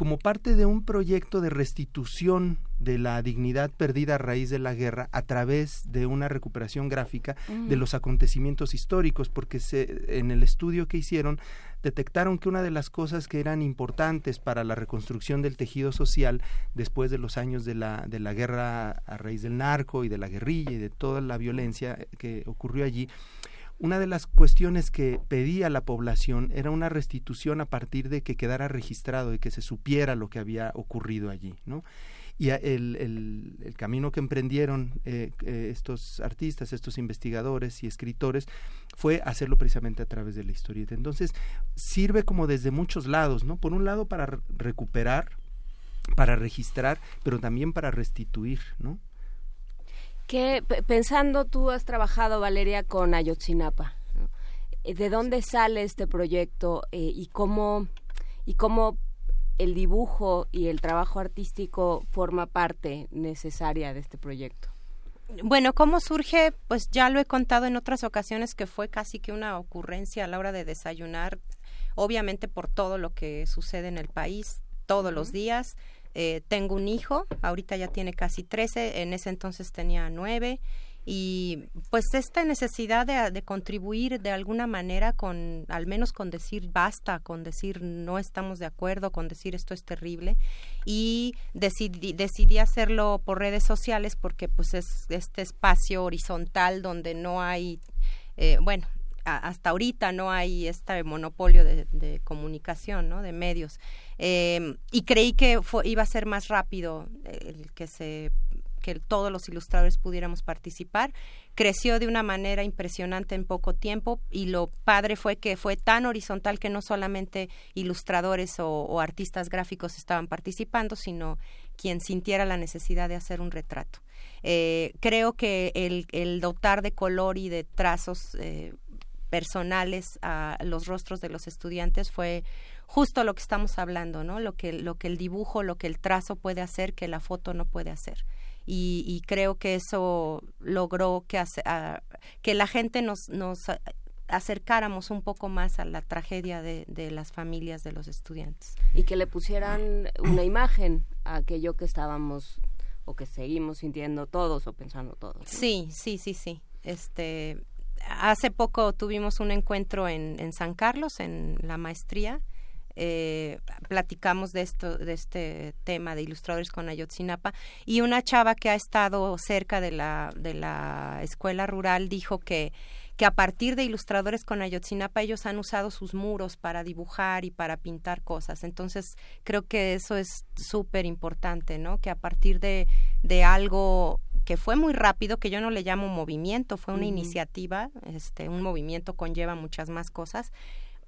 como parte de un proyecto de restitución de la dignidad perdida a raíz de la guerra a través de una recuperación gráfica de los acontecimientos históricos, porque se, en el estudio que hicieron detectaron que una de las cosas que eran importantes para la reconstrucción del tejido social después de los años de la, de la guerra a raíz del narco y de la guerrilla y de toda la violencia que ocurrió allí, una de las cuestiones que pedía la población era una restitución a partir de que quedara registrado y que se supiera lo que había ocurrido allí, ¿no? Y el, el, camino que emprendieron eh, eh, estos artistas, estos investigadores y escritores fue hacerlo precisamente a través de la historieta. Entonces, sirve como desde muchos lados, ¿no? Por un lado, para recuperar, para registrar, pero también para restituir, ¿no? Que pensando, tú has trabajado, Valeria, con Ayotzinapa. ¿De dónde sale este proyecto eh, y cómo y cómo el dibujo y el trabajo artístico forma parte necesaria de este proyecto? Bueno, ¿cómo surge? Pues ya lo he contado en otras ocasiones que fue casi que una ocurrencia a la hora de desayunar, obviamente por todo lo que sucede en el país todos los días. Eh, tengo un hijo, ahorita ya tiene casi 13, en ese entonces tenía 9 y pues esta necesidad de, contribuir de alguna manera con al menos con decir basta con decir no estamos de acuerdo con decir esto es terrible y decidí, decidí hacerlo por redes sociales porque pues es este espacio horizontal donde no hay eh, bueno hasta ahorita no hay este monopolio de, comunicación, ¿no? De medios. Eh, y creí que iba a ser más rápido el que se que todos los ilustradores pudiéramos participar. Creció de una manera impresionante en poco tiempo y lo padre fue que fue tan horizontal que no solamente ilustradores o, artistas gráficos estaban participando, sino quien sintiera la necesidad de hacer un retrato. Eh, creo que el, dotar de color y de trazos eh, personales a los rostros de los estudiantes fue justo lo que estamos hablando, ¿no? Lo que, lo que el dibujo, lo que el trazo puede hacer que la foto no puede hacer y, creo que eso logró que, que la gente nos, nos acercáramos un poco más a la tragedia de, de, las familias de los estudiantes. Y que le pusieran una imagen a aquello que estábamos o que seguimos sintiendo todos o pensando todos. Sí, sí, sí, sí. Este, hace poco tuvimos un encuentro en, en San Carlos, en la maestría, eh, platicamos de esto, de este tema de ilustradores con Ayotzinapa y una chava que ha estado cerca de la, de la escuela rural dijo que que a partir de ilustradores con Ayotzinapa ellos han usado sus muros para dibujar y para pintar cosas. Entonces creo que eso es súper importante, ¿no? Que a partir de, de algo que fue muy rápido, que yo no le llamo movimiento, fue una iniciativa, este, un movimiento conlleva muchas más cosas,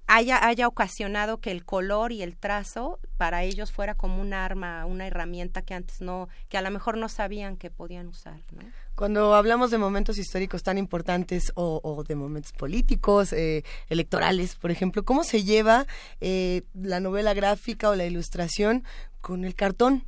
haya, haya ocasionado que el color y el trazo para ellos fuera como un arma, una herramienta que antes no, que a lo mejor no sabían que podían usar. ¿no? Cuando hablamos de momentos históricos tan importantes o, de momentos políticos, eh, electorales, por ejemplo, ¿cómo se lleva eh, la novela gráfica o la ilustración con el cartón?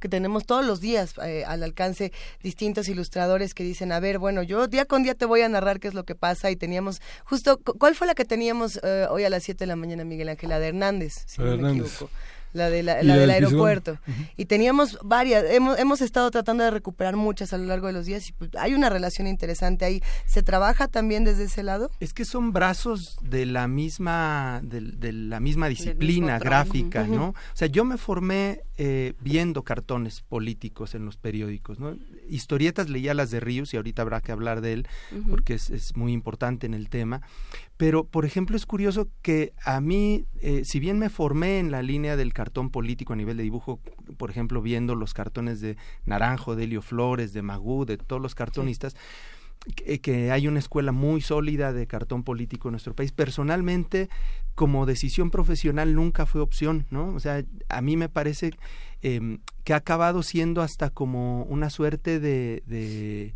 Que tenemos todos los días eh, al alcance distintos ilustradores que dicen, a ver, bueno, yo día con día te voy a narrar qué es lo que pasa y teníamos, justo, ¿cuál fue la que teníamos eh, hoy a las 7 de la mañana, Miguel Ángel? La de Hernández, si no me equivoco la, de la, del aeropuerto. Y teníamos varias, hemos, hemos estado tratando de recuperar muchas a lo largo de los días y pues, hay una relación interesante ahí. ¿Se trabaja también desde ese lado? Es que son brazos de la misma, de, la misma disciplina gráfica, ¿no? O sea, yo me formé eh, viendo cartones políticos en los periódicos, ¿no? Historietas leía las de Ríos y ahorita habrá que hablar de él porque es, es muy importante en el tema. Pero, por ejemplo, es curioso que a mí, eh, si bien me formé en la línea del cartón político a nivel de dibujo, por ejemplo, viendo los cartones de Naranjo, de Helio Flores, de Magú, de todos los cartonistas, que, hay una escuela muy sólida de cartón político en nuestro país. Personalmente, como decisión profesional nunca fue opción, ¿no? O sea, a mí me parece em, que ha acabado siendo hasta como una suerte de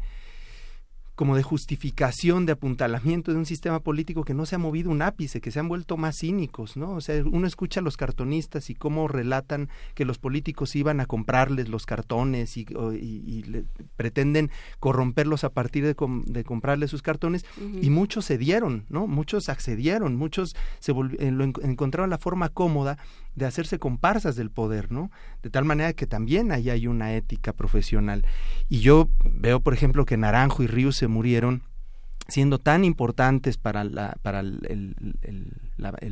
como de justificación, de apuntalamiento de un sistema político que no se ha movido un ápice, que se han vuelto más cínicos, ¿no? O sea, uno escucha a los cartonistas y cómo relatan que los políticos iban a comprarles los cartones y, pretenden corromperlos a partir de, de comprarles sus cartones y muchos cedieron, ¿no? Muchos accedieron, muchos se eh, lo encontraron la forma cómoda de hacerse comparsas del poder, ¿no? De tal manera que también ahí hay una ética profesional. Y yo veo, por ejemplo, que Naranjo y Ríos se murieron siendo tan importantes para, la, para el, el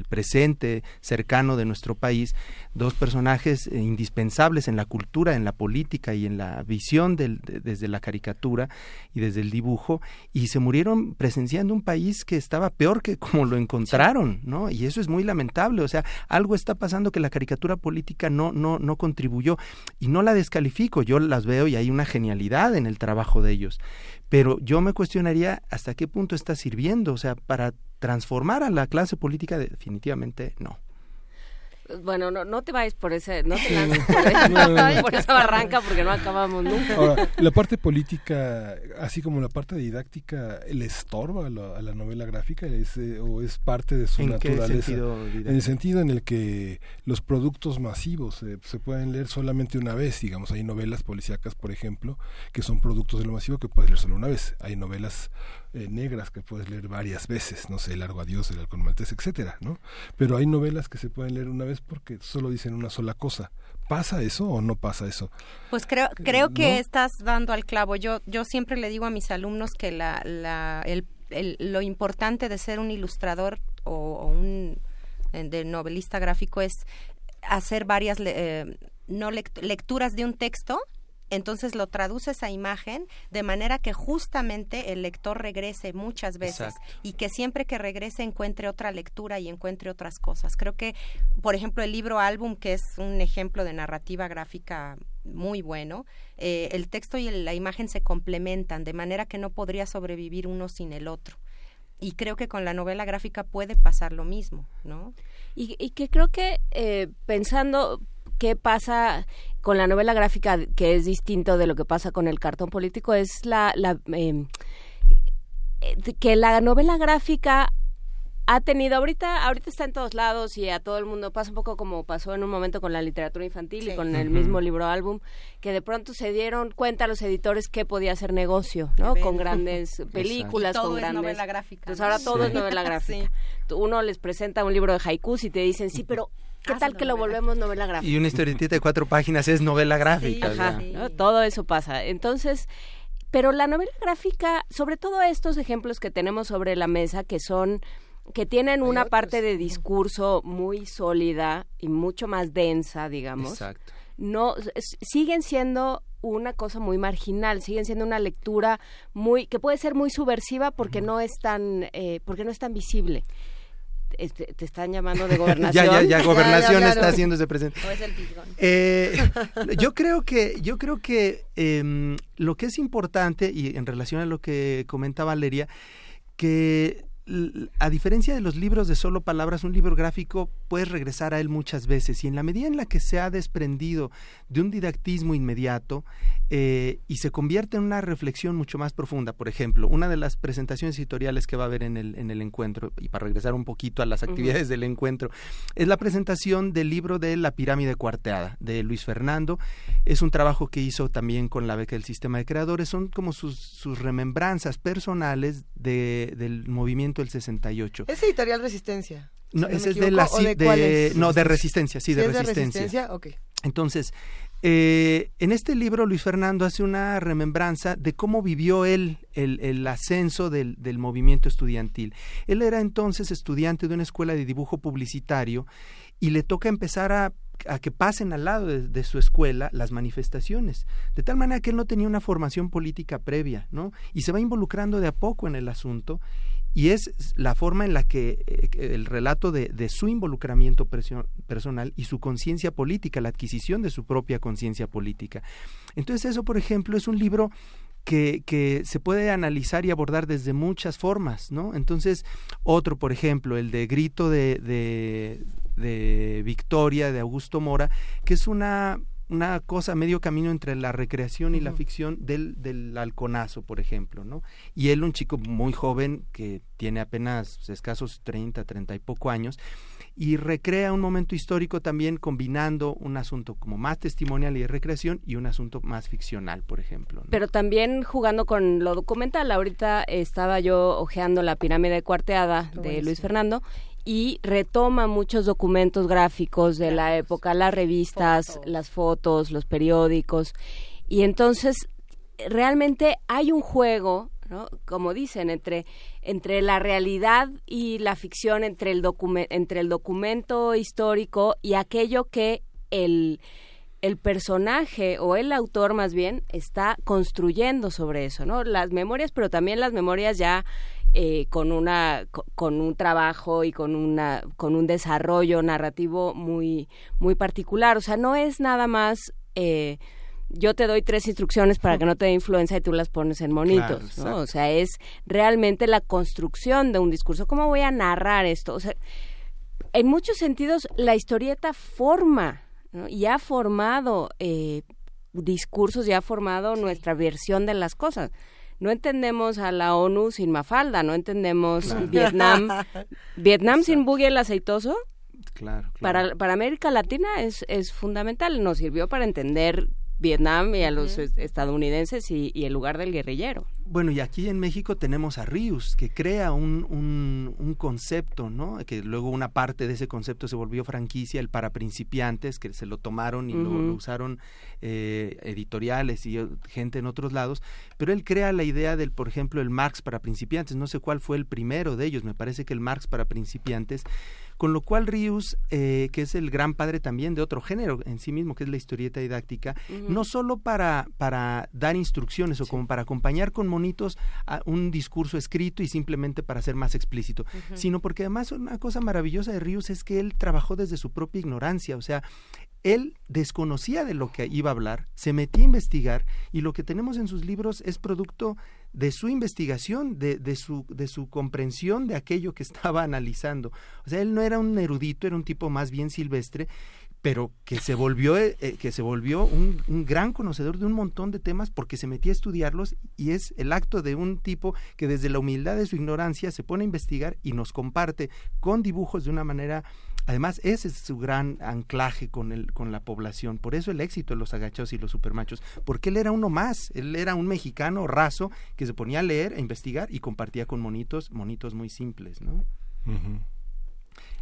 presente cercano de nuestro país, dos personajes eh, indispensables en la cultura, en la política y en la visión del, desde la caricatura y desde el dibujo, y se murieron presenciando un país que estaba peor que como lo encontraron, ¿no? Y eso es muy lamentable, o sea, algo está pasando que la caricatura política no, no, no contribuyó, y no la descalifico, yo las veo y hay una genialidad en el trabajo de ellos, pero yo me cuestionaría hasta qué punto está sirviendo, o sea, para transformar a la clase política definitivamente no. Bueno, no, no te vayas por ese, no te lances por, esa barranca porque no acabamos nunca. Ahora, la parte política, así como la parte didáctica, ¿le estorba a la, novela gráfica es, eh, o es parte de su naturaleza? en el sentido en el que los productos masivos eh, se pueden leer solamente una vez, digamos, hay novelas policíacas, por ejemplo, que son productos de lo masivo que puedes leer solo una vez. Hay novelas eh, negras que puedes leer varias veces, no sé, El Largo Adiós, El Halcón Maltés, etcétera, ¿no? Pero hay novelas que se pueden leer una vez porque solo dicen una sola cosa. ¿Pasa eso o no pasa eso? Pues creo, creo que estás dando al clavo. Yo, yo siempre le digo a mis alumnos que la, la, el, lo importante de ser un ilustrador o, un eh, de novelista gráfico es hacer varias eh, no lecturas de un texto entonces lo traduces a imagen de manera que justamente el lector regrese muchas veces y que siempre que regrese encuentre otra lectura y encuentre otras cosas. Creo que, por ejemplo, el libro álbum, que es un ejemplo de narrativa gráfica muy bueno, eh, el texto y la imagen se complementan de manera que no podría sobrevivir uno sin el otro. Y creo que con la novela gráfica puede pasar lo mismo, ¿no? Y, que creo que eh, pensando qué pasa con la novela gráfica, que es distinto de lo que pasa con el cartón político, es la, la em, eh, que la novela gráfica ha tenido ahorita ahorita está en todos lados y a todo el mundo pasa un poco como pasó en un momento con la literatura infantil y con el mismo libro álbum que de pronto se dieron cuenta los editores que podía ser negocio no con grandes películas todo con es grandes novela gráfica pues ahora todo es novela gráfica. Uno les presenta un libro de haikus y te dicen sí pero ¿Qué tal que lo volvemos novela gráfica? Y una historietita de cuatro páginas es novela gráfica. ajá, todo eso pasa. Entonces, pero la novela gráfica, sobre todo estos ejemplos que tenemos sobre la mesa, que son que tienen una parte de discurso muy sólida y mucho más densa, digamos. Exacto. No siguen siendo una cosa muy marginal, siguen siendo una lectura muy que puede ser muy subversiva porque no es tan eh, porque no es tan visible. Este, te están llamando de gobernación. ya, ya, ya, gobernación está haciéndose presente. eh, yo creo que, yo creo que eh, lo que es importante, y en relación a lo que comenta Valeria, que a diferencia de los libros de solo palabras, un libro gráfico puedes regresar a él muchas veces. Y en la medida en la que se ha desprendido de un didactismo inmediato eh, y se convierte en una reflexión mucho más profunda, por ejemplo, una de las presentaciones editoriales que va a haber en el, en el encuentro, y para regresar un poquito a las actividades del encuentro, es la presentación del libro de La pirámide cuarteada de Luis Fernando. Es un trabajo que hizo también con la beca del sistema de creadores, son como sus, sus remembranzas personales de, del movimiento 68. ¿Es editorial Resistencia? No, ese es de la de, no de resistencia, sí, de, resistencia. de resistencia. Okay. Entonces, eh, en este libro Luis Fernando hace una remembranza de cómo vivió él el, el ascenso del, del, movimiento estudiantil. Él era entonces estudiante de una escuela de dibujo publicitario y le toca empezar a a que pasen al lado de, su escuela las manifestaciones, de tal manera que él no tenía una formación política previa, ¿no? Y se va involucrando de a poco en el asunto y es la forma en la que eh, el relato de, su involucramiento personal y su conciencia política, la adquisición de su propia conciencia política. Entonces eso, por ejemplo, es un libro que, que, se puede analizar y abordar desde muchas formas, ¿no? Entonces, otro, por ejemplo, el de Grito de, de Victoria, de Augusto Mora, que es una una cosa medio camino entre la recreación y la ficción del, del halconazo, por ejemplo, ¿no? Y él, un chico muy joven que tiene apenas escasos 30, 30 y poco años, y recrea un momento histórico también combinando un asunto como más testimonial y de recreación y un asunto más ficcional, por ejemplo. Pero también jugando con lo documental. Ahorita estaba yo hojeando la pirámide cuarteada de Luis Fernando y retoma muchos documentos gráficos de la época, las revistas, las fotos, los periódicos. Y entonces realmente hay un juego ¿no? Como dicen, entre, entre la realidad y la ficción, entre el, entre el documento histórico y aquello que el, el personaje o el autor más bien está construyendo sobre eso, ¿no? Las memorias, pero también las memorias ya eh, con una con un trabajo y con una con un desarrollo narrativo muy muy particular o sea no es nada más eh, yo te doy tres instrucciones para que no te dé influencia y tú las pones en monitos, ¿no? O sea, es realmente la construcción de un discurso. ¿Cómo voy a narrar esto? O sea, en muchos sentidos la historieta forma y ha formado eh, discursos y ha formado nuestra versión de las cosas no entendemos a la ONU sin Mafalda, no entendemos Vietnam, Vietnam sin Boogie el aceitoso. Claro, Para, para América Latina es, es fundamental, nos sirvió para entender Vietnam y a los estadounidenses y, el lugar del guerrillero. Bueno, y aquí en México tenemos a Rius, que crea un, un, concepto, ¿no? Que luego una parte de ese concepto se volvió franquicia, el para principiantes, que se lo tomaron y lo, usaron eh, editoriales y gente en otros lados. Pero él crea la idea del, por ejemplo, el Marx para principiantes. No sé cuál fue el primero de ellos, me parece que el Marx para principiantes con lo cual Rius, eh, que es el gran padre también de otro género en sí mismo, que es la historieta didáctica, no solo para, para dar instrucciones o como para acompañar con monitos a un discurso escrito y simplemente para ser más explícito, sino porque además una cosa maravillosa de Rius es que él trabajó desde su propia ignorancia, o sea, él desconocía de lo que iba a hablar, se metía a investigar y lo que tenemos en sus libros es producto de su investigación, de, de, su, de su comprensión de aquello que estaba analizando. O sea, él no era un erudito, era un tipo más bien silvestre, pero que se volvió, eh, eh, que se volvió un, un, gran conocedor de un montón de temas porque se metía a estudiarlos y es el acto de un tipo que desde la humildad de su ignorancia se pone a investigar y nos comparte con dibujos de una manera Además, ese es su gran anclaje con, el, con la población. Por eso el éxito de los agachos y los supermachos. Porque él era uno más. Él era un mexicano raso que se ponía a leer, a investigar y compartía con monitos, monitos muy simples, ¿no?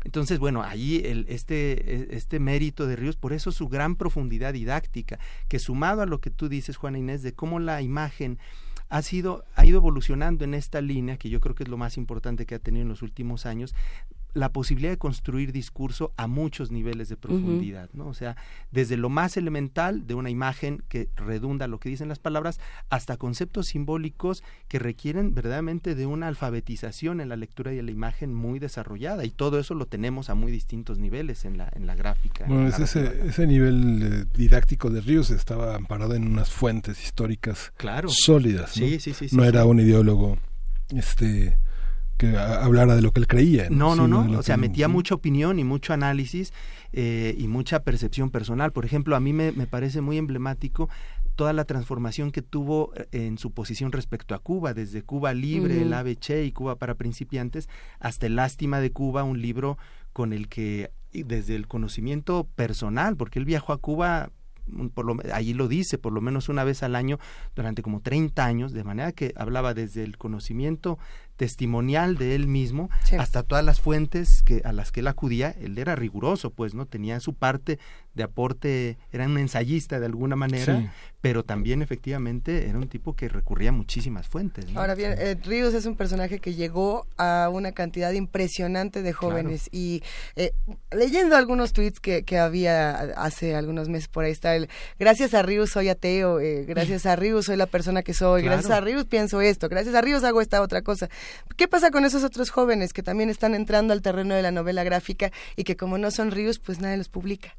Entonces, bueno, ahí el, este, e, este mérito de Ríos, por eso su gran profundidad didáctica, que sumado a lo que tú dices, Juana Inés, de cómo la imagen ha sido ha ido evolucionando en esta línea que yo creo que es lo más importante que ha tenido en los últimos años la posibilidad de construir discurso a muchos niveles de profundidad, ¿no? O sea, desde lo más elemental de una imagen que redunda lo que dicen las palabras, hasta conceptos simbólicos que requieren verdaderamente de una alfabetización en la lectura y en la imagen muy desarrollada. Y todo eso lo tenemos a muy distintos niveles en la, en la gráfica. Bueno, ese, ese nivel eh, didáctico de Ríos estaba amparado en unas fuentes históricas sólidas. ¿no? Sí, sí, sí, no era un ideólogo este que hablara de lo que él creía. No, no, no, o sea, metía mucha opinión y mucho análisis eh, y mucha percepción personal. Por ejemplo, a mí me, me parece muy emblemático toda la transformación que tuvo eh, en su posición respecto a Cuba, desde Cuba Libre, el ABC y Cuba para principiantes, hasta el Lástima de Cuba, un libro con el que desde el conocimiento personal, porque él viajó a Cuba por lo, allí lo dice, por lo menos una vez al año durante como 30 años, de manera que hablaba desde el conocimiento testimonial de él mismo hasta todas las fuentes que a las que él acudía él era riguroso pues no tenía su parte de aporte era un ensayista de alguna manera pero también efectivamente era un tipo que recurría a muchísimas fuentes ahora bien eh, Ríos es un personaje que llegó a una cantidad impresionante de jóvenes y eh, leyendo algunos tweets que, que, había hace algunos meses por ahí está el gracias a Ríos soy ateo eh, gracias a Ríos soy la persona que soy gracias a Ríos pienso esto gracias a Ríos hago esta otra cosa ¿Qué pasa con esos otros jóvenes que también están entrando al terreno de la novela gráfica y que como no son ríos, pues nadie los publica?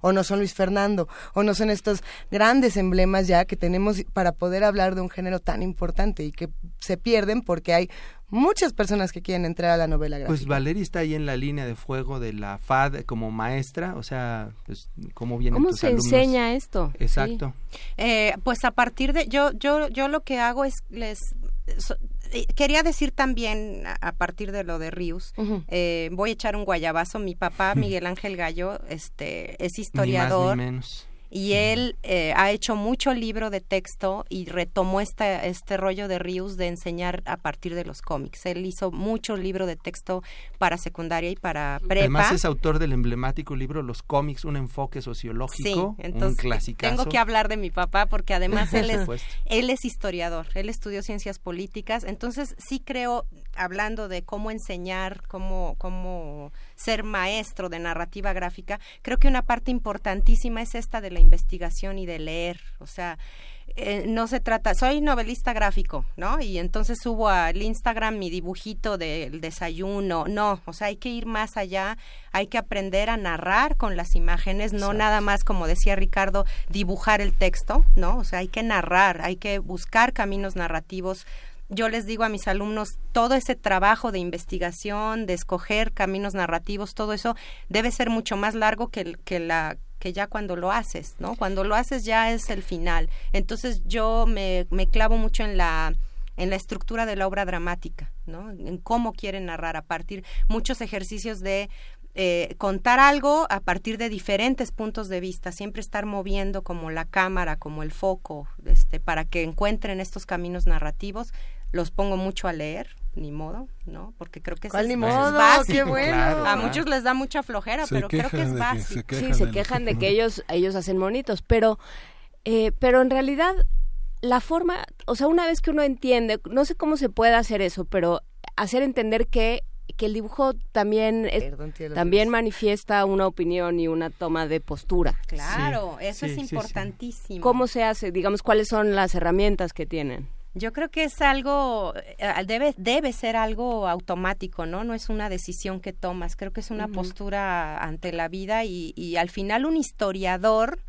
O no son Luis Fernando, o no son estos grandes emblemas ya que tenemos para poder hablar de un género tan importante y que se pierden porque hay muchas personas que quieren entrar a la novela gráfica. Pues Valeria está ahí en la línea de fuego de la FAD como maestra, o sea, pues, ¿cómo viene ¿Cómo se enseña esto? Exacto. Eh, pues a partir de, yo, yo, yo lo que hago es les quería decir también, a, partir de lo de Rius, eh, voy a echar un guayabazo. Mi papá, Miguel Ángel Gallo, este, es historiador. menos. Y él eh, ha hecho mucho libro de texto y retomó este, este rollo de Rius de enseñar a partir de los cómics. Él hizo mucho libro de texto para secundaria y para prepa. Además es autor del emblemático libro Los cómics, un enfoque sociológico, sí, entonces, un clásico. Tengo que hablar de mi papá porque además él es, él es historiador, él estudió ciencias políticas, entonces sí creo, hablando de cómo enseñar, cómo, cómo ser maestro de narrativa gráfica, creo que una parte importantísima es esta de la investigación y de leer. O sea, eh, no se trata, soy novelista gráfico, ¿no? Y entonces subo al Instagram mi dibujito del desayuno. No, o sea, hay que ir más allá, hay que aprender a narrar con las imágenes, no nada más, como decía Ricardo, dibujar el texto, ¿no? O sea, hay que narrar, hay que buscar caminos narrativos yo les digo a mis alumnos, todo ese trabajo de investigación, de escoger caminos narrativos, todo eso debe ser mucho más largo que, que la que ya cuando lo haces, ¿no? Cuando lo haces ya es el final. Entonces yo me, me clavo mucho en la en la estructura de la obra dramática, ¿no? En cómo quieren narrar a partir muchos ejercicios de eh, contar algo a partir de diferentes puntos de vista, siempre estar moviendo como la cámara, como el foco, este, para que encuentren estos caminos narrativos los pongo mucho a leer, ni modo, ¿no? Porque creo que es, ni modo? ¡Qué bueno! a muchos les da mucha flojera, pero creo que es básico. sí, se quejan de que ellos, ellos hacen monitos, pero, eh, pero en realidad la forma, o sea, una vez que uno entiende, no sé cómo se puede hacer eso, pero hacer entender que que el dibujo también también manifiesta una opinión y una toma de postura. Claro, eso es importantísimo. ¿Cómo se hace? Digamos, ¿cuáles son las herramientas que tienen? Yo creo que es algo, eh, debe, debe ser algo automático, ¿no? No es una decisión que tomas, creo que es una postura ante la vida y, y al final un historiador,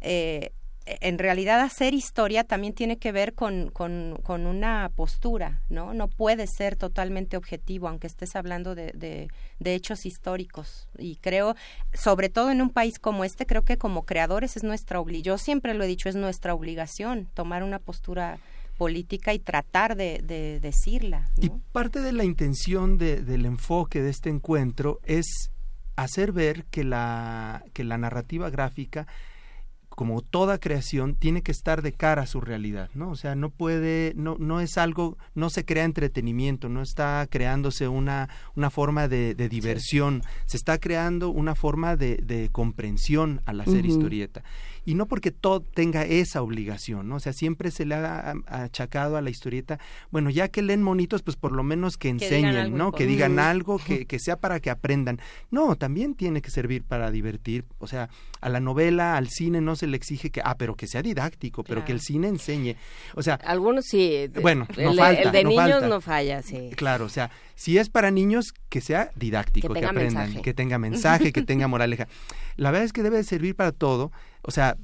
eh, en realidad hacer historia también tiene que ver con, con, con, una postura, ¿no? No puede ser totalmente objetivo, aunque estés hablando de, de, de, hechos históricos. Y creo, sobre todo en un país como este, creo que como creadores es nuestra obligación, yo siempre lo he dicho, es nuestra obligación tomar una postura política y tratar de, decirla. Y parte de la intención del enfoque de este encuentro es hacer ver que la, que la narrativa gráfica como toda creación, tiene que estar de cara a su realidad, ¿no? O sea, no puede, no, no es algo, no se crea entretenimiento, no está creándose una, una forma de, diversión, se está creando una forma de, de comprensión al hacer historieta y no porque todo tenga esa obligación, ¿no? O sea, siempre se le ha achacado a la historieta, bueno, ya que leen monitos, pues por lo menos que enseñen, ¿no? Que digan algo, que, que sea para que aprendan. No, también tiene que servir para divertir, o sea, a la novela, al cine no se le exige que, ah, pero que sea didáctico, pero que el cine enseñe. O sea, algunos sí. Bueno, no el, falta, el de niños no falla, sí. Claro, o sea, si es para niños, que sea didáctico, que, aprendan, que tenga mensaje, que tenga moraleja. La verdad es que debe servir para todo. O sea,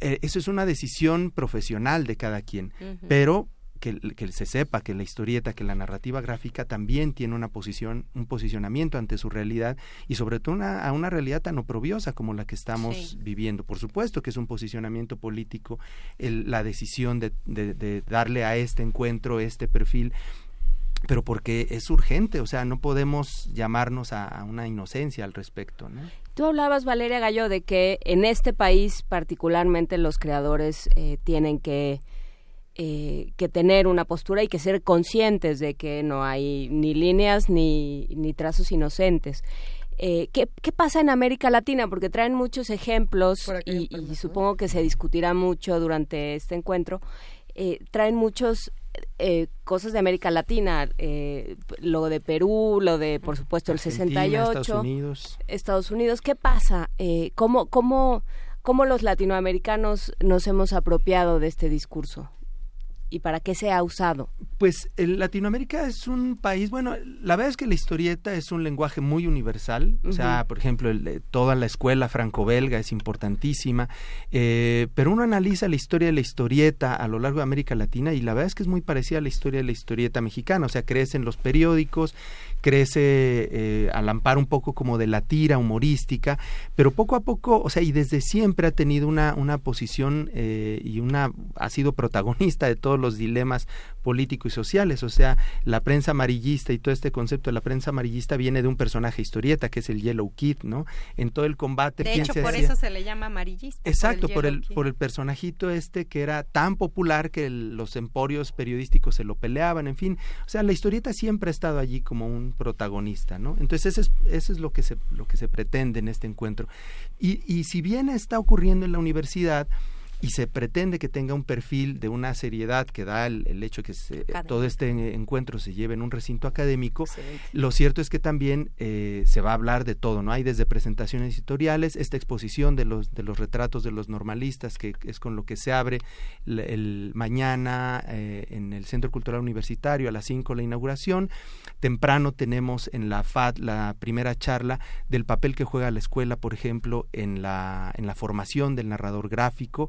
eh, eso es una decisión profesional de cada quien, pero que, que, se sepa que la historieta, que la narrativa gráfica también tiene una posición, un posicionamiento ante su realidad y sobre todo una, a una realidad tan oprobiosa como la que estamos viviendo. Por supuesto que es un posicionamiento político la decisión de, de, darle a este encuentro este perfil, pero porque es urgente, o sea, no podemos llamarnos a, una inocencia al respecto. ¿no? Tú hablabas, Valeria Gallo, de que en este país particularmente los creadores eh, tienen que, eh, que tener una postura y que ser conscientes de que no hay ni líneas ni, ni trazos inocentes. Eh, ¿qué, ¿qué, pasa en América Latina? Porque traen muchos ejemplos y, y, supongo que se discutirá mucho durante este encuentro. traen muchos eh, cosas de América Latina, eh, lo de Perú, lo de, por supuesto, el 68. Estados Unidos. Estados Unidos. ¿Qué pasa? Eh, ¿cómo, cómo, ¿Cómo los latinoamericanos nos hemos apropiado de este discurso? Y para qué se ha usado? Pues el Latinoamérica es un país, bueno, la verdad es que la historieta es un lenguaje muy universal, o sea, por ejemplo, el, toda la escuela franco-belga es importantísima, eh, pero uno analiza la historia de la historieta a lo largo de América Latina y la verdad es que es muy parecida a la historia de la historieta mexicana, o sea, crecen los periódicos, crece eh, al amparo un poco como de la tira humorística, pero poco a poco, o sea, y desde siempre ha tenido una, una posición eh, y una, ha sido protagonista de todos los dilemas políticos y sociales. O sea, la prensa amarillista y todo este concepto de la prensa amarillista viene de un personaje historieta que es el Yellow Kid, ¿no? En todo el combate. De hecho, por eso se le llama amarillista. Exacto, por el, por el, personajito este que era tan popular que los emporios periodísticos se lo peleaban, en fin. O sea, la historieta siempre ha estado allí como un protagonista, ¿no? Entonces, eso es, eso es lo, que se, lo que se pretende en este encuentro. Y, y si bien está ocurriendo en la universidad, y se pretende que tenga un perfil de una seriedad que da el, hecho que todo este encuentro se lleve en un recinto académico, lo cierto es que también eh, se va a hablar de todo, ¿no? Hay desde presentaciones editoriales, esta exposición de los, de los retratos de los normalistas, que es con lo que se abre el, mañana eh, en el Centro Cultural Universitario a las 5 la inauguración. Temprano tenemos en la FAD la primera charla del papel que juega la escuela, por ejemplo, en la, en la formación del narrador gráfico.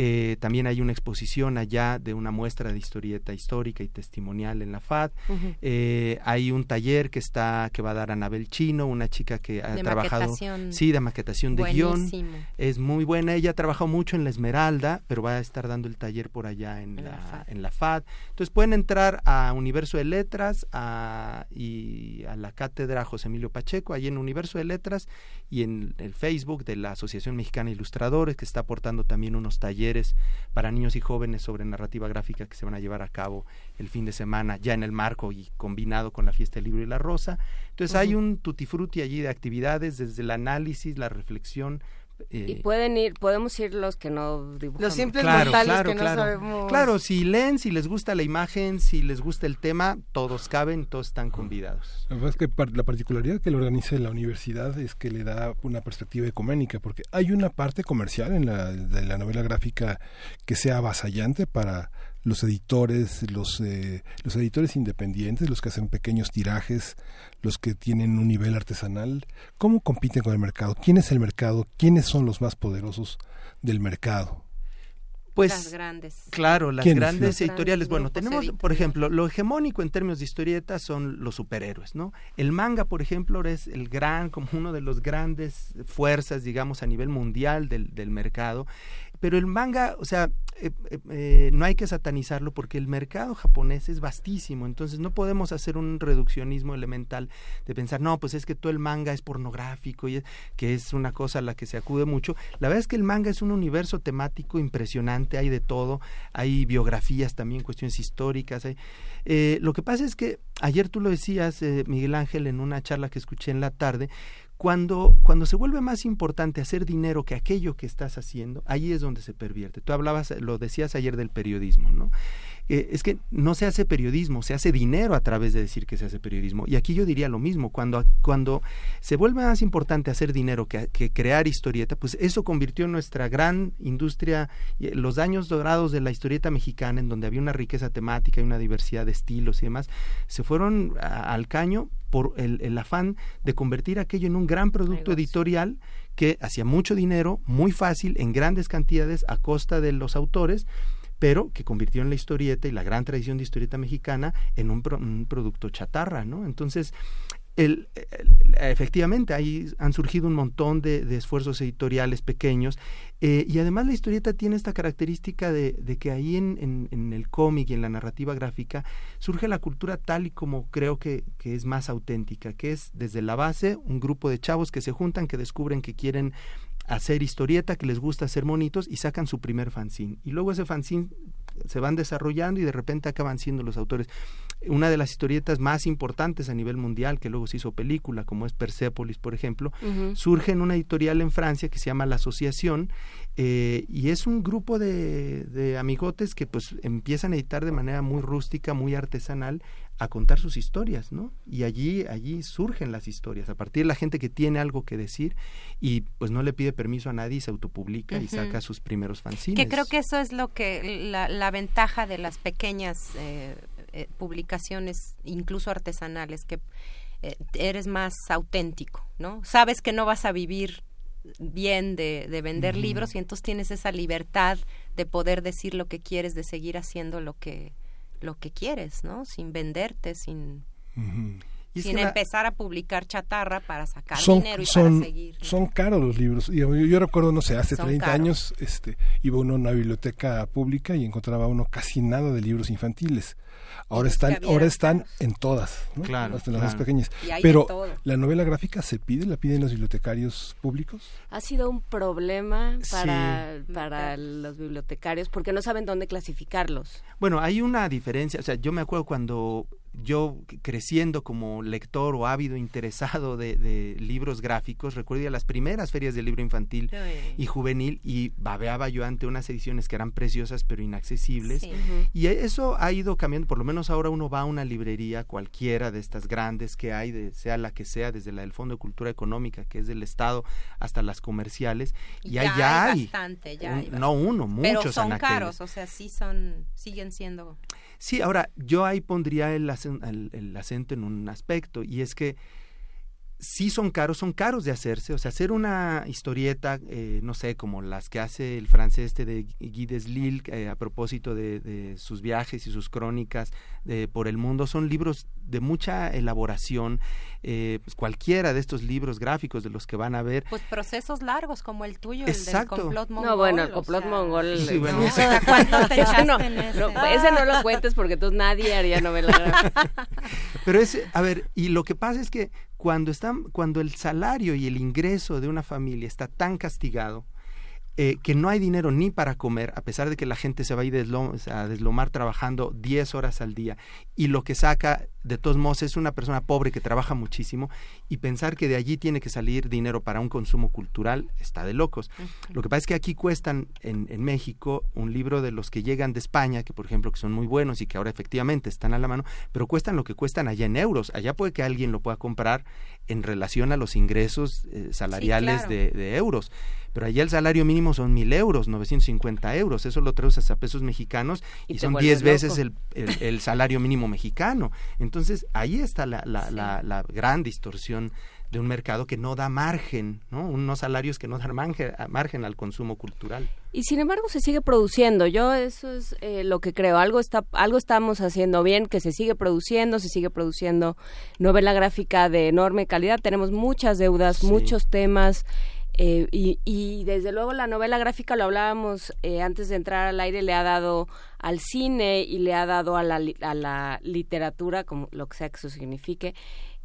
Eh, también hay una exposición allá de una muestra de historieta histórica y testimonial en la FAD. eh, hay un taller que está que va a dar Anabel Chino, una chica que ha trabajado sí de maquetación de guion. Es muy buena. Ella ha trabajado mucho en la Esmeralda, pero va a estar dando el taller por allá en, la, en la FAD. Entonces pueden entrar a Universo de Letras a, y a la cátedra José Emilio Pacheco, ahí en Universo de Letras y en el Facebook de la Asociación Mexicana de Ilustradores, que está aportando también unos talleres para niños y jóvenes sobre narrativa gráfica que se van a llevar a cabo el fin de semana, ya en el marco y combinado con la fiesta del libro y la rosa. Entonces hay un tutti frutti allí de actividades, desde el análisis, la reflexión, y eh, pueden ir, podemos ir los que no dibujamos. Los simples mortales que no sabemos. Claro, si leen, si les gusta la imagen, si les gusta el tema, todos caben, todos están convidados. La verdad es que la particularidad que lo organiza la universidad es que le da una perspectiva ecuménica, porque hay una parte comercial en la, de la novela gráfica que sea avasallante para los editores, los, eh, los editores independientes, los que hacen pequeños tirajes, los que tienen un nivel artesanal, ¿cómo compiten con el mercado? ¿Quién es el mercado? ¿Quiénes son los más poderosos del mercado? Pues, las grandes. Claro, las grandes editoriales. bueno, tenemos, por ejemplo, lo hegemónico en términos de historietas son los superhéroes, ¿no? El manga, por ejemplo, es el gran, como uno de los grandes fuerzas, digamos, a nivel mundial del, del mercado pero el manga, o sea, eh, eh, eh, no hay que satanizarlo porque el mercado japonés es vastísimo, entonces no podemos hacer un reduccionismo elemental de pensar, no, pues es que todo el manga es pornográfico, y que es una cosa a la que se acude mucho. La verdad es que el manga es un universo temático impresionante, hay de todo, hay biografías también, cuestiones históricas. lo que pasa es que ayer tú lo decías, Miguel Ángel, en una charla que escuché en la tarde, cuando, cuando se vuelve más importante hacer dinero que aquello que estás haciendo, ahí es donde se pervierte. Tú hablabas, lo decías ayer del periodismo, ¿no? Eh, es que no se hace periodismo, se hace dinero a través de decir que se hace periodismo. Y aquí yo diría lo mismo, cuando, cuando se vuelve más importante hacer dinero que, que crear historieta, pues eso convirtió en nuestra gran industria, los años dorados de la historieta mexicana, en donde había una riqueza temática y una diversidad de estilos y demás, se fueron al caño por el, el afán de convertir aquello en un gran producto editorial que hacía mucho dinero, muy fácil, en grandes cantidades, a costa de los autores, pero que convirtió en la historieta y la gran tradición de historieta mexicana en un, producto chatarra, ¿no? Entonces, efectivamente, ahí han surgido un montón de, esfuerzos editoriales pequeños eh, y además la historieta tiene esta característica de, que ahí en, en, el cómic y en la narrativa gráfica surge la cultura tal y como creo que, que es más auténtica, que es desde la base un grupo de chavos que se juntan, que descubren que quieren hacer historieta, que les gusta hacer monitos y sacan su primer fanzine. Y luego ese fanzine se van desarrollando y de repente acaban siendo los autores. Una de las historietas más importantes a nivel mundial, que luego se hizo película, como es Persepolis, por ejemplo, surge en una editorial en Francia que se llama La Asociación eh, y es un grupo de, de amigotes que pues empiezan a editar de manera muy rústica, muy artesanal, a contar sus historias, ¿no? Y allí, allí surgen las historias, a partir de la gente que tiene algo que decir y pues no le pide permiso a nadie y se autopublica y saca sus primeros fanzines. Que creo que eso es lo que, la, la ventaja de las pequeñas eh, eh, publicaciones, incluso artesanales, que eh, eres más auténtico, ¿no? Sabes que no vas a vivir bien de, de vender libros y entonces tienes esa libertad de poder decir lo que quieres, de seguir haciendo lo que lo que quieres, ¿no? Sin venderte, sin... sin empezar a publicar chatarra para sacar son, dinero y son, para seguir. Son caros los libros. Yo, yo recuerdo, no sé, hace 30 años este, iba uno a una biblioteca pública y encontraba uno casi nada de libros infantiles. Ahora están, ahora están en todas, ¿no? claro, hasta las claro. más pequeñas. Pero la novela gráfica se pide, la piden los bibliotecarios públicos. Ha sido un problema para, sí. para los bibliotecarios porque no saben dónde clasificarlos. Bueno, hay una diferencia, o sea, yo me acuerdo cuando yo creciendo como lector o ávido interesado de, de libros gráficos, recuerdo a las primeras ferias del libro infantil sí. y juvenil y babeaba yo ante unas ediciones que eran preciosas pero inaccesibles. Sí. Y eso ha ido cambiando, por lo menos ahora uno va a una librería cualquiera de estas grandes que hay, de, sea la que sea, desde la del Fondo de Cultura Económica, que es del Estado, hasta las comerciales, y, ya, ahí ya hay, hay, bastante, ya un, hay bastante. no uno, muchos Pero son anaqueles. caros, o sea, sí son, siguen siendo Sí, ahora yo ahí pondría el, el, acento en un aspecto y es que sí son caros, son caros de hacerse, o sea, hacer una historieta, eh, no sé, como las que hace el francés este de Guy Deslille eh, a propósito de, sus viajes y sus crónicas de, por el mundo, son libros de mucha elaboración, eh, pues cualquiera de estos libros gráficos de los que van a ver. Pues procesos largos como el tuyo, Exacto. el del complot mongol. No, bueno, el complot o sea, mongol. Sí, bueno, no, ese... te ese, no, ese? no, ese no lo cuentes porque entonces nadie haría novela gráfica. Pero ese, a ver, y lo que pasa es que cuando están, cuando el salario y el ingreso de una familia está tan castigado, eh, que no hay dinero ni para comer, a pesar de que la gente se va a ir deslom a deslomar trabajando 10 horas al día, y lo que saca, de todos modos, es una persona pobre que trabaja muchísimo, y pensar que de allí tiene que salir dinero para un consumo cultural, está de locos. Uh -huh. Lo que pasa es que aquí cuestan, en, en, México, un libro de los que llegan de España, que por ejemplo que son muy buenos y que ahora efectivamente están a la mano, pero cuestan lo que cuestan allá en euros. Allá puede que alguien lo pueda comprar en relación a los ingresos eh, salariales sí, claro. de, de euros pero allá el salario mínimo son mil euros, 950 euros, eso lo traduces a pesos mexicanos y, y son 10 veces el, el, el, salario mínimo mexicano. Entonces ahí está la, la, sí. la, la, gran distorsión de un mercado que no da margen, ¿no? unos salarios que no dan margen, margen al consumo cultural. Y sin embargo se sigue produciendo. Yo eso es eh, lo que creo. Algo está, algo estamos haciendo bien, que se sigue produciendo, se sigue produciendo novela gráfica de enorme calidad. Tenemos muchas deudas, sí. muchos temas. Eh, y, y, desde luego la novela gráfica, lo hablábamos eh, antes de entrar al aire, le ha dado al cine y le ha dado a la, a la literatura, como lo que sea que eso signifique,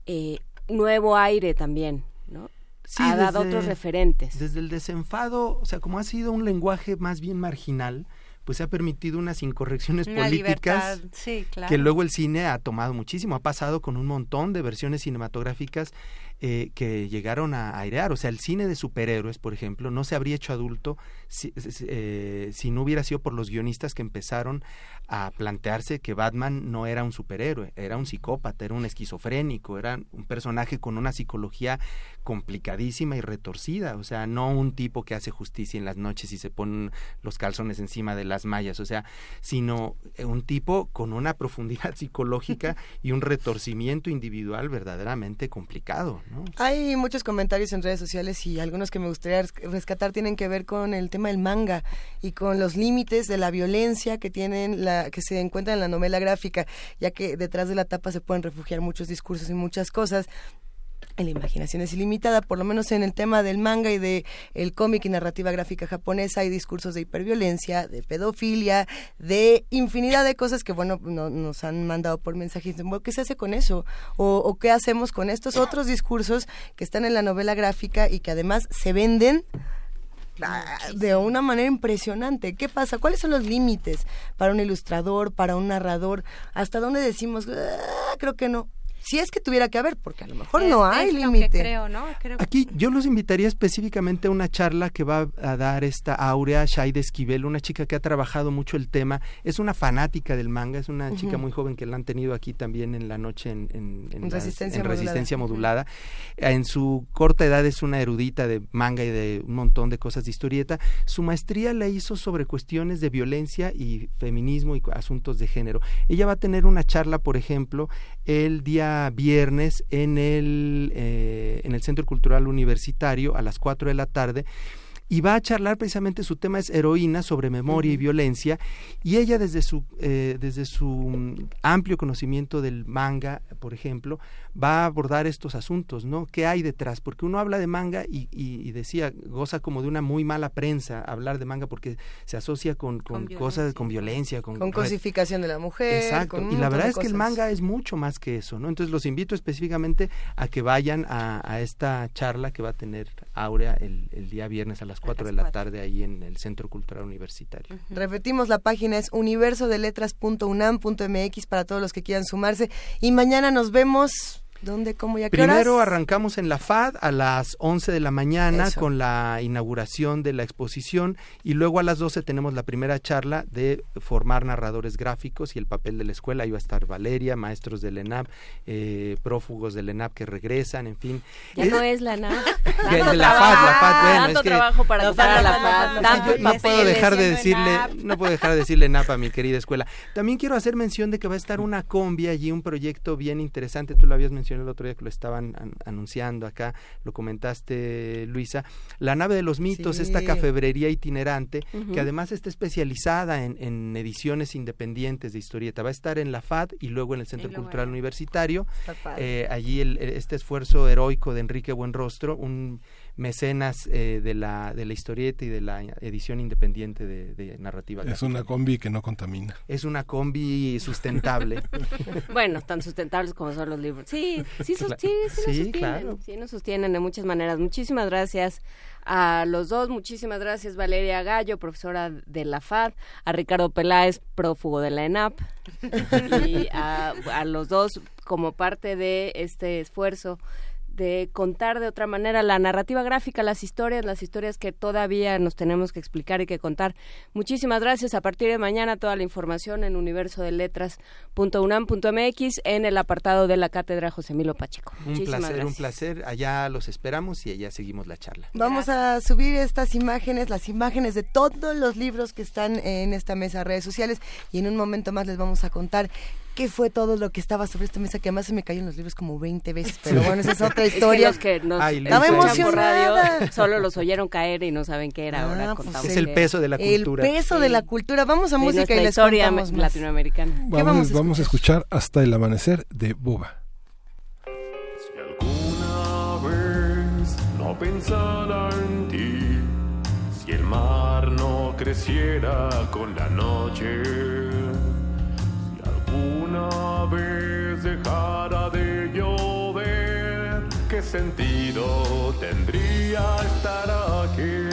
eh, nuevo aire también, ¿no? Sí, ha dado otros referentes. Desde el desenfado, o sea, como ha sido un lenguaje más bien marginal, pues ha permitido unas incorrecciones Una políticas sí, claro. que luego el cine ha tomado muchísimo. Ha pasado con un montón de versiones cinematográficas eh, que llegaron a airear. O sea, el cine de superhéroes, por ejemplo, no se habría hecho adulto si, eh, si no hubiera sido por los guionistas que empezaron a plantearse que Batman no era un superhéroe, era un psicópata, era un esquizofrénico, era un personaje con una psicología complicadísima y retorcida, o sea, no un tipo que hace justicia en las noches y se pone los calzones encima de las mallas, o sea, sino un tipo con una profundidad psicológica y un retorcimiento individual verdaderamente complicado. ¿no? Hay muchos comentarios en redes sociales y algunos que me gustaría rescatar tienen que ver con el tema del manga y con los límites de la violencia que tienen la que se encuentra en la novela gráfica, ya que detrás de la tapa se pueden refugiar muchos discursos y muchas cosas la imaginación es ilimitada, por lo menos en el tema del manga y de el cómic y narrativa gráfica japonesa hay discursos de hiperviolencia, de pedofilia, de infinidad de cosas que bueno no, nos han mandado por mensajes. ¿Qué se hace con eso? O, ¿O qué hacemos con estos otros discursos que están en la novela gráfica y que además se venden? De una manera impresionante. ¿Qué pasa? ¿Cuáles son los límites para un ilustrador, para un narrador? ¿Hasta dónde decimos, ah, creo que no? Si es que tuviera que haber, porque a lo mejor es, no hay límite. Creo, ¿no? Creo Aquí yo los invitaría específicamente a una charla que va a dar esta Aurea Shaide Esquivel, una chica que ha trabajado mucho el tema. Es una fanática del manga, es una uh -huh. chica muy joven que la han tenido aquí también en la noche en, en, en, en las, resistencia, en modulada. resistencia modulada. Uh -huh. En su corta edad es una erudita de manga y de un montón de cosas de historieta. Su maestría la hizo sobre cuestiones de violencia y feminismo y asuntos de género. Ella va a tener una charla, por ejemplo, el día viernes en el, eh, en el Centro Cultural Universitario a las 4 de la tarde y va a charlar precisamente su tema es heroína sobre memoria y violencia y ella desde su eh, desde su mm, amplio conocimiento del manga por ejemplo va a abordar estos asuntos no qué hay detrás porque uno habla de manga y, y, decía goza como de una muy mala prensa hablar de manga porque se asocia con, con, cosas con violencia. con, con cosificación de la mujer exacto y la verdad es que el manga es mucho más que eso no entonces los invito específicamente a que vayan a, a esta charla que va a tener Aurea el, el día viernes a las 4 de la tarde ahí en el Centro Cultural Universitario. Repetimos, la página es universodeletras.unam.mx para todos los que quieran sumarse. Y mañana nos vemos ¿Dónde, cómo y a qué Primero arrancamos en la FAD a las 11 de la mañana con la inauguración de la exposición y luego a las 12 tenemos la primera charla de formar narradores gráficos y el papel de la escuela. Ahí va a estar Valeria, maestros del ENAP, eh, prófugos del ENAP que regresan, en fin. Ya no es la ENAP. de la FAD, la FAD, bueno, tanto es que trabajo para la FAD, no puedo dejar de decirle, no puedo dejar de decirle ENAP a mi querida escuela. También quiero hacer mención de que va a estar una combi allí, un proyecto bien interesante, tú lo habías mencionado el otro día que lo estaban anunciando acá, lo comentaste Luisa, la nave de los mitos, esta cafebrería itinerante, que además está especializada en, ediciones independientes de historieta, va a estar en la FAD y luego en el Centro Cultural Universitario, eh, allí este esfuerzo heroico de Enrique Buenrostro, un mecenas eh, de, la, de la historieta y de la edición independiente de, narrativa. Es una combi que no contamina. Es una combi sustentable. bueno, tan sustentables como son los libros. Sí, sí, sí, sí, sí, nos sostienen, claro. sí nos sostienen de muchas maneras. Muchísimas gracias a los dos. Muchísimas gracias Valeria Gallo, profesora de la FAD, a Ricardo Peláez, prófugo de la ENAP, y a, a los dos como parte de este esfuerzo de contar de otra manera la narrativa gráfica, las historias, las historias que todavía nos tenemos que explicar y que contar. Muchísimas gracias. A partir de mañana toda la información en universodeletras.unam.mx en el apartado de la cátedra José Milo Pacheco. Un placer, un placer. Allá los esperamos y allá seguimos la charla. Vamos a subir estas imágenes, las imágenes de todos los libros que están en esta mesa de redes sociales y en un momento más les vamos a contar qué fue todo lo que estaba sobre esta mesa, que además se me cayó en los libros como 20 veces, pero bueno, esa es otra historia. Es que los que nos estaba emocionada. solo los oyeron caer y no saben qué era ahora. Ah, pues es el peso de la cultura. El peso de la cultura. Vamos a música y la historia latinoamericana. Vamos, vamos, a escuchar Hasta el amanecer de Boba. Si alguna vez no pensara en ti, si el mar no creciera con la noche una vez dejara de llover, ¿qué sentido tendría estar aquí?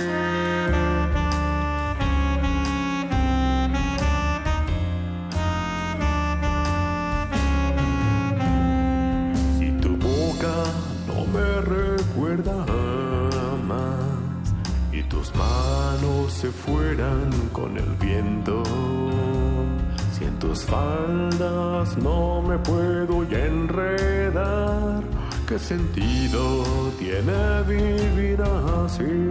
Si tu boca no me recuerda más y tus manos se fueran con el viento si en tus faldas no me puedo ya enredar, ¿qué sentido tiene vivir así?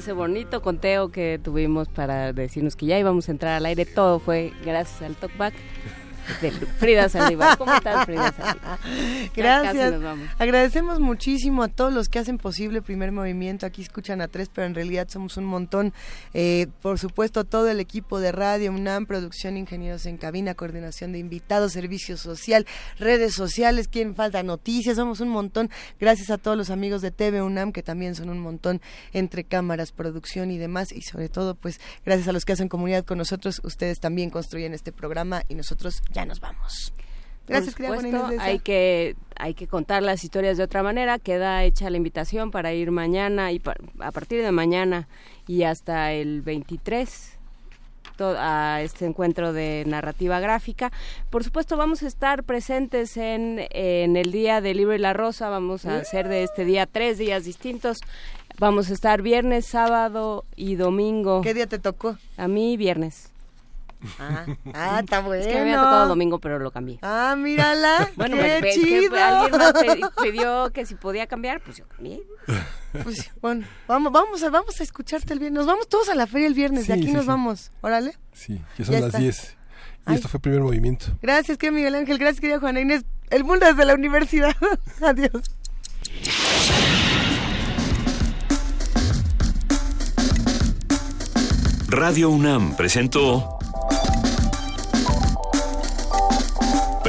Ese bonito conteo que tuvimos para decirnos que ya íbamos a entrar al aire, todo fue gracias al talkback de Frida Saldívar. ¿Cómo estás, Frida Saldívar? Gracias. nos vamos. Agradecemos muchísimo a todos los que hacen posible el primer movimiento. Aquí escuchan a tres, pero en realidad somos un montón. Eh, por supuesto, todo el equipo de Radio UNAM, producción, ingenieros en cabina, coordinación de invitados, servicio social, redes sociales, quién falta, noticias, somos un montón. Gracias a todos los amigos de TV UNAM, que también son un montón entre cámaras, producción y demás. Y sobre todo, pues, gracias a los que hacen comunidad con nosotros. Ustedes también construyen este programa y nosotros ya nos vamos. Gracias, Por querida supuesto, esa. hay que hay que contar las historias de otra manera. Queda hecha la invitación para ir mañana y pa- a partir de mañana y hasta el 23 to- a este encuentro de narrativa gráfica. Por supuesto, vamos a estar presentes en, en el Día del Libro y la Rosa. Vamos a hacer de este día tres días distintos. Vamos a estar viernes, sábado y domingo. ¿Qué día te tocó? A mí, viernes. Ah, ah, está bueno. Es que me había tocado domingo, pero lo cambié. Ah, mírala. Bueno, qué me- es que chido. alguien más pidió que si podía cambiar, pues yo cambié. Pues, bueno, vamos, vamos, a, vamos a escucharte el viernes. Nos vamos todos a la feria el viernes. de aquí sí, nos sí. vamos. Órale. Sí, ya son Ya las está. 10. Y Ay. esto fue primer movimiento. Gracias, querido Miguel Ángel. Gracias, querida Juana Inés. El mundo desde la universidad. Adiós. Radio UNAM presentó